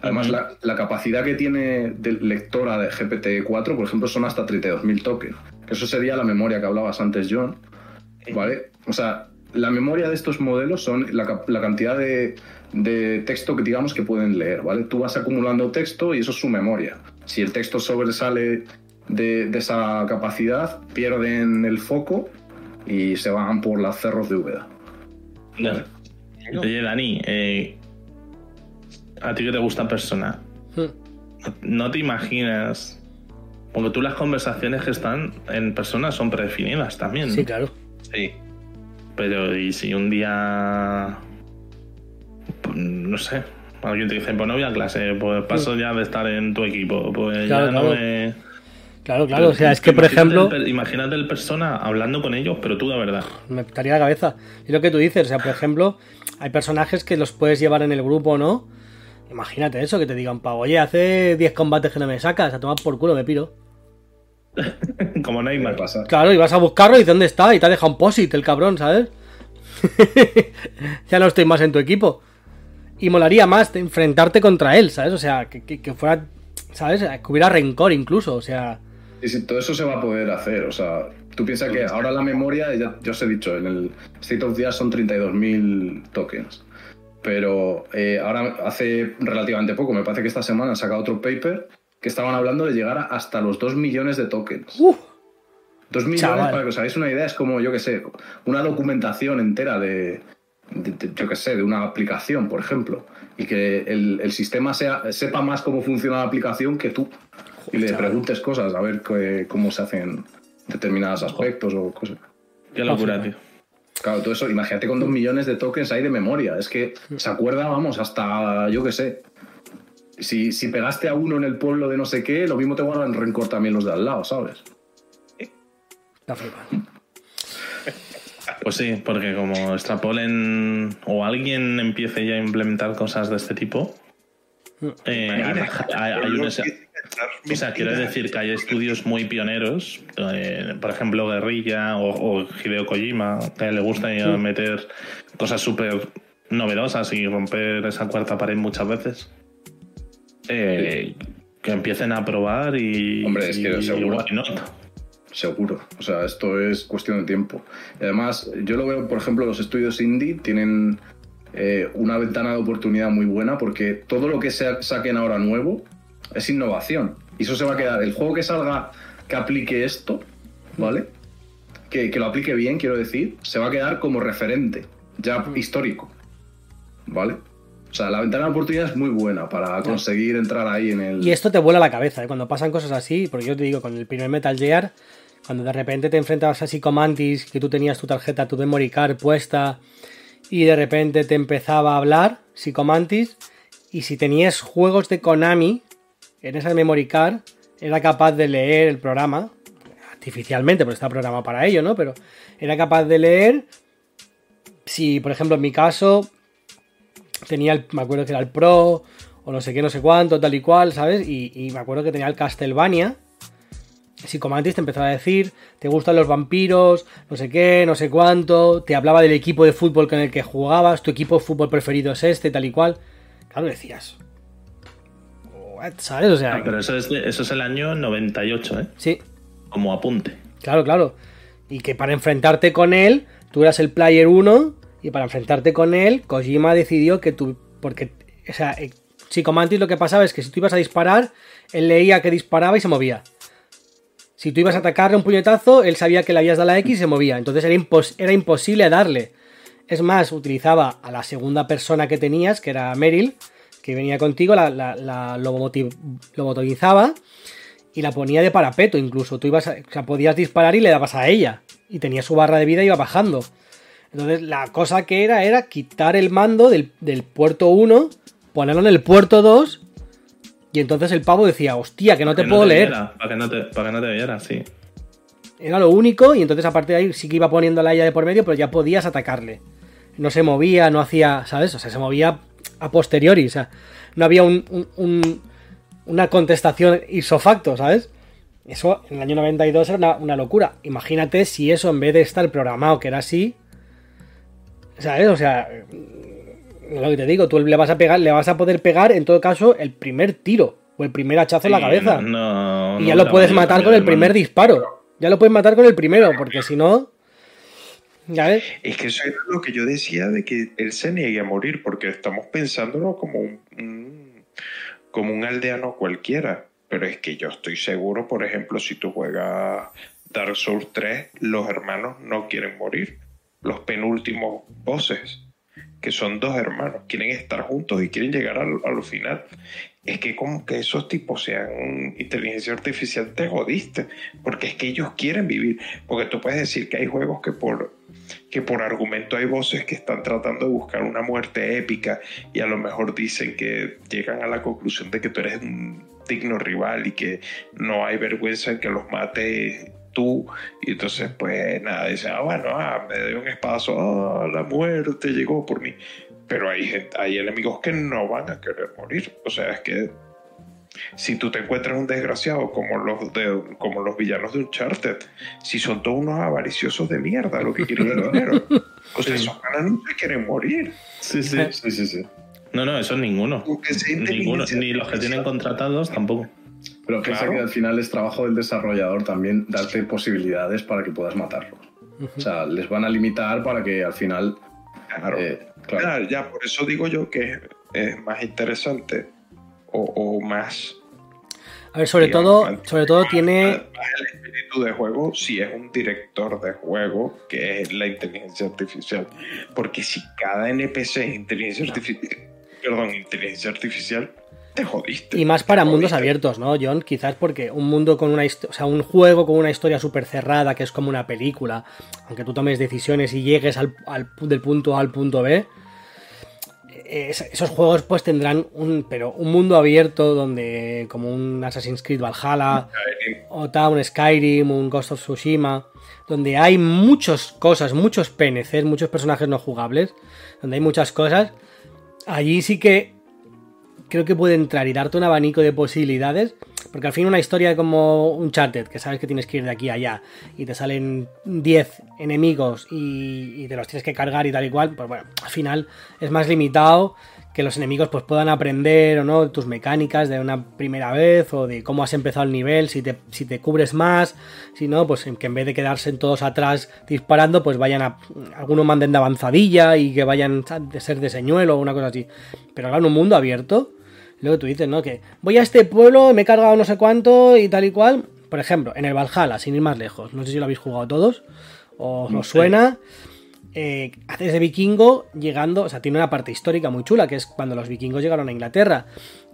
Además, la, la capacidad que tiene de lectora de GPT-4, por ejemplo, son hasta 32.000 tokens. Eso sería la memoria que hablabas antes, John. ¿Vale? O sea, la memoria de estos modelos son la, la cantidad de, de texto que digamos que pueden leer, ¿vale? Tú vas acumulando texto y eso es su memoria. Si el texto sobresale de, de esa capacidad, pierden el foco y se van por las cerros de Úbeda. Oye, Dani, eh, a ti que te gusta persona, ¿no te imaginas? Porque tú las conversaciones que están en persona son predefinidas también. ¿no? Sí, claro. Sí. Pero ¿y si un día... pues, no sé, alguien te dice, pues no voy a clase, pues paso ya de estar en tu equipo, pues Claro, ya no claro. me... Claro, claro. O sea, es que, por ejemplo, el imagínate el persona hablando con ellos, pero tú de verdad. me estaría la cabeza. Y lo que tú dices, o sea, por ejemplo, hay personajes que los puedes llevar en el grupo, ¿no? Imagínate eso, que te digan, pavo, oye, hace 10 combates que no me sacas, a tomar por culo, me piro. Como ¿Qué Neymar. pasa? Claro, y vas a buscarlo y dices, ¿dónde está? Y te ha dejado un posit el cabrón, ¿sabes? ya no estoy más en tu equipo. Y molaría más de enfrentarte contra él, ¿sabes? O sea, que, que- que fuera, ¿sabes? Que hubiera rencor incluso, o sea... Y si todo eso se va a poder hacer, o sea, tú piensas que ahora la memoria, ya, ya os he dicho, en el State of the Art son 32.000 tokens. Pero eh, ahora, hace relativamente poco, me parece que esta semana han sacado otro paper que estaban hablando de llegar hasta los 2 millones de tokens. Uf, 2 millones, chaval. para que os hagáis una idea, es como, yo que sé, una documentación entera de, de- de- yo que sé, de una aplicación, por ejemplo. Y que el, el sistema sea, sepa más cómo funciona la aplicación que tú. Y le preguntes cosas, a ver qué- cómo se hacen determinados aspectos o cosas. Qué locura, tío. Claro, todo eso, imagínate con dos millones de tokens ahí de memoria. Es que se acuerda, vamos, hasta yo qué sé. Si, si pegaste a uno en el pueblo de no sé qué, lo mismo te guardan rencor también los de al lado, ¿sabes? Está flipando. Pues sí, porque como extrapolen o alguien empiece ya a implementar cosas de este tipo, eh, hay, hay un- o sea, quiero decir que hay estudios muy pioneros, eh, por ejemplo Guerrilla o, o Hideo Kojima, que le gusta meter cosas súper novedosas y romper esa cuarta pared muchas veces. Eh, que empiecen a probar y, Hombre, es que y- seguro. why not? Seguro. O sea, esto es cuestión de tiempo. Y además, yo lo veo, por ejemplo, los estudios indie tienen eh, una ventana de oportunidad muy buena porque todo lo que se saquen ahora nuevo es innovación. Y eso se va a quedar. El juego que salga que aplique esto, ¿vale? Que, que lo aplique bien, quiero decir, se va a quedar como referente, ya histórico. ¿Vale? O sea, la ventana de oportunidad es muy buena para conseguir entrar ahí en el. Y esto te vuela la cabeza, ¿eh? cuando pasan cosas así, porque yo te digo, con el primer Metal Gear, cuando de repente te enfrentabas a Psychomantis, que tú tenías tu tarjeta, tu memory card puesta, y de repente te empezaba a hablar Psychomantis, y si tenías juegos de Konami en esa memory card, era capaz de leer el programa, artificialmente, porque está programado para ello, ¿no? Pero era capaz de leer, si por ejemplo en mi caso tenía el, me acuerdo que era el Pro o no sé qué, no sé cuánto, tal y cual, ¿sabes? Y, me acuerdo que tenía el Castlevania. Psicomantis te empezaba a decir, te gustan los vampiros, no sé qué, no sé cuánto, te hablaba del equipo de fútbol con el que jugabas, tu equipo de fútbol preferido es este, tal y cual. Claro, decías. "What", ¿Sabes? O sea, Ah, pero eso es, de- eso es el año 98, ¿eh? sí, Como apunte. Claro, claro. Y que para enfrentarte con él, tú eras el player 1 y para enfrentarte con él, Kojima decidió que tú... Porque, o sea, eh, Psychomantis lo que pasaba es que si tú ibas a disparar, él leía que disparaba y se movía. Si tú ibas a atacarle un puñetazo, él sabía que le habías dado la X y se movía. Entonces era, impos- era imposible darle. Es más, utilizaba a la segunda persona que tenías, que era Meryl, que venía contigo, la, la, la lobotomizaba y la ponía de parapeto incluso. Tú ibas a- o sea, podías disparar y le dabas a ella. Y tenía su barra de vida y iba bajando. Entonces la cosa que era era quitar el mando del, del puerto 1, ponerlo en el puerto 2 y entonces el pavo decía, hostia, que no te Que puedo leer. viera, para, que no te, para que no te viera, sí. Era lo único y entonces aparte de ahí sí que iba poniendo la ella de por medio, pero ya podías atacarle. No se movía, no hacía, ¿sabes? O sea, se movía a posteriori, o sea, no había un, un- un- una contestación isofacto, ¿sabes? Eso en el año 92 era una, una locura. Imagínate si eso en vez de estar programado que era así, ¿sabes? O sea, lo que te digo, tú le vas a pegar, le vas a poder pegar en todo caso el primer tiro o el primer hachazo en la cabeza. no- Y ya lo puedes matar con el primer disparo. Ya lo puedes matar con el primero, porque si no. Es que eso era lo que yo decía de que él se niegue a morir, porque estamos pensándolo como un, como un aldeano cualquiera. Pero es que yo estoy seguro, por ejemplo, si tú juegas Dark Souls 3, los hermanos no quieren morir. Los penúltimos bosses, que son dos hermanos, quieren estar juntos y quieren llegar a final. Es que como que esos tipos sean inteligencia artificial, te jodiste. Porque es que ellos quieren vivir. Porque tú puedes decir que hay juegos que por que por argumento hay voces que están tratando de buscar una muerte épica y a lo mejor dicen que llegan a la conclusión de que tú eres un digno rival y que no hay vergüenza en que los mate tú y entonces pues nada, dicen, ah bueno, ah, me dio un espadazo, ah, la muerte llegó por mí. Pero hay, gente- hay enemigos que no van a querer morir. O sea, es que si tú te encuentras un desgraciado como los, de, como los villanos de Uncharted, si son todos unos avariciosos de mierda, lo que quieren es dinero. O sea, esos caras no se quieren morir. Sí, sí. Sí, sí, sí. No, no, eso ninguno. Ninguno, ni los que tienen contratados tampoco. Pero piensa Claro. que al final es trabajo del desarrollador también darte posibilidades para que puedas matarlos. O sea, les van a limitar para que al final. Claro. eh, claro. Claro, ya, por eso digo yo que es, más interesante o, o más A ver, sobre Digamos, todo, mantiene sobre todo más- tiene. más el espíritu de juego si es un director de juego que es la inteligencia artificial. Porque si cada NPC es inteligencia artificial, perdón, inteligencia artificial, te jodiste. Y más para mundos jodiste. abiertos, ¿no, John? Quizás porque un mundo con una o sea, un juego con una historia súper cerrada, que es como una película, aunque tú tomes decisiones y llegues al, del punto A al punto B, es- esos juegos pues tendrán un, pero un mundo abierto donde, como un Assassin's Creed Valhalla, o tal, un Skyrim, un Ghost of Tsushima, donde hay muchas cosas, muchos PNCs, muchos personajes no jugables, donde hay muchas cosas, allí sí que creo que puede entrar y darte un abanico de posibilidades, porque al fin una historia como un Uncharted, que sabes que tienes que ir de aquí a allá, y te salen 10 enemigos y, y te los tienes que cargar y tal y cual, pues bueno, al final es más limitado que los enemigos pues puedan aprender o no tus mecánicas de una primera vez o de cómo has empezado el nivel, si te, si te cubres más, si no, pues que en vez de quedarse todos atrás disparando, pues vayan a algunos manden de avanzadilla y que vayan a de ser de señuelo o una cosa así. Pero claro, en un mundo abierto, que tú dices, ¿no? Que voy a este pueblo, me he cargado no sé cuánto y tal y cual. Por ejemplo, en el Valhalla, sin ir más lejos, no sé si lo habéis jugado todos o os suena eh, haces de vikingo llegando, o sea, tiene una parte histórica muy chula, que es cuando los vikingos llegaron a Inglaterra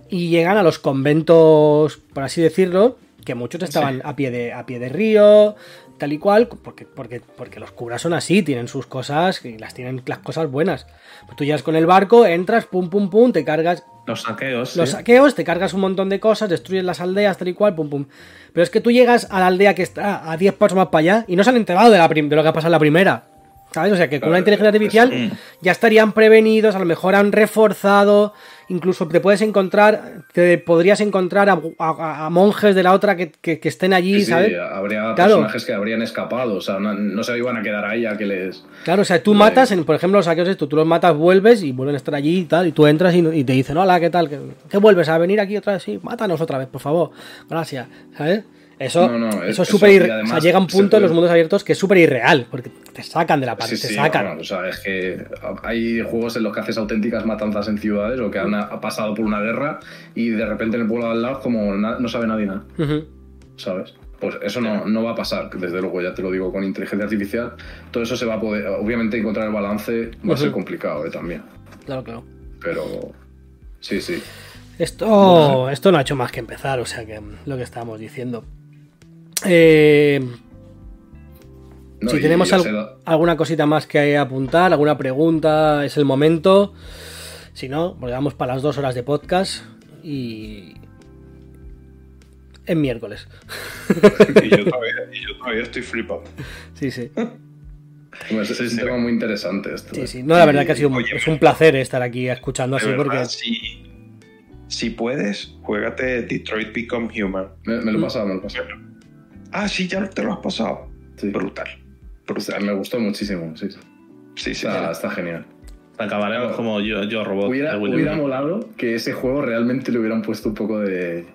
y llegan a los conventos, por así decirlo, que muchos estaban a, pie de, a pie de río, tal y cual, porque, porque, porque los curas son así, tienen sus cosas y las tienen las cosas buenas. Pues tú llegas con el barco, entras, pum, pum, pum, te cargas Los saqueos. los sí. saqueos, te cargas un montón de cosas, destruyes las aldeas, tal y cual, pum, pum. Pero es que tú llegas a la aldea que está a 10 pasos más para allá y no se han enterado de, la de lo que ha pasado en la primera. ¿Sabes? O sea que con Claro, una inteligencia artificial ya estarían prevenidos, a lo mejor han reforzado, incluso te puedes encontrar, te podrías encontrar a, a- a monjes de la otra que, que- que estén allí, Sí, sí, ¿sabes? habría Claro. personajes que habrían escapado, o sea, no, no se iban a quedar ahí a que les... Claro, o sea, tú matas, en, por ejemplo, los saqueos esto, tú los matas, vuelves y vuelven a estar allí y tal, y tú entras y, y te dicen, hola, ¿qué tal? ¿Qué, qué vuelves a venir aquí otra vez? Sí, mátanos otra vez, por favor. Gracias, ¿sabes? Eso, No, no, eso es súper y irre- O sea, llega un punto en los mundos abiertos que es súper irreal, porque te sacan de la parte, Sí, te sí, sacan. bueno, o sea, es que hay juegos en los que haces auténticas matanzas en ciudades o que han ha pasado por una guerra y de repente en el pueblo de al lado como no sabe nadie nada. ¿sabes? Pues eso no, no va a pasar, desde luego, ya te lo digo, con inteligencia artificial. Todo eso se va a poder, obviamente encontrar el balance va a ser complicado eh, también, Claro, claro. pero sí, sí. Esto, esto no ha hecho más que empezar, o sea que lo que estábamos diciendo. Eh, No, si tenemos al- alguna cosita más que apuntar, alguna pregunta, es el momento. Si no, pues vamos para las dos horas de podcast y. En miércoles. Y yo todavía, y yo todavía estoy flipando. Sí, sí. Bueno, es, es un tema muy interesante esto. Sí, eh. sí. No, la verdad que ha sido un, Oye, es un placer estar aquí escuchando así verdad, porque. si, si puedes, juégate Detroit Become Human. Me, me lo he pasado, me lo he pasado. Ah, sí, ya te lo has pasado. Sí. Brutal. O sea, Brutal. me gustó muchísimo, sí. sí. Sí, sí. Está, está genial. Acabaremos como yo, yo robot. Hubiera, hubiera molado que ese juego realmente le hubieran puesto un poco de,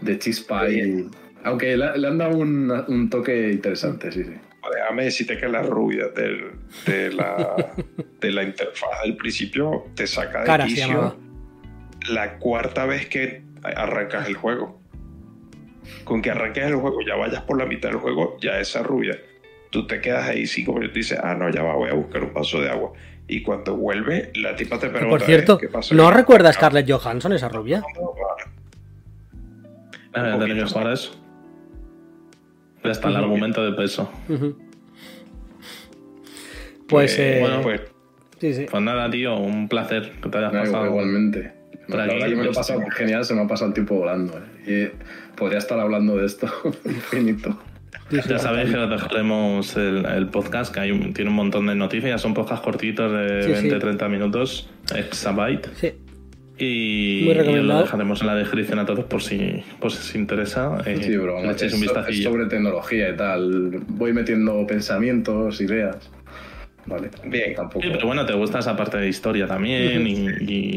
de chispa y... Aunque le, le han dado un, un toque interesante, sí, sí. Déjame decirte que la rubia del- de, la, de la interfaz del principio te saca de Cara quicio la cuarta vez que arrancas el juego. Con que arranques el juego, ya vayas por la mitad del juego, ya esa rubia. Tú te quedas ahí cinco minutos y dices, ah, no, ya va, voy a buscar un vaso de agua. Y cuando vuelve, la tipa te pregunta, por cierto, "Eh, ¿qué pasa? ¿no recuerda a Scarlett Johansson esa rubia? Ah, Un tener que poquito jugar a más. eso. Está el argumento de peso. Pues, eh, bueno, pues sí, sí. Pues nada, tío, un placer que te hayas No, pasado. igualmente. La aquí, verdad que me lo he pasado genial, se me ha pasado el tiempo volando. eh. Y podría estar hablando de esto infinito. Ya sabéis que os dejaremos el, el podcast, que hay un- tiene un montón de noticias, son podcasts cortitos de Sí, sí. 20-30 minutos, exabyte. Sí. Y, Muy y lo dejaremos en la descripción a todos por si, por si os interesa. eh, Sí, le echéis es, un es vistacillo. sobre tecnología y tal. Voy metiendo pensamientos, ideas. Vale. Bien. Tampoco. Sí, pero bueno, te gusta esa parte de historia también y,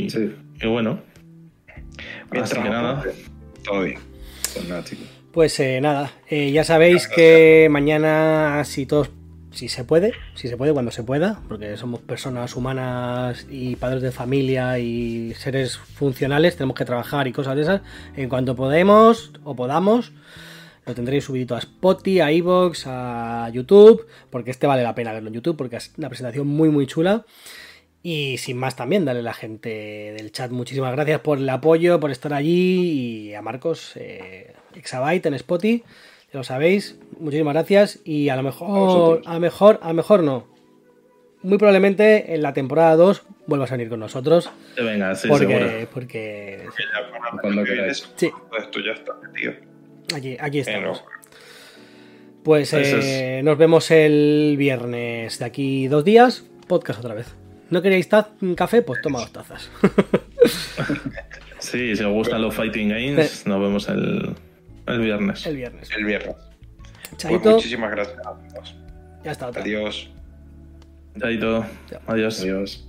y- Sí, y bueno. mientras Así que nada. todo bien. Pues nada. Pues eh, nada, eh, ya sabéis que mañana, si todo si se puede, si se puede, cuando se pueda, porque somos personas humanas y padres de familia y seres funcionales, tenemos que trabajar y cosas de esas. En cuanto podemos o podamos, lo tendréis subido a Spotify, a Evox, a YouTube, porque este vale la pena verlo en YouTube, porque es una presentación muy, muy chula. Y sin más también, dale a la gente del chat muchísimas gracias por el apoyo, por estar allí y a Marcos, eh, Exabyte en Spotify, ya lo sabéis, muchísimas gracias y a lo mejor, a, lo mejor, a lo mejor no. Muy probablemente en la temporada 2 vuelvas a venir con nosotros. Que venga, sí, porque, seguro. porque Que ya para Cuando que queráis. Sí. pues tú ya estás metido. aquí, aquí estamos. Pues eh, nos vemos el viernes de aquí dos días. Podcast otra vez. ¿No queréis café? Pues toma dos tazas. Sí, si os gustan los fighting games, nos vemos el, el viernes. el viernes. el viernes. Pues Chaito, muchísimas gracias a todos. ya está. otra. Adiós. Chaito. Adiós. Adiós.